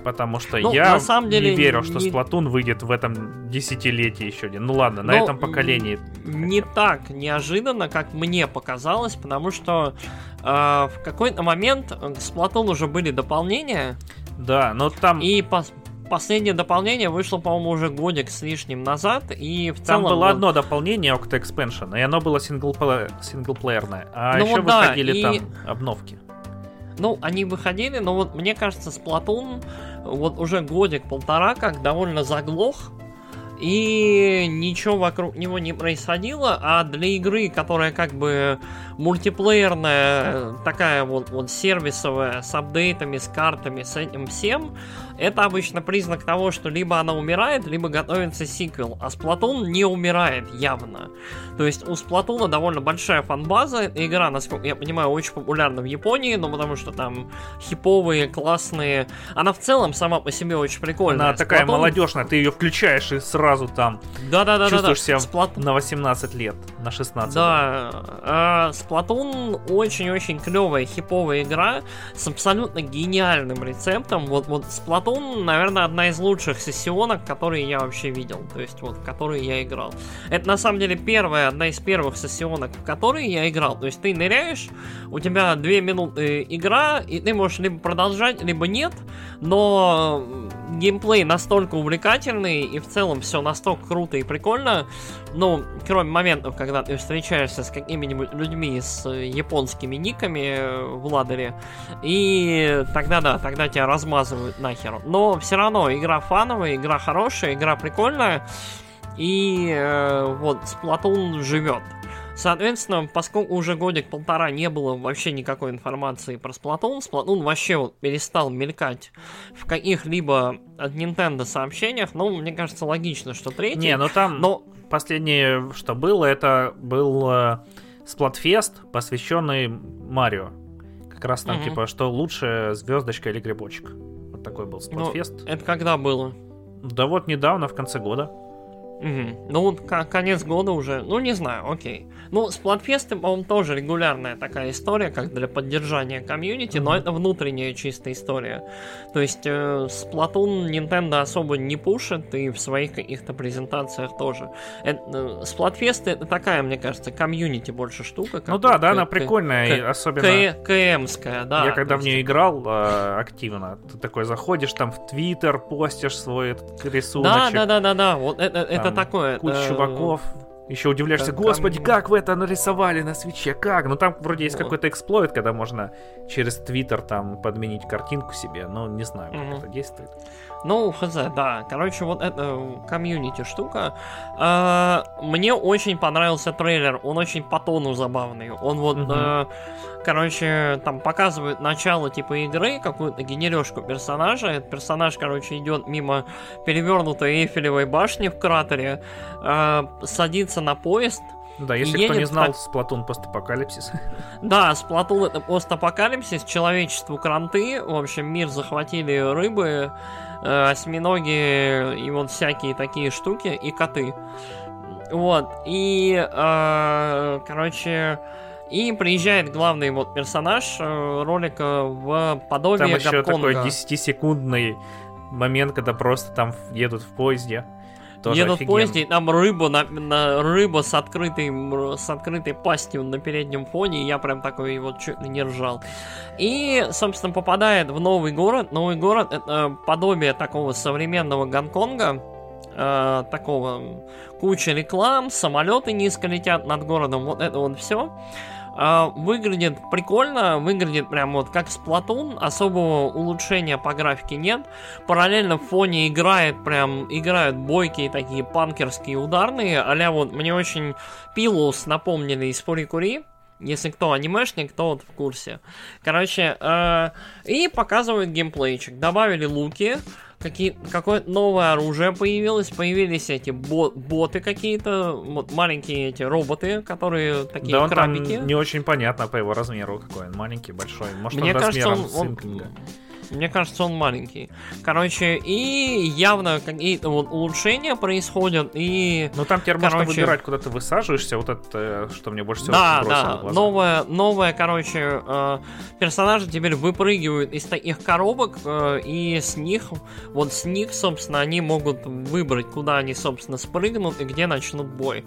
Потому что Ну, я на самом деле, не верил, что не- Splatoon выйдет в этом десятилетии еще один. Ну ладно, на Ну, этом поколении. Не так неожиданно, как мне показалось, потому что э, в какой-то момент к Splatoon уже были дополнения, Да, но там, и пос- последнее дополнение вышло, по-моему, уже годик с лишним назад, и в там целом... было вот- одно дополнение Octa Expansion, и оно было синглпле- синглплеерное. А Ну еще вот да, выходили и- там обновки. Ну, они выходили, но вот мне кажется, Splatoon вот уже годик-полтора как довольно заглох, и ничего вокруг него не происходило, а для игры, которая как бы мультиплеерная, такая вот, вот сервисовая, с апдейтами, с картами, с этим всем, это обычно признак того, что либо она умирает, либо готовится сиквел, а Splatoon не умирает явно. То есть у Splatoon довольно большая фанбаза, игра, насколько я понимаю, очень популярна в Японии, ну потому что там хиповые, классные, она в целом сама по себе очень прикольная. Она такая Splatoon- молодежная, ты ее включаешь и сразу там Да-да-да-да-да. чувствуешь себя Splatoon- на 18 лет, на 16. Да, а, Splatoon очень-очень клевая, хиповая игра с абсолютно гениальным рецептом. Вот, вот Splatoon, наверное, одна из лучших сессионок, которые я вообще видел, то есть вот в которые я играл. Это на самом деле первая, одна из первых сессионок, в которые я играл. То есть ты ныряешь, у тебя две минуты игра, и ты можешь либо продолжать, либо нет, но геймплей настолько увлекательный, и в целом все настолько круто и прикольно, ну, кроме моментов, когда ты встречаешься с какими-нибудь людьми с э, японскими никами э, в ладере, и тогда да, тогда тебя размазывают нахер. Но все равно игра фановая, игра хорошая, игра прикольная, и э, вот Splatoon живет. Соответственно, поскольку уже годик-полтора не было вообще никакой информации про Splatoon, Splatoon вообще вот перестал мелькать в каких-либо от Nintendo сообщениях, ну, мне кажется, логично, что третий. Не, ну там но последнее, что было, это был э, посвященный Марио. Как раз там, Мгм. типа, что лучше звездочка или грибочек. Вот такой был Ну, Splatfest. это когда было? Да вот недавно, в конце года. Мгм. Ну, конец года уже. Ну, не знаю, окей. Ну, сплатфесты, по-моему, тоже регулярная такая история, как для поддержания комьюнити, но это внутренняя чистая история. То есть, э, Splatoon Nintendo особо не пушит, и в своих каких-то презентациях тоже. Это, э, сплатфесты это такая, мне кажется, комьюнити больше штука. Ну да, да, она прикольная, особенно... КМская, да. Я когда в нее играл э, активно, ты такой заходишь там в Твиттер, постишь свой этот Да, да, да, да, да. Вот это Там такое. куча это- чуваков. Еще удивляешься, господи, там- как вы это нарисовали на свече, как? Ну там вроде есть какой-то эксплойт, когда можно через Твиттер там подменить картинку себе, но не знаю, как это действует. Ну, хз, да. Короче, вот эта комьюнити штука. А, Мне очень понравился трейлер. Он очень по тону забавный. Он вот. Короче, там показывает начало типа игры, какую-то генережку персонажа. Этот персонаж, короче, идет мимо перевернутой Эйфелевой башни в кратере, э, садится на поезд. Да, если Едет кто не знал, так- Сплатун постапокалипсис. Да, Сплатун это постапокалипсис, человечеству кранты, в общем, мир захватили рыбы, э, осьминоги и вот всякие такие штуки, и коты. Вот, и, э, короче, и приезжает главный вот персонаж э, ролика в подобие Там еще Гонконга. такой 10-секундный момент, когда просто там едут в поезде. Тоже Едут в офигенно. поезде, и там рыба, на, на- рыба с, открытой, с открытой пастью на переднем фоне, и я прям такой вот чуть ли не ржал. И, собственно, попадает в новый город. Новый город — это подобие такого современного Гонконга, э, такого куча реклам, самолеты низко летят над городом, вот это вот все. Выглядит прикольно, выглядит прям вот как Сплатун, особого улучшения по графике нет. Параллельно в фоне играет прям, играют бойкие такие панкерские ударные, а вот мне очень Пилус напомнили из Фури-Кури, если кто анимешник, то вот в курсе. Короче, э, и показывают геймплейчик. Добавили луки, какие, какое-то новое оружие появилось, появились эти бо- боты какие-то, вот маленькие эти роботы, которые такие Да он там крабики. не очень понятно по его размеру какой он, маленький, большой. Может Мне он кажется, размером он, он-. Мне кажется, он маленький. Короче, и явно какие-то вот улучшения происходят, и Ну там теперь можно Короче- выбирать, куда ты высаживаешься, вот это, э, что мне больше всего Да, да, новая, новая, короче, э, персонажи теперь выпрыгивают из таких коробок, э, и с них, вот с них, собственно, они могут выбрать, куда они, собственно, спрыгнут и где начнут бой.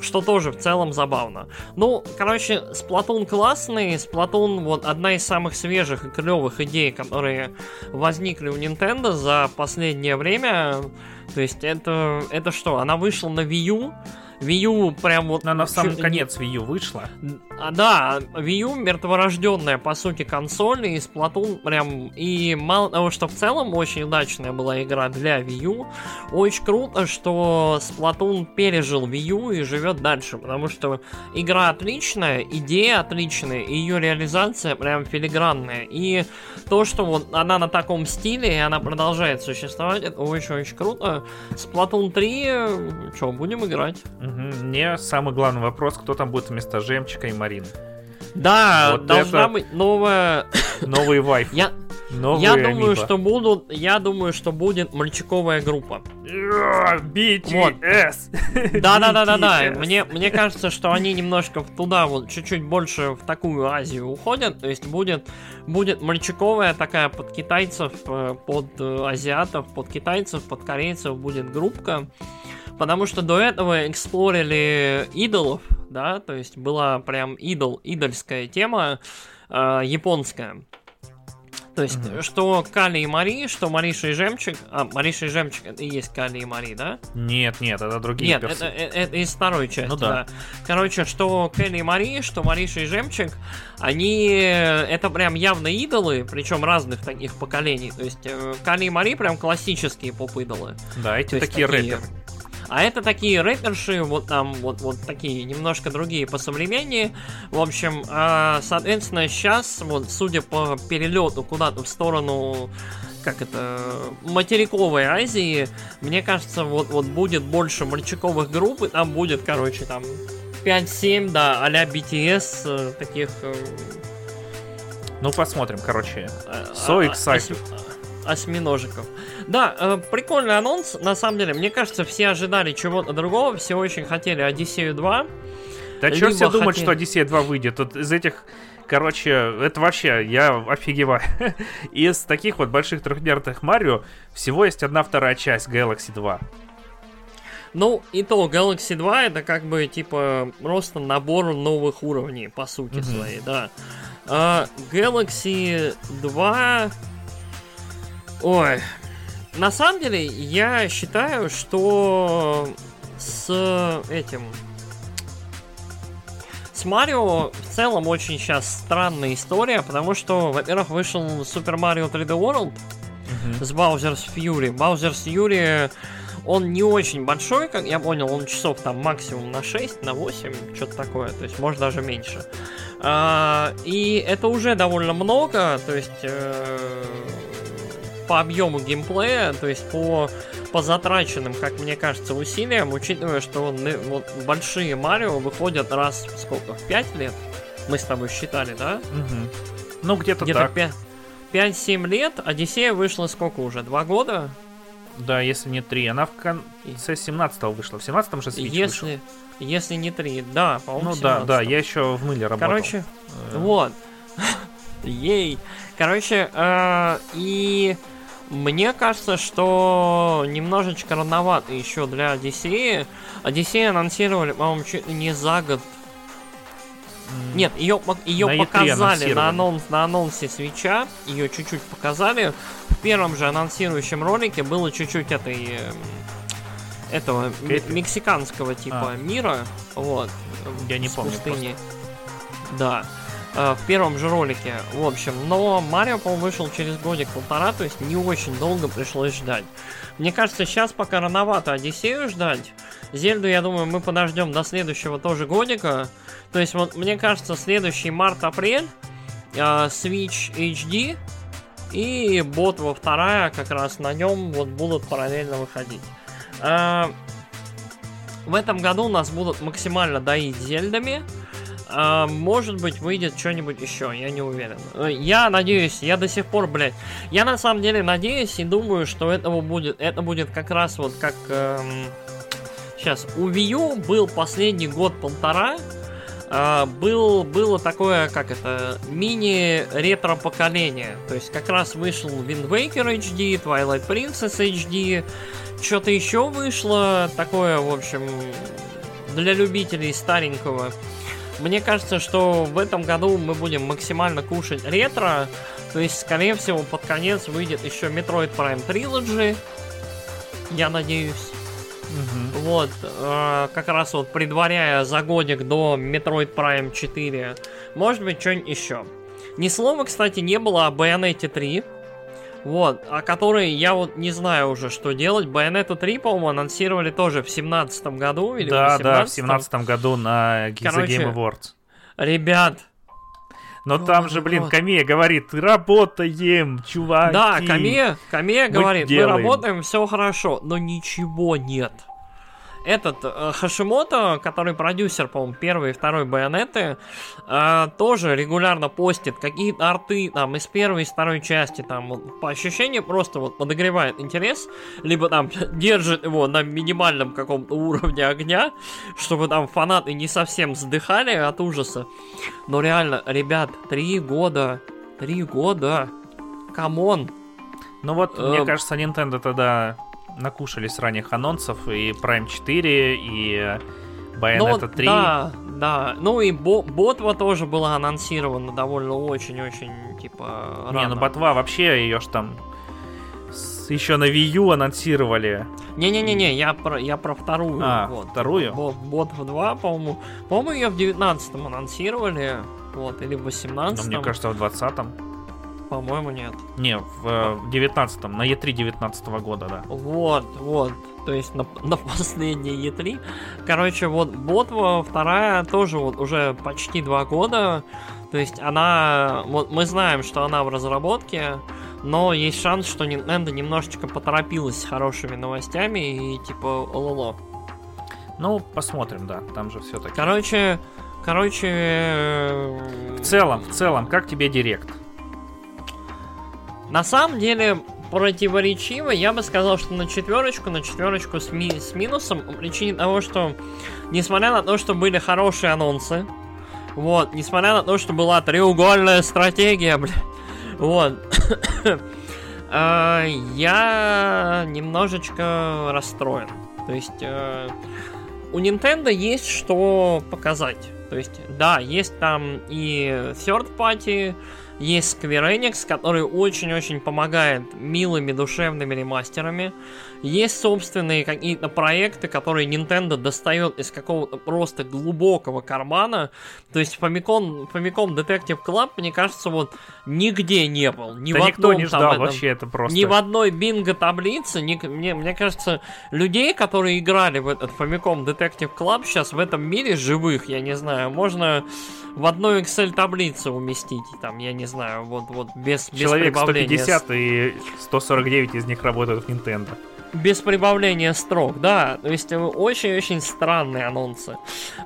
Что тоже в целом забавно. Ну, короче, Сплатун классный, Сплатун вот одна из самых свежих и клевых идей, которые возникли у Nintendo за последнее время. То есть это, это что, она вышла на Wii U, Wii U прям вот... Она в самый конец Wii U вышла. а, да, Wii U мертворожденная, по сути, консоль, и Splatoon прям... И мало того, что в целом очень удачная была игра для Wii U, очень круто, что Splatoon пережил Wii U и живет дальше, потому что игра отличная, идея отличная, и ее реализация прям филигранная. И то, что вот она на таком стиле, и она продолжает существовать, это очень-очень круто. Splatoon 3, что, будем играть? Мгм. Мне самый главный вопрос, кто там будет вместо Жемчика и Марины. Да, Вот должна это- быть новая... Новый вайф. Я, Новые я думаю, амибо. что будут, я думаю, что будет мальчиковая группа. BTS. Да, да, да, да, да. Мне, мне кажется, что они немножко туда вот чуть-чуть больше в такую Азию уходят. То есть будет, будет мальчиковая такая под китайцев, э, под э, азиатов, под китайцев, под корейцев будет группка. Потому что до этого эксплорили идолов, да, то есть была прям идол, идольская тема э, японская. То есть, Мгм. что Кали и Мари, что Мариша и Жемчуг. А, Мариша и Жемчуг это и есть Кали и Мари, да? Нет, нет, это другие Нет, персы. это, это- это из второй части, Ну да. да. Короче, что Келли и Мари, что Мариша и Жемчуг, они э, это прям явно идолы, причем разных таких поколений. То есть э, Келли и Мари прям классические поп-идолы. Да, эти То есть такие рэперы. А это такие рэперши, вот там, вот, вот такие немножко другие по современнее. В общем, а, соответственно, сейчас, вот, судя по перелету куда-то в сторону как это, материковой Азии, мне кажется, вот, вот будет больше мальчиковых групп, и там будет, короче, там 5-7, да, а-ля BTS, э, таких... э, Ну, посмотрим, короче. э, So а- ос- осьминожиков. Да, э, прикольный анонс, на самом деле. Мне кажется, все ожидали чего-то другого, все очень хотели Одиссею 2. Да Либо все хотели- что Одиссея 2 выйдет? Тут из этих, короче, это вообще, я офигеваю. Из таких вот больших трехмерных Марио всего есть одна вторая часть Galaxy 2. Ну, и то, Galaxy 2 это как бы, типа, просто набор новых уровней, по сути Мгм. своей, да. А, Galaxy 2... Ой, на самом деле, я считаю, что с этим... С Марио в целом очень сейчас странная история, потому что, во-первых, вышел Super Mario 3D World с Bowser's Fury. Bowser's Fury, он не очень большой, как я понял, он часов там максимум на 6, на 8, что-то такое, то есть может даже меньше. А, и это уже довольно много, то есть э, по объему геймплея, то есть по, по затраченным, как мне кажется, усилиям, учитывая, что ны- вот большие Марио выходят раз сколько, в 5 лет? Мы с тобой считали, да? Мгм. Ну, где-то Где-то так. 5, 5-7 лет. Одиссея вышла сколько уже? Два года? Да, если не 3. Она в конце 17-го вышла. В 17-м же Switch если, вышел. Если не 3, да, по-моему, Ну да, да, 17-м. я еще в мыле работал. Короче, Э, Вот. Ей. Короче, э, и мне кажется, что немножечко рановато еще для Одиссеи. Одиссею анонсировали, по-моему, чуть ли не за год. Нет, ее, ее На E3 показали на, анонс, на анонсе свеча. Ее чуть-чуть показали. В первом же анонсирующем ролике было чуть-чуть этой... э, этого Кэпи? мексиканского типа А. мира. Вот. Я не помню пустыни. Да. Э, В первом же ролике, в общем, но Марио, по-моему, вышел через годик-полтора, то есть не очень долго пришлось ждать. Мне кажется, сейчас пока рановато Одиссею ждать. Зельду, я думаю, мы подождем до следующего тоже годика. То есть, вот, мне кажется, следующий март-апрель, э, Switch HD и бот во вторая, как раз на нем вот будут параллельно выходить. Э, В этом году нас будут максимально доить зельдами. А, может быть, выйдет что-нибудь еще, я не уверен. Э, Я надеюсь, я до сих пор, блядь. Я на самом деле надеюсь и думаю, что этого будет. Это будет как раз вот как. сейчас, у Wii U был последний год-полтора. а, был, было такое, как это, мини-ретро поколение. То есть как раз вышел Wind Waker HD, Twilight Princess HD, что-то еще вышло, такое, в общем, для любителей старенького. Мне кажется, что в этом году мы будем максимально кушать ретро. То есть, скорее всего, под конец выйдет еще Metroid Prime Trilogy. Я надеюсь. Мгм. Вот, э, как раз вот предваряя за годик до Metroid Prime 4. Может быть, что-нибудь еще. Ни слова, кстати, не было о Bayonetta 3. Вот, о которой я вот не знаю уже, что делать. Bayonetta 3, по-моему, анонсировали тоже в семнадцатом году или Да, да, в 18-м. семнадцатом году на G- The Короче, Game Awards. Ребят, Но там же, блин, вот. Камия говорит, работаем, чуваки. Да, Камея, Камея Мы говорит, мы делаем. работаем, все хорошо, но ничего нет. Этот э, Хашимото, который продюсер, по-моему, первой и второй байонеты, э, тоже регулярно постит какие-то арты там из первой и второй части, там по ощущениям просто вот подогревает интерес, либо там держит его на минимальном каком-то уровне огня, чтобы там фанаты не совсем вздыхали от ужаса. Но реально, ребят, три года, три года, come on, Ну вот, мне Э, кажется, Nintendo тогда накушались ранних анонсов и Prime 4, и Ну, Bayonetta вот 3. Да, да. Ну и Бо- Ботва тоже была анонсирована довольно очень-очень, типа, Не, рано. ну Ботва вообще ее ж там еще на Wii U анонсировали. Не-не-не-не, я про, я про вторую. А, вот. вторую? Бо- Ботва 2, по-моему. По-моему, ее в 19-м анонсировали. Вот, или в Но 18-м. Ну, мне кажется, в 20-м. По-моему, нет. Не, в э, 19-м, на E3 19 года, да. Вот, вот. То есть на, на последней E3. Короче, вот Ботва вторая тоже вот уже почти два года. То есть она... Вот мы знаем, что она в разработке, но есть шанс, что Nintendo немножечко поторопилась с хорошими новостями и типа ололо. Ну, посмотрим, да, там же все-таки. Короче, короче... э, В целом, в целом, как тебе Директ? На самом деле, противоречиво, я бы сказал, что на четверочку, на четверочку с, ми- с минусом, по причине того, что, несмотря на то, что были хорошие анонсы, вот, несмотря на то, что была треугольная стратегия, бля, вот, э, я немножечко расстроен. То есть, э, у Nintendo есть что показать. То есть, да, есть там и third party, есть Square Enix, который очень-очень помогает милыми душевными ремастерами. Есть собственные какие-то проекты, которые Nintendo достает из какого-то просто глубокого кармана. То есть Famicom, Famicom Detective Club, мне кажется, вот нигде не был. Ни да в никто одном не ждал этом- вообще это просто. ни в одной бинго таблице, ни, мне, мне кажется, людей, которые играли в этот Famicom Detective Club, сейчас в этом мире живых, я не знаю, можно в одной Excel таблице уместить, там, я не знаю, вот, вот без, без Человек прибавления 150 и 149 из них работают в Nintendo. Без прибавления строк, да. То есть э, очень-очень странные анонсы.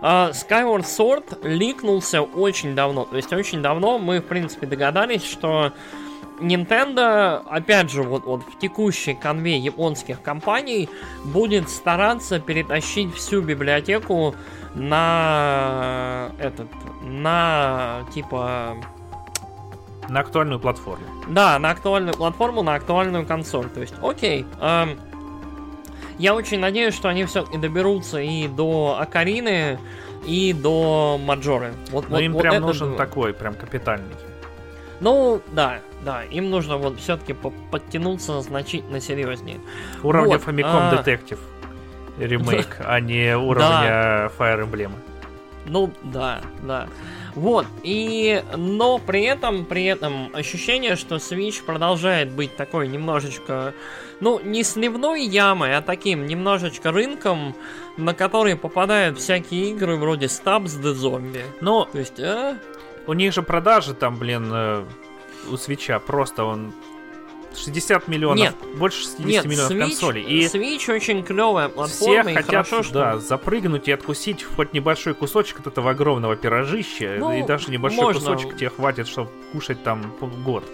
А, Skyward Sword ликнулся очень давно. То есть очень давно мы, в принципе, догадались, что Nintendo, опять же, вот, вот в текущей конве японских компаний будет стараться перетащить всю библиотеку на этот, на типа на актуальную платформу. Да, на актуальную платформу, на актуальную консоль. То есть, окей. Эм, я очень надеюсь, что они все-таки доберутся и до Акарины, и до Маджоры. Вот, Но вот, им вот прям нужен такой, прям капитальный. Ну, да, да, им нужно вот все-таки подтянуться значительно серьезнее. Уровня вот, Famicom а... Detective ремейк, а не уровня Fire Emblem. Ну, да, да. Вот, и, но при этом, при этом ощущение, что Switch продолжает быть такой немножечко, ну, не сливной ямой, а таким немножечко рынком, на который попадают всякие игры вроде Stabs the Zombie. Ну, то есть, а? У них же продажи там, блин, э, у свеча просто он 60 миллионов, нет, больше 60 нет, миллионов Switch, консолей. И Switch очень клевая платформа, все и хотят, хорошо, что... да, запрыгнуть и откусить хоть небольшой кусочек от этого огромного пирожища, ну, и даже небольшой можно. кусочек тебе хватит, чтобы кушать там год.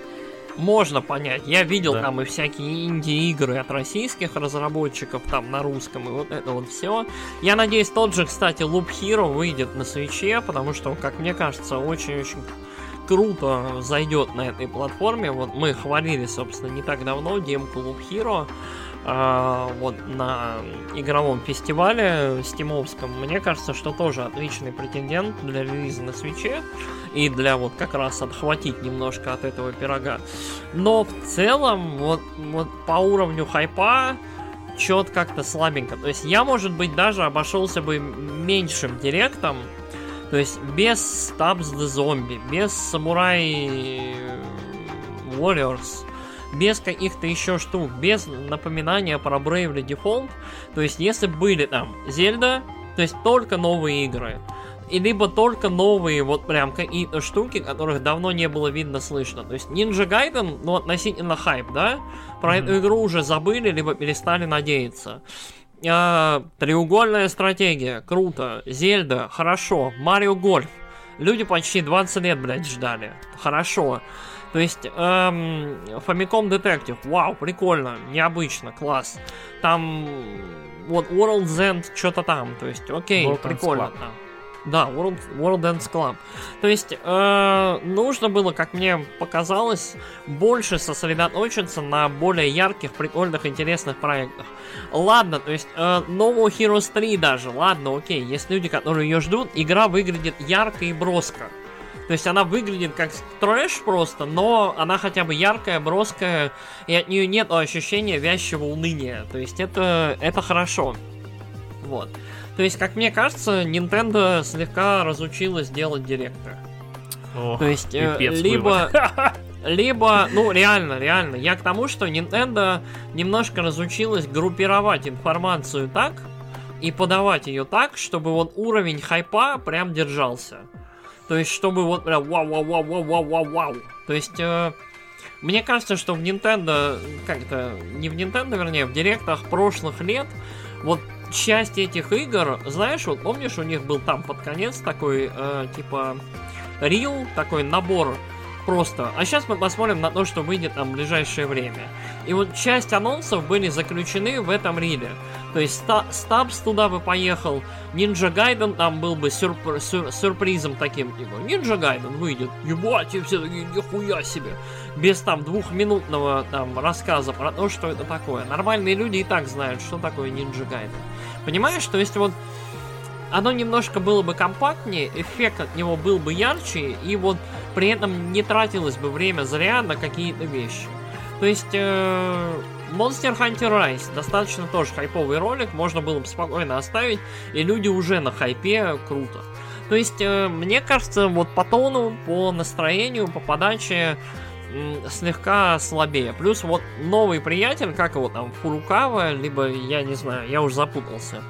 Можно понять. Я видел да. там и всякие инди-игры от российских разработчиков там на русском, и вот это вот все. Я надеюсь, тот же, кстати, Loop Hero выйдет на свече, потому что, как мне кажется, очень-очень круто зайдет на этой платформе. Вот мы хвалили, собственно, не так давно демку Loop Hero э, вот на игровом фестивале стимовском. Мне кажется, что тоже отличный претендент для релиза на свече и для вот как раз отхватить немножко от этого пирога. Но в целом, вот, вот по уровню хайпа, чет как-то слабенько. То есть я, может быть, даже обошелся бы меньшим директом, то есть без Stabs the Zombie, без Samurai Warriors, без каких-то еще штук, без напоминания про Bravely Default. То есть если были там Зельда, то есть только новые игры. И либо только новые вот прям какие-то штуки, которых давно не было видно слышно. То есть Ninja Gaiden, ну относительно хайп, да? Про mm-hmm. эту игру уже забыли, либо перестали надеяться. А, треугольная стратегия, круто. Зельда, хорошо. Марио Гольф. Люди почти 20 лет, блядь, ждали. Хорошо. То есть, эм, Famicom Detective, вау, прикольно, необычно, класс. Там, вот, World's End, что-то там, то есть, окей, World прикольно там. Да, World, World Dance Club. То есть, э, нужно было, как мне показалось, больше сосредоточиться на более ярких, прикольных, интересных проектах. Ладно, то есть, э, No Heroes 3 даже, ладно, окей, есть люди, которые ее ждут, игра выглядит ярко и броско. То есть она выглядит как трэш просто, но она хотя бы яркая, броская, и от нее нет ощущения вязчего уныния. То есть это, это хорошо. Вот. То есть, как мне кажется, Nintendo слегка разучилась делать директоры. Ох, То есть, э, либо... Либо, ну, реально, реально. Я к тому, что Nintendo немножко разучилась группировать информацию так и подавать ее так, чтобы вот уровень хайпа прям держался. То есть, чтобы вот прям вау-вау-вау-вау-вау-вау. То есть, э, мне кажется, что в Nintendo, как-то, не в Nintendo, вернее, в директах прошлых лет, вот часть этих игр, знаешь, вот помнишь, у них был там под конец такой, э, типа, рил, такой набор просто. А сейчас мы посмотрим на то, что выйдет там в ближайшее время. И вот часть анонсов были заключены в этом риле. То есть Стабс туда бы поехал, Ninja Гайден там был бы сюрп- сюр- сюрпризом таким, типа, Ninja Гайден выйдет, ебать, и все такие, нихуя себе. Без там двухминутного там рассказа про то, что это такое. Нормальные люди и так знают, что такое Ninja Гайден. Понимаешь, то есть вот оно немножко было бы компактнее, эффект от него был бы ярче, и вот при этом не тратилось бы время зря на какие-то вещи. То есть э, Monster Hunter Rise достаточно тоже хайповый ролик, можно было бы спокойно оставить, и люди уже на хайпе круто. То есть, э, мне кажется, вот по тону, по настроению, по подаче слегка слабее. Плюс вот новый приятель, как его там, Фурукава, либо, я не знаю, я уже запутался.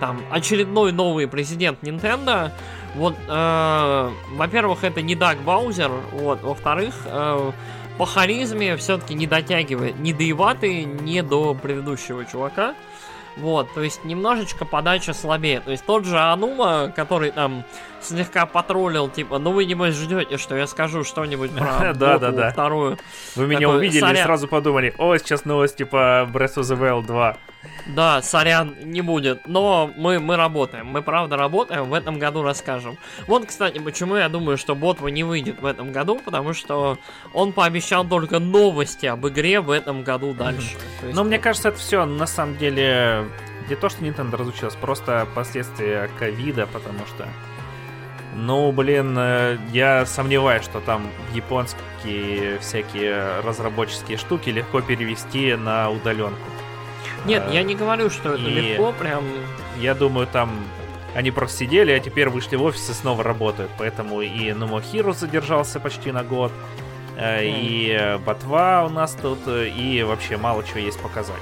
Там очередной новый президент Nintendo. Вот, э, во-первых, это не Даг Баузер, вот, во-вторых, э, по харизме все-таки не дотягивает, не доеватый, не до предыдущего чувака. Вот, то есть немножечко подача слабее. То есть тот же Анума, который там слегка потроллил, типа, ну вы небось ждете, что я скажу что-нибудь про Да, да, да. вторую. Вы меня Такой, увидели и сорян. сразу подумали, о, сейчас новости по Breath of the Wild 2. Да, сорян, не будет. Но мы, мы работаем. Мы правда работаем. В этом году расскажем. Вот, кстати, почему я думаю, что Ботва не выйдет в этом году, потому что он пообещал только новости об игре в этом году дальше. Есть Но мне кажется, это все на самом деле не то, что Nintendo разучилась, просто последствия ковида, потому что ну, блин, э, я сомневаюсь, что там японские всякие разработческие штуки легко перевести на удаленку. Нет, э, я не говорю, что это легко, прям. Я думаю, там они просто сидели, а теперь вышли в офис и снова работают. Поэтому и Номохиру задержался почти на год, э, и Ботва у нас тут, и вообще мало чего есть показать.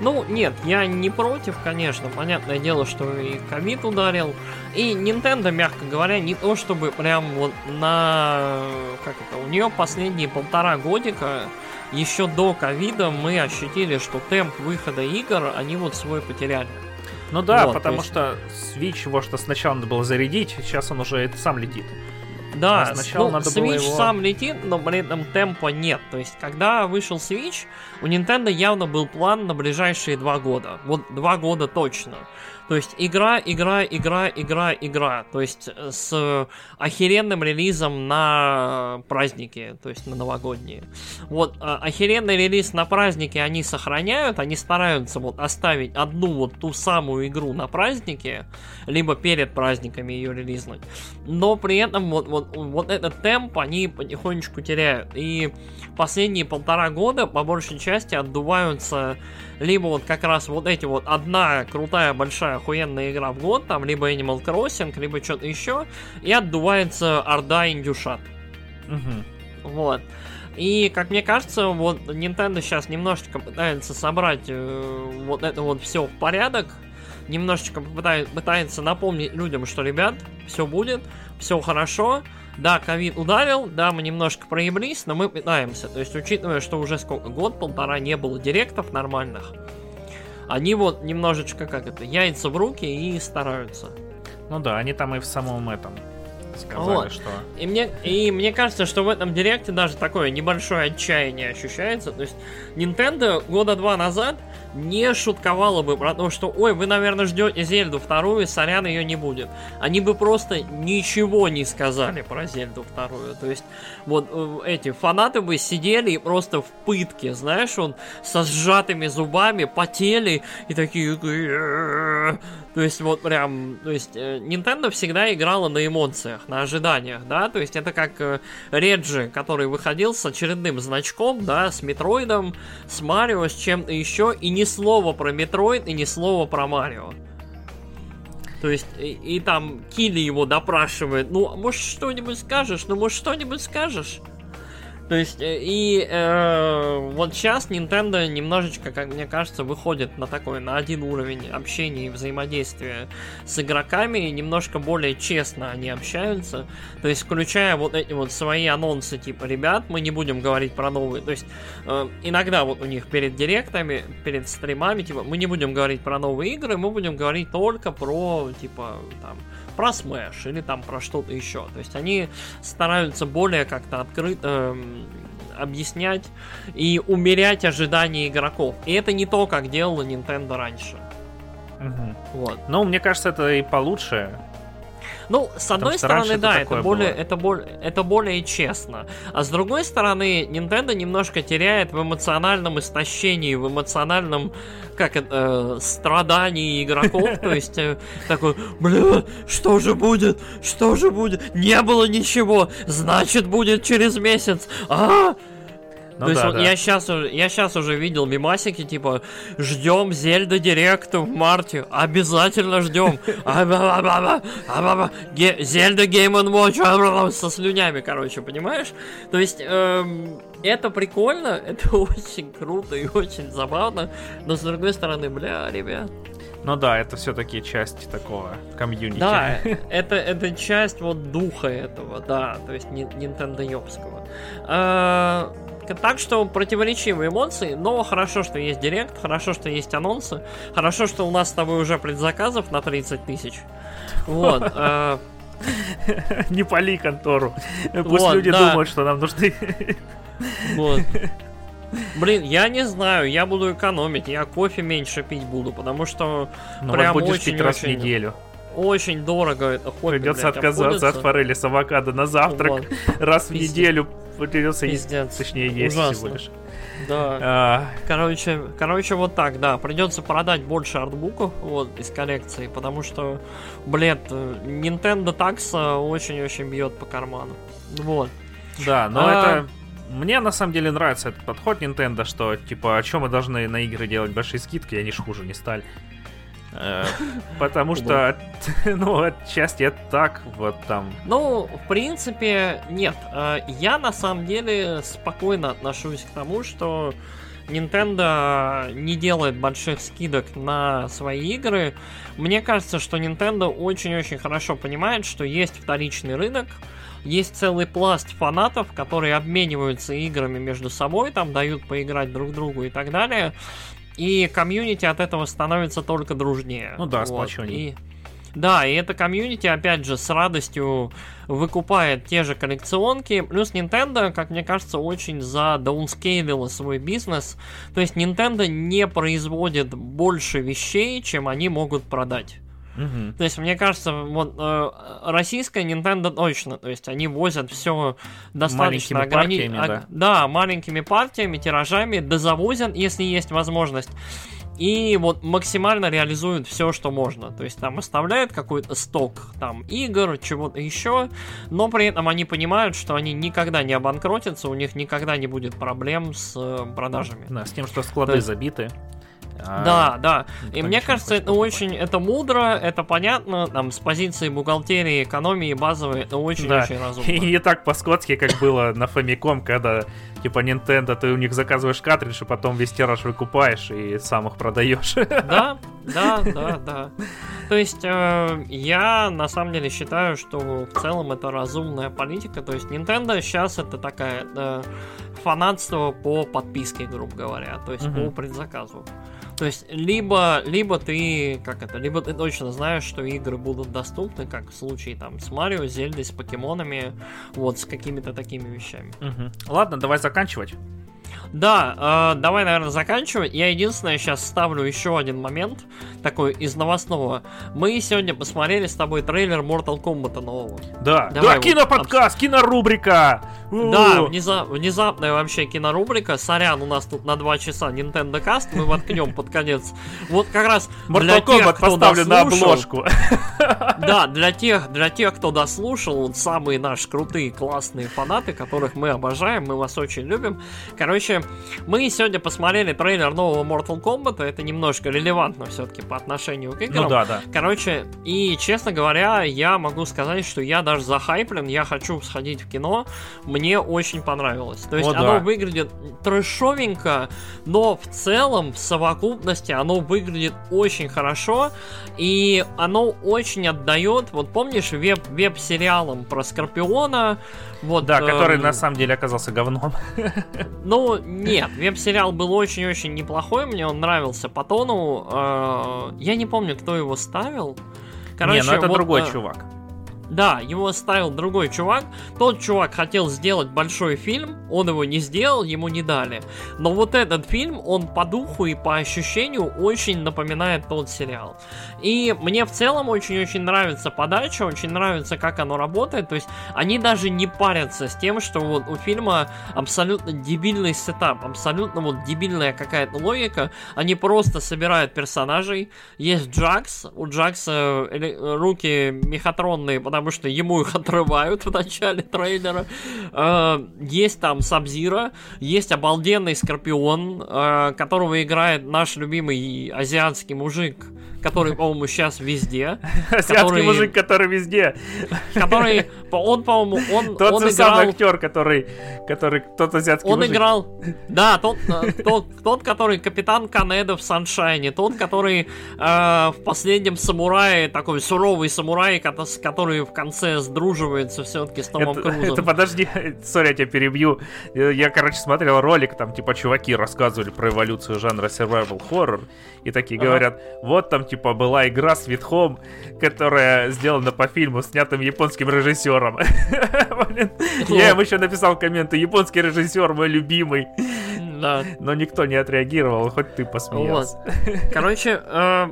Ну, нет, я не против, конечно. Понятное дело, что и ковид ударил. И Nintendo, мягко говоря, не то чтобы прям вот на... Как это? У нее последние полтора годика, еще до ковида, мы ощутили, что темп выхода игр, они вот свой потеряли. Ну да, Вот, то потому есть- что Switch его что сначала надо было зарядить, сейчас он уже это сам летит. Да, А сначала ну, надо было Switch его- сам летит, но при этом темпа нет. То есть, когда вышел Switch, у Nintendo явно был план на ближайшие два года. Вот два года точно. То есть, игра, игра, игра, игра, игра. То есть, э, с охеренным релизом на праздники, то есть на новогодние. Вот, а, охеренный релиз на праздники они сохраняют, они стараются вот оставить одну вот ту самую игру на празднике, либо перед праздниками ее релизнуть. Но при этом вот, вот, вот этот темп они потихонечку теряют. И последние полтора года по большей части отдуваются либо вот как раз вот эти вот одна крутая большая охуенная игра в год, там либо Animal Crossing, либо что-то еще, и отдувается Орда Индюшат. Мгм. Вот. И, как мне кажется, вот Nintendo сейчас немножечко пытается собрать э, вот это вот все в порядок. Немножечко пытает- пытается напомнить людям, что, ребят, все будет, все хорошо. Да, ковид ударил, да, мы немножко проеблись, но мы пытаемся. То есть, учитывая, что уже сколько, год-полтора не было директов нормальных, они вот немножечко, как это, яйца в руки и стараются. Ну да, они там и в самом этом сказали, Вот. что... И мне, и мне кажется, что в этом директе даже такое небольшое отчаяние ощущается. То есть Nintendo года два назад не шутковала бы про то, что ой, вы, наверное, ждете Зельду вторую, сорян, ее не будет. Они бы просто ничего не сказали про Зельду вторую. То есть вот э, эти фанаты бы сидели и просто в пытке, знаешь, он со сжатыми зубами потели и такие... То есть вот прям, то есть э, Nintendo всегда играла на эмоциях, на ожиданиях, да, то есть это как э, Реджи, который выходил с очередным значком, да, с Метроидом, с Марио, с чем-то еще, и ни слова про Метроид, и ни слова про Марио. То есть, и, и там Кили его допрашивает, ну, может, что-нибудь скажешь, ну, может, что-нибудь скажешь? То есть, э, и э, вот сейчас Nintendo немножечко, как мне кажется, выходит на такой, на один уровень общения и взаимодействия с игроками, и немножко более честно они общаются. То есть, включая вот эти вот свои анонсы, типа, ребят, мы не будем говорить про новые. То есть, э, иногда вот у них перед директами, перед стримами, типа, мы не будем говорить про новые игры, мы будем говорить только про, типа, там, про Smash или там про что-то еще. То есть они стараются более как-то открыто эм, объяснять и умерять ожидания игроков. И это не то, как делала Nintendo раньше. Мгм. Вот. Ну, мне кажется, это и получше. Ну, с одной раньше стороны, да, это более, было. это, более, это более честно. А с другой стороны, Nintendo немножко теряет в эмоциональном истощении, в эмоциональном, как это, э, страдании игроков. То есть, э, такой, бля, что же будет? Что же будет? Не было ничего, значит будет через месяц. А, Ну то есть да, вот да. я сейчас уже, я сейчас уже видел мимасики, типа, ждем Зельда Директ в марте, обязательно ждем. А-ба-ба-ба-ба, а-ба-ба, Ге- Зельда Game Watch со слюнями, короче, понимаешь? То есть эм, это прикольно, это очень круто и очень забавно, но с другой стороны, бля, ребят. Ну да, это все-таки часть такого комьюнити. Да, это, это часть вот духа этого, да, то есть Nintendo ёбского. А, так что противоречивые эмоции, но хорошо, что есть директ, хорошо, что есть анонсы, хорошо, что у нас с тобой уже предзаказов на 30 тысяч. Вот. Э, Не пали контору. Пусть люди думают, что нам нужны. Вот. Блин, я не знаю, я буду экономить, я кофе меньше пить буду, потому что Ну, прям будешь очень, пить раз в очень, неделю. очень дорого это кофе. Придется блядь, отказаться от обходится. форели с авокадо на завтрак. Вот, Раз в Пиздец. неделю придется есть. Пиздец. Точнее, есть Ужасно. всего лишь. Да. А, Короче, короче, вот так, да. Придется продать больше артбуков вот, из коллекции, потому что, блядь, Nintendo Tax очень-очень бьет по карману. Вот. Да, но А. это... Мне на самом деле нравится этот подход Nintendo, что типа, о чем мы должны на игры делать большие скидки, они ж хуже не стали. Э, Потому что, ну, отчасти это так, вот там. Ну, в принципе, нет. Э, Я на самом деле спокойно отношусь к тому, что Nintendo не делает больших скидок на свои игры. Мне кажется, что Nintendo очень-очень хорошо понимает, что есть вторичный рынок, есть целый пласт фанатов, которые обмениваются играми между собой, там дают поиграть друг другу и так далее. И комьюнити от этого становится только дружнее. Ну да, Вот. сплочённее. И- Да, и это комьюнити, опять же, с радостью выкупает те же коллекционки. Плюс Nintendo, как мне кажется, очень задаунскейлила свой бизнес. То есть Nintendo не производит больше вещей, чем они могут продать. Мгм. То есть, мне кажется, вот э, российская Nintendo точно, то есть они возят все достаточно Маленькими партиями, ог- да. да, маленькими партиями, тиражами, дозавозят, если есть возможность. И вот максимально реализуют все, что можно. То есть там оставляют какой-то сток там игр, чего-то еще, но при этом они понимают, что они никогда не обанкротятся, у них никогда не будет проблем с э, продажами. Да, с тем, что склады есть- забиты. А, Да, да. никто И мне кажется, это покупать. очень, это мудро, это понятно, там, с позиции бухгалтерии, экономии базовой, это очень-очень разумно. И не так по-скотски, как было на Famicom, когда типа Nintendo, ты у них заказываешь картридж, и потом весь тираж выкупаешь и сам их продаешь. Да, да, да, да. То есть э, я на самом деле считаю, что в целом это разумная политика. То есть Nintendo сейчас это такая э, фанатство по подписке, грубо говоря, то есть Мгм. по предзаказу. То есть либо, либо ты, как это, либо ты точно знаешь, что игры будут доступны, как в случае там с Марио, Зельдой, с покемонами, вот с какими-то такими вещами. Мгм. Ладно, давай заканчивать. Да, э, давай, наверное, заканчивать. Я единственное сейчас ставлю еще один момент, такой из новостного. Мы сегодня посмотрели с тобой трейлер Mortal Kombat нового. Да, Давай да, киноподкаст, кинорубрика. Да, внеза- внезапная вообще кинорубрика. Сорян, у нас тут на 2 часа Nintendo Cast, мы воткнем под конец. Вот как раз для Mortal тех, Kombat кто поставлю на обложку. Да, для тех, для тех, кто дослушал, вот самые наши крутые, классные фанаты, которых мы обожаем, мы вас очень любим. Короче, мы сегодня посмотрели трейлер нового Mortal Kombat, это немножко релевантно все-таки по отношению к играм. Ну да, да. Короче, и честно говоря, я могу сказать, что я даже захайплен, я хочу сходить в кино, мне очень понравилось. То есть О, оно да. выглядит трэшовенько, но в целом, в совокупности, оно выглядит очень хорошо, и оно очень отдает, вот помнишь, веб, веб-сериалом про Скорпиона, вот, Да, который эм, на самом деле оказался говном. ну, нет, веб-сериал был очень-очень неплохой, мне он нравился по тону. э, я не помню, кто его ставил. Короче, Не, ну это вот, другой э, чувак. Да, его ставил другой чувак. Тот чувак хотел сделать большой фильм, он его не сделал, ему не дали. Но вот этот фильм, он по духу и по ощущению очень напоминает тот сериал. И мне в целом очень-очень нравится подача, очень нравится, как оно работает. То есть они даже не парятся с тем, что вот у фильма абсолютно дебильный setup, абсолютно вот дебильная какая-то логика. Они просто собирают персонажей. Есть Джакс, у Джакса эле- руки мехатронные, потому что ему их отрывают в начале трейлера. Э, Есть там Саб-Зиро, есть обалденный Скорпион, э, которого играет наш любимый азиатский мужик, который, по-моему, сейчас везде. Азиатский который- мужик, который везде. Который, он, по-моему, он, Тот он же самый актер, который, который тот азиатский Он мужик. играл, да, тот, э, тот, тот, который капитан Канеда в Саншайне, тот, который э, в последнем самурае, такой суровый самурай, который в конце сдруживается все-таки с Томом это, Крузом. Это подожди, сори, я тебя перебью. Я, короче, смотрел ролик, там, типа, чуваки рассказывали про эволюцию жанра survival horror, и такие ага. говорят, вот там, типа, была игра Sweet Home, которая сделана по фильму, снятым японским режиссером. Я им еще написал комменты, японский режиссер мой любимый. Да. Но никто не отреагировал, хоть ты посмеялся. Короче, э,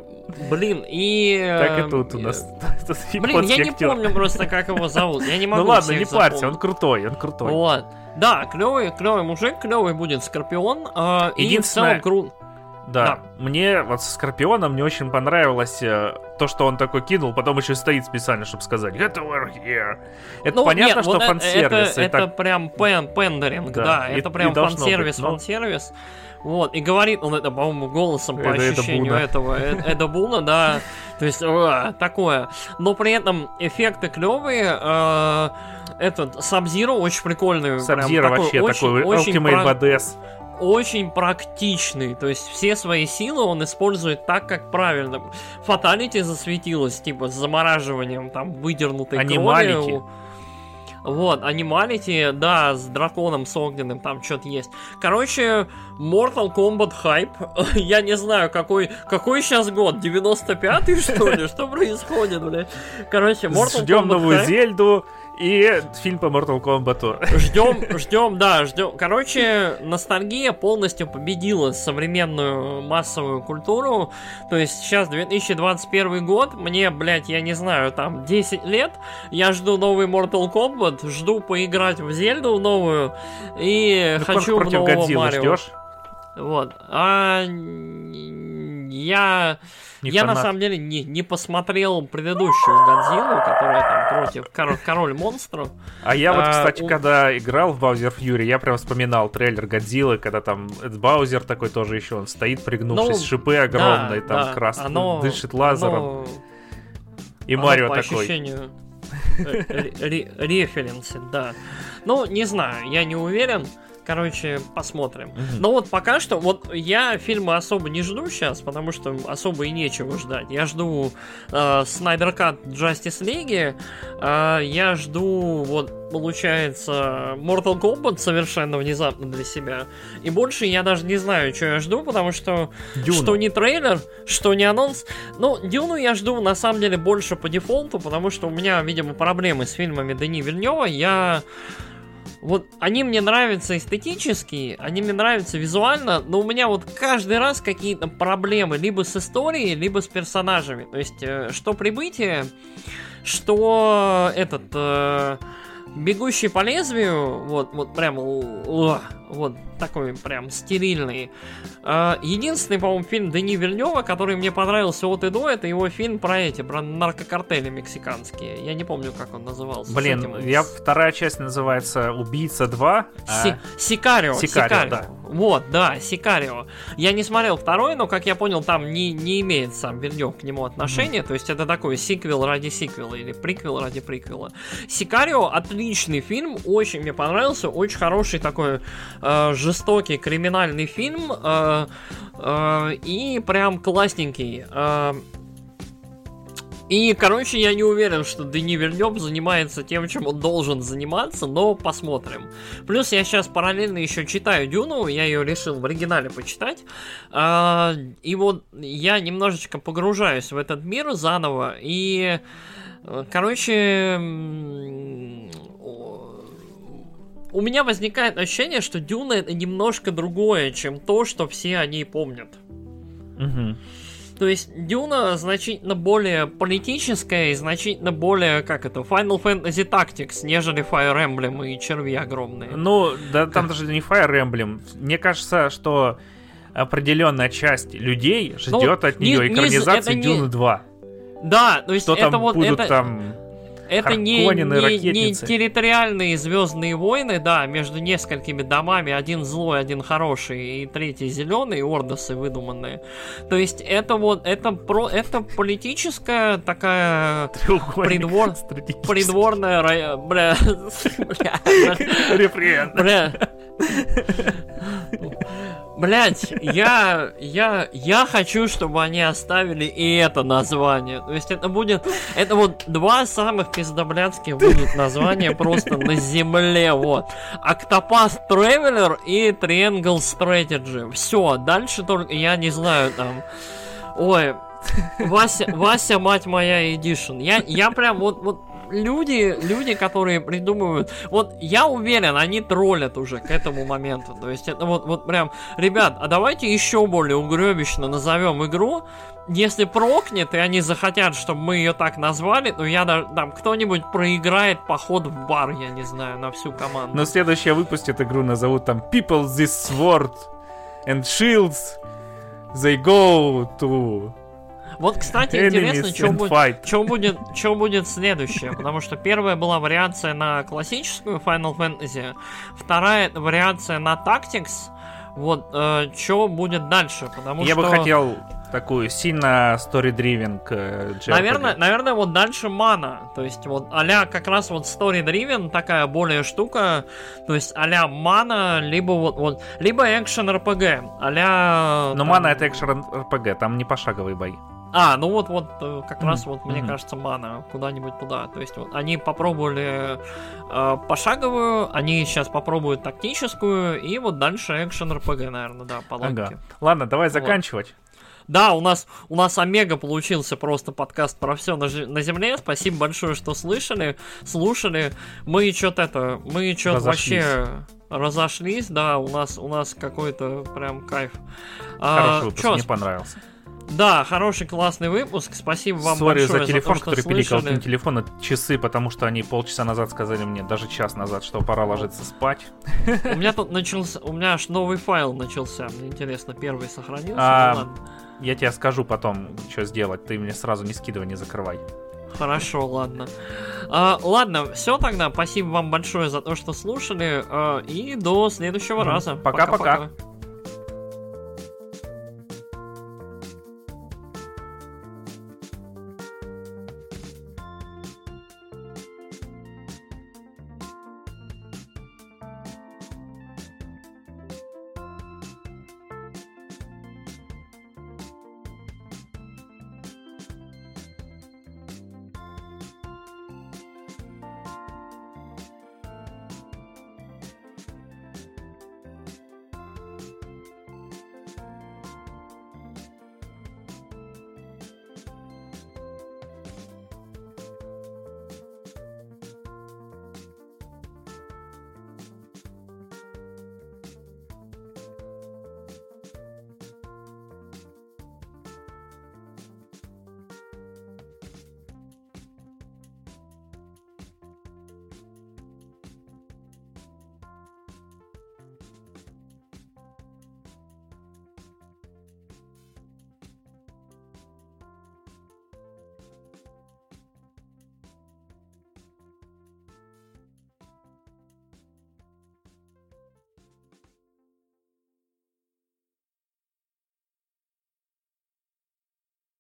блин, и... Так и тут у э, нас. Блин, я не помню просто, как его зовут. Я не могу Ну ладно, не парься, он крутой, он крутой. Вот. Да, клевый, клевый мужик, клевый будет Скорпион. Э, Единственное... И в целом да. да. Мне вот со Скорпионом мне очень понравилось э, то, что он такой кинул, потом еще стоит специально, чтобы сказать Get over here. Это ну, понятно, нет, что вот фан-сервис. Это, это, так... прям пен, пендеринг, да. да и, это прям фан-сервис, но... фан-сервис. Вот, и говорит он это, по-моему, голосом по это, ощущению это этого Эда Буна, да. То есть, э, такое. Но при этом эффекты клевые. Э, этот Сабзиро очень прикольный. Сабзиро вообще такой, Ultimate Badass очень практичный. То есть все свои силы он использует так, как правильно. Фаталити засветилась, типа с замораживанием там выдернутой Анималити. крови. Вот, анималити, да, с драконом, с огненным, там что-то есть. Короче, Mortal Kombat хайп. Я не знаю, какой, какой сейчас год, 95-й, что ли? Что происходит, блядь? Короче, Mortal Ждем Kombat новую. Зельду, и фильм по Mortal Kombat. Ждем, ждем, да, ждем. Короче, ностальгия полностью победила современную массовую культуру. То есть сейчас 2021 год, мне, блядь, я не знаю, там 10 лет, я жду новый Mortal Kombat, жду поиграть в Зельду новую и ну, хочу в нового Марио. Ждешь? Вот. А я... Не я на самом деле не, не посмотрел предыдущую Годзиллу, которая там против король, король монстров. А я вот, а, кстати, а, когда играл в Баузер Фьюри, я прям вспоминал трейлер Годзиллы, когда там Баузер такой тоже еще, он стоит пригнувшись, ну, шипы огромные, да, там да, красный, оно, дышит лазером. Оно, и оно Марио по такой. Ощущению референсы, да. Ну, не знаю, я не уверен. Короче, посмотрим. Угу. Но вот пока что, вот я фильмы особо не жду сейчас, потому что особо и нечего ждать. Я жду э, Снайдер Кат Justice League, э, я жду, вот, получается, Mortal Kombat совершенно внезапно для себя. И больше я даже не знаю, что я жду, потому что Дюну. что не трейлер, что не анонс. Ну, Дюну я жду на самом деле больше по дефолту, потому что у меня, видимо, проблемы с фильмами Дани Вильнева. Я вот они мне нравятся эстетически, они мне нравятся визуально, но у меня вот каждый раз какие-то проблемы либо с историей, либо с персонажами. То есть, э, что прибытие, что этот... Э, Бегущий по лезвию, вот, вот прям, вот такой прям стерильный. А, единственный, по-моему, фильм Дани Вильнева, который мне понравился от и до, это его фильм про эти, про наркокартели мексиканские. Я не помню, как он назывался. Блин, этим... я, вторая часть называется «Убийца 2». Си- а... Сикарио, Сикарио, Сикарио. Да. Вот, да, Сикарио. Я не смотрел второй, но, как я понял, там не, не имеет сам Вильнев к нему отношения, mm-hmm. то есть это такой сиквел ради сиквела или приквел ради приквела. Сикарио отличный фильм, очень мне понравился, очень хороший такой э, жестокий криминальный фильм э, э, и прям классненький. Э, и, короче, я не уверен, что Дени Вильнев занимается тем, чем он должен заниматься, но посмотрим. Плюс я сейчас параллельно еще читаю Дюну, я ее решил в оригинале почитать. А, и вот я немножечко погружаюсь в этот мир заново, и, короче, у меня возникает ощущение, что Дюна это немножко другое, чем то, что все о ней помнят. Угу. То есть Дюна значительно более политическая и значительно более, как это, Final Fantasy Tactics, нежели Fire Emblem и черви огромные. Ну, да там даже не Fire Emblem. Мне кажется, что определенная часть людей ждет ну, от нее не, экранизации не, Дюны не... 2. Да, то есть что это там вот будут это... там это не, не, не территориальные звездные войны, да, между несколькими домами, один злой, один хороший, и третий зеленый, ордосы выдуманные. То есть это вот, это про, это политическая такая придвор, придворная, бля, бля, бля, Блять, я, я, я хочу, чтобы они оставили и это название. То есть это будет, это вот два самых пиздоблядских будут названия просто на земле, вот. Octopath Traveler и Triangle Strategy. Все, дальше только, я не знаю, там... Ой, Вася, Вася, мать моя, Edition. Я, я прям вот, вот люди, люди, которые придумывают, вот я уверен, они троллят уже к этому моменту. То есть это вот, вот прям, ребят, а давайте еще более угребищно назовем игру. Если прокнет, и они захотят, чтобы мы ее так назвали, то я там, кто-нибудь проиграет поход в бар, я не знаю, на всю команду. Но следующая выпустит игру, назовут там People This Sword and Shields, They Go to вот, кстати, интересно, что будет, что будет, что будет следующее, потому что первая была вариация на классическую Final Fantasy, вторая вариация на Tactics. Вот, э, что будет дальше, потому Я что... бы хотел такую сильно story-driven Наверное, наверное, вот дальше мана. То есть вот а как раз вот story-driven такая более штука. То есть а мана, либо вот, вот либо экшен RPG. а Но мана это экшен RPG, там не пошаговые бои. А, ну вот, вот, э, как mm-hmm. раз вот, мне mm-hmm. кажется, мана куда-нибудь туда. То есть вот они попробовали э, пошаговую, они сейчас попробуют тактическую, и вот дальше экшен РПГ, наверное, да, по логике. Ага. Ладно, давай вот. заканчивать. Да, у нас, у нас Омега получился просто подкаст про все на, на земле. Спасибо большое, что слышали, слушали. Мы что-то это, мы что-то вообще разошлись, да, у нас, у нас какой-то прям кайф. Хороший а, выпуск, чё, мне понравился. Да, хороший, классный выпуск. Спасибо вам Sorry большое за телефон, за то, который пиликал не телефон, это часы, потому что они полчаса назад сказали мне, даже час назад, что пора ложиться спать. У меня тут начался, у меня аж новый файл начался. Мне интересно, первый сохранился? А, ну, я тебе скажу потом, что сделать. Ты мне сразу не скидывай, не закрывай. Хорошо, ладно. А, ладно, все тогда. Спасибо вам большое за то, что слушали. А, и до следующего раза. Пока-пока.